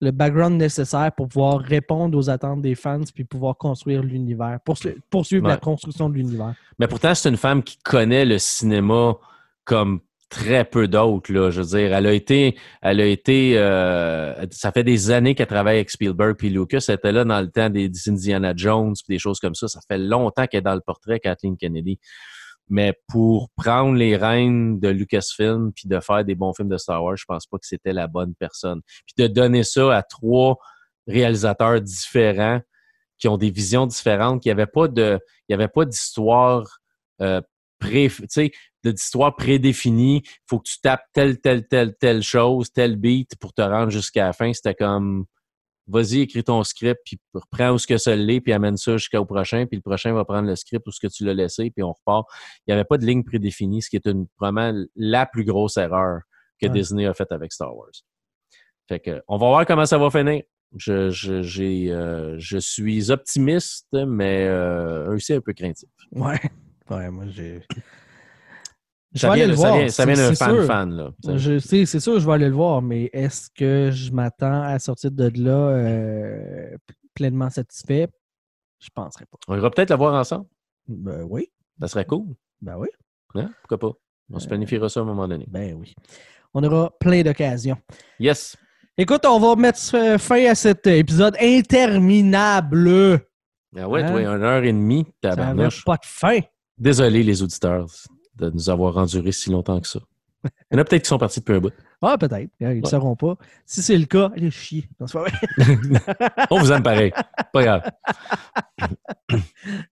le background nécessaire pour pouvoir répondre aux attentes des fans puis pouvoir construire l'univers, poursu- poursuivre la construction de l'univers. Mais pourtant, c'est une femme qui connaît le cinéma comme très peu d'autres. Je veux dire, elle a été, elle a été, euh, ça fait des années qu'elle travaille avec Spielberg puis Lucas. Elle était là dans le temps des, des Indiana Jones puis des choses comme ça. Ça fait longtemps qu'elle est dans le portrait, Kathleen Kennedy. Mais pour prendre les rênes de Lucasfilm puis de faire des bons films de Star Wars, je pense pas que c'était la bonne personne. Puis de donner ça à trois réalisateurs différents qui ont des visions différentes, qui n'avaient pas de, il y avait pas d'histoire euh, pré, d'histoire prédéfinie. Faut que tu tapes telle, telle, telle, telle chose, tel beat pour te rendre jusqu'à la fin. C'était comme, vas-y, écris ton script, puis reprends où ce que ça l'est, puis amène ça jusqu'au prochain, puis le prochain va prendre le script où ce que tu l'as laissé, puis on repart. Il n'y avait pas de ligne prédéfinie, ce qui est une, vraiment la plus grosse erreur que Ouais. Disney a faite avec Star Wars. Fait que, on va voir comment ça va finir. Je, je, j'ai, euh, je suis optimiste, mais euh, aussi un peu craintif. Ouais. Ouais, moi, j'ai. Je Ça vais vient, aller le ça voir. vient, ça vient d'un c'est fan sûr. fan. Là, tu sais. Je sais, c'est sûr, je vais aller le voir, mais est-ce que je m'attends à sortir de là euh, pleinement satisfait? Je penserais pas. On ira peut-être le voir ensemble. Ben oui, Ça serait cool. ben oui, Hein? Pourquoi pas? On se planifiera ça à un moment donné. ben oui. On aura plein d'occasions. Yes. Écoute, on va mettre euh, fin à cet épisode interminable. Ah ouais, Hein? toi, une heure et demie, tabarnouche. pas de fin. Désolé, les auditeurs, de nous avoir enduré si longtemps que ça. Il y en a peut-être qui sont partis depuis un bout. Ah, peut-être. Ils ne le sauront pas. Si c'est le cas, allez chier. Non, c'est pas vrai. On vous aime pareil. Pas grave.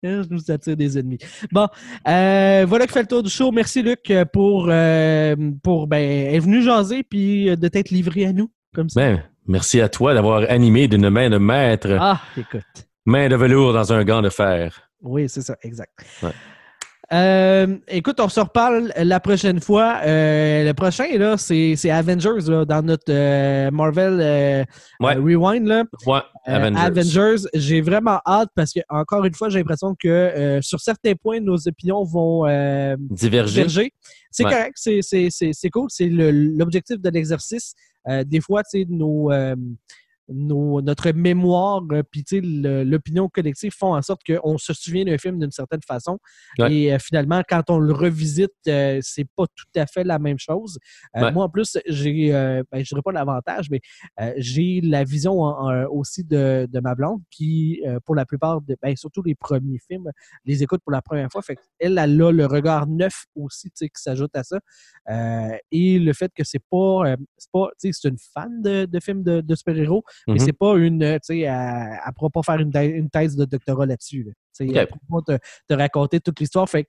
Je nous attire des ennemis. Bon, euh, voilà qui fait le tour du show. Merci, Luc, pour, euh, pour ben, être venu jaser puis euh, de t'être livré à nous. Comme ça. Ben, merci à toi d'avoir animé d'une main de maître, Ah, écoute. main de velours dans un gant de fer. Oui, c'est ça, exact. Ouais. Euh, écoute, on se reparle la prochaine fois. Euh, le prochain, là, c'est c'est Avengers, là, dans notre euh, Marvel euh, Ouais. euh, Rewind. Là. Ouais, Euh, Avengers. Avengers, j'ai vraiment hâte parce que, encore une fois, j'ai l'impression que euh, sur certains points, nos opinions vont euh, Diverger. diverger. C'est Ouais. correct, c'est- c'est c'est- c'est cool, c'est l'objectif de l'exercice. Euh, des fois, tu sais, nos, euh, nos- notre mémoire, euh, puis l'opinion collective font en sorte qu'on se souvient d'un film d'une certaine façon. Ouais. Et euh, finalement, quand on le revisite, euh, c'est pas tout à fait la même chose. Euh, Ouais. Moi, en plus, j'ai, ben, je dirais pas l'avantage, mais j'ai la vision en- en- aussi de, de ma blonde qui, pour la plupart, de, ben, surtout les premiers films, les écoute pour la première fois. Fait elle, elle a le regard neuf aussi, tu sais, qui s'ajoute à ça. Et le fait que c'est pas, c'est pas, tu sais, c'est une fan de, de films de, de super-héros, mais Mhm. c'est pas une, euh, tu sais, elle, elle pourra pas faire une, une thèse de doctorat là-dessus. là. Tu sais, Ok. Elle pourra pas te, te raconter toute l'histoire. Fait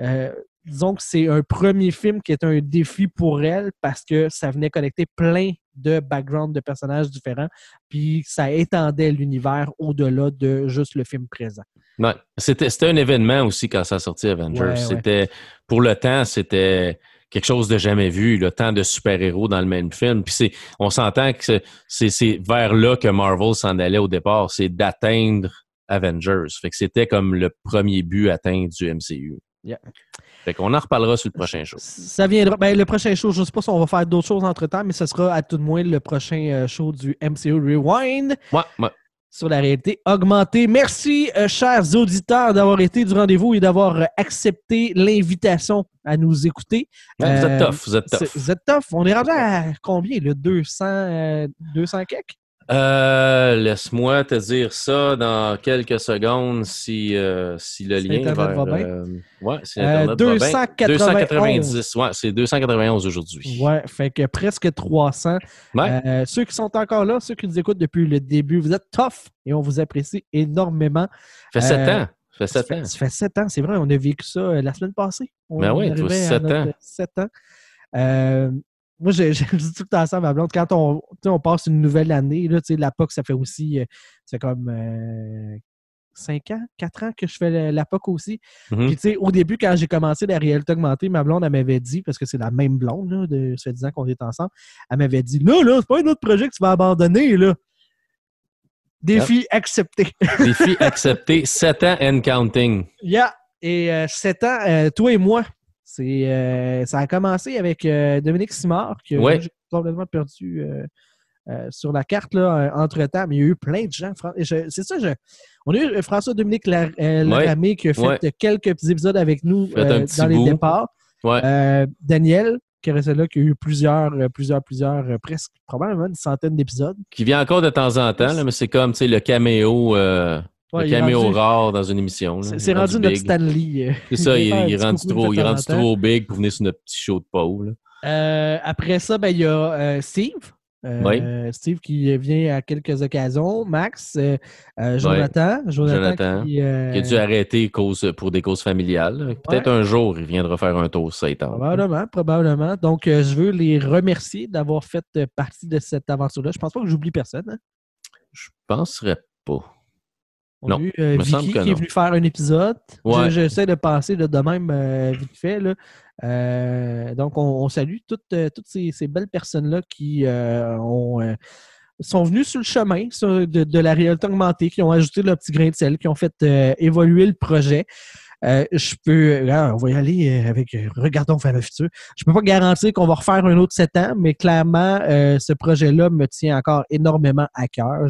euh, disons que c'est un premier film qui est un défi pour elle parce que ça venait connecter plein de backgrounds de personnages différents, puis ça étendait l'univers au-delà de juste le film présent. Ouais. C'était c'était un événement aussi quand ça a sorti Avengers. Ouais, ouais. C'était pour le temps, c'était quelque chose de jamais vu, le temps de super-héros dans le même film. Puis c'est, on s'entend que c'est- vers là que Marvel s'en allait au départ, c'est d'atteindre Avengers. Fait que c'était comme le premier but atteint du MCU. Yeah. Fait qu'on en reparlera sur le prochain show. Ça viendra. Ben, le prochain show, je ne sais pas si on va faire d'autres choses entre temps, mais ce sera à tout de moins le prochain euh, show du MCU Rewind Ouais, ouais. Sur la réalité augmentée. Merci, euh, chers auditeurs, d'avoir été du rendez-vous et d'avoir euh, accepté l'invitation à nous écouter. Vous Euh, êtes tough, vous êtes tough. Vous êtes tough. On est rendu à combien? Le 200, euh, 200 quelques? Euh, laisse-moi te dire ça dans quelques secondes si, euh, si le lien Internet vers... va bien. euh, ouais, si Euh, Internet va bien. 291. 290. Ouais, c'est 291 aujourd'hui. Ouais, fait que presque 300. Ouais. Euh, ceux qui sont encore là, ceux qui nous écoutent depuis le début, vous êtes tough et on vous apprécie énormément. Ça fait 7 Euh, ans. Ça fait Ça 7 fait, ans. ça fait sept ans, c'est vrai, on a vécu ça euh, la semaine passée. On Ben oui, toi, arrivait à sept notre ans. sept ans. Euh, moi, j'ai j'ai dit tout le temps ça à ma blonde. Quand on, on passe une nouvelle année, là, la POC, ça fait aussi, euh, c'est comme euh, 5 ans, 4 ans que je fais la, POC aussi. Mhm. Puis, tu sais, au début, quand j'ai commencé la réalité augmentée, ma blonde, elle m'avait dit, parce que c'est la même blonde, là, de, ça fait 10 ans qu'on est ensemble, elle m'avait dit, là, là, c'est pas un autre projet que tu vas abandonner, là. Défi accepté. Défi accepté. 7 ans and counting. Yeah. Et 7 ans, euh, toi et moi, c'est, euh, ça a commencé avec euh, Dominique Simard, que Ouais. j'ai complètement perdu euh, sur la carte là, entre-temps. Mais il y a eu plein de gens. C'est ça, je- on a eu François-Dominique Lar- Laramé qui a fait Ouais. quelques petits épisodes avec nous euh, dans les bout. départs. Ouais. Daniel, qui restait là, qui a eu plusieurs, plusieurs, plusieurs, presque, probablement une centaine d'épisodes. Qui vient encore de temps en temps, là, mais c'est comme le caméo, Ouais, le il caméo rendu- rare dans une émission. C'est Il est rendu notre. Stanley. euh. C'est ça, il, il est petit rendu trop, il temps rendu temps. trop big pour venir sur notre petit show de Paul. là. Euh, après ça, ben, il y a euh, Steve. Euh, Steve qui vient à quelques occasions. Max, Jonathan. Jonathan, qui, Il a dû arrêter cause, pour des causes familiales. Peut-être un jour, il viendra faire un tour ça étant. Probablement, probablement. Donc, je veux les remercier d'avoir fait partie de cette aventure-là. Je pense pas que j'oublie personne. hein. Je penserais pas. On Non, a eu euh, Vicky qui est venu faire un épisode. Ouais. Je- J'essaie de passer là, de même euh, vite fait. là. Euh, donc, on, on salue toutes, toutes ces, ces belles personnes-là qui ont, sont venus sur le chemin de, la réalité augmentée, qui ont ajouté leur petit grain de sel, qui ont fait évoluer le projet. Euh, je peux, on va y aller avec, regardons vers le futur. Je peux pas garantir qu'on va refaire un autre sept ans, mais clairement, ce projet-là me tient encore énormément à cœur.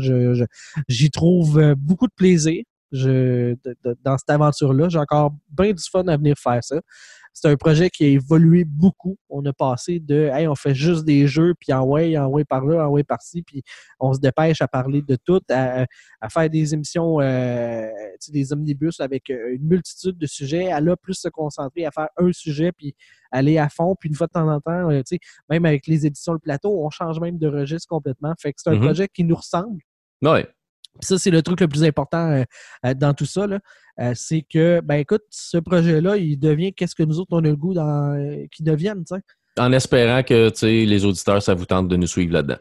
J'y trouve beaucoup de plaisir je, dans cette aventure-là. J'ai encore bien du fun à venir faire ça. C'est un projet qui a évolué beaucoup. On a passé de hey, on fait juste des jeux, puis en way, en way par là, en way par-ci, puis on se dépêche à parler de tout, à, faire des émissions, euh, des omnibus avec euh, une multitude de sujets, à là plus se concentrer à faire un sujet, puis aller à fond, puis une fois de temps en temps, euh, même avec les éditions Le Plateau, on change même de registre complètement. Fait que c'est un mm-hmm. projet qui nous ressemble. Oui ça, c'est le truc le plus important euh, euh, dans tout ça. Euh, c'est que, ben écoute, ce projet-là, il devient qu'est-ce que nous autres, on a le goût qu'il devienne. En espérant que les auditeurs, ça vous tente de nous suivre là-dedans.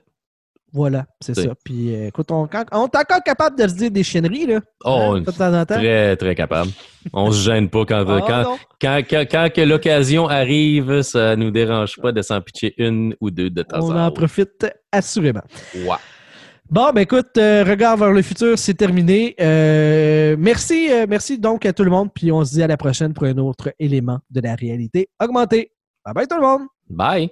Voilà, c'est ça. Puis écoute, on, est encore capable de se dire des chienneries, là. Oh, hein, très, très capable. On se gêne pas quand, ah, quand, quand, l'occasion arrive, ça nous dérange pas de s'en pitcher une ou deux de temps en temps. On en profite assurément. Ouais. Bon, ben écoute, euh, Regard vers le futur, c'est terminé. Euh, merci, euh, merci donc à tout le monde, puis on se dit à la prochaine pour un autre élément de la réalité augmentée. Bye bye tout le monde! Bye!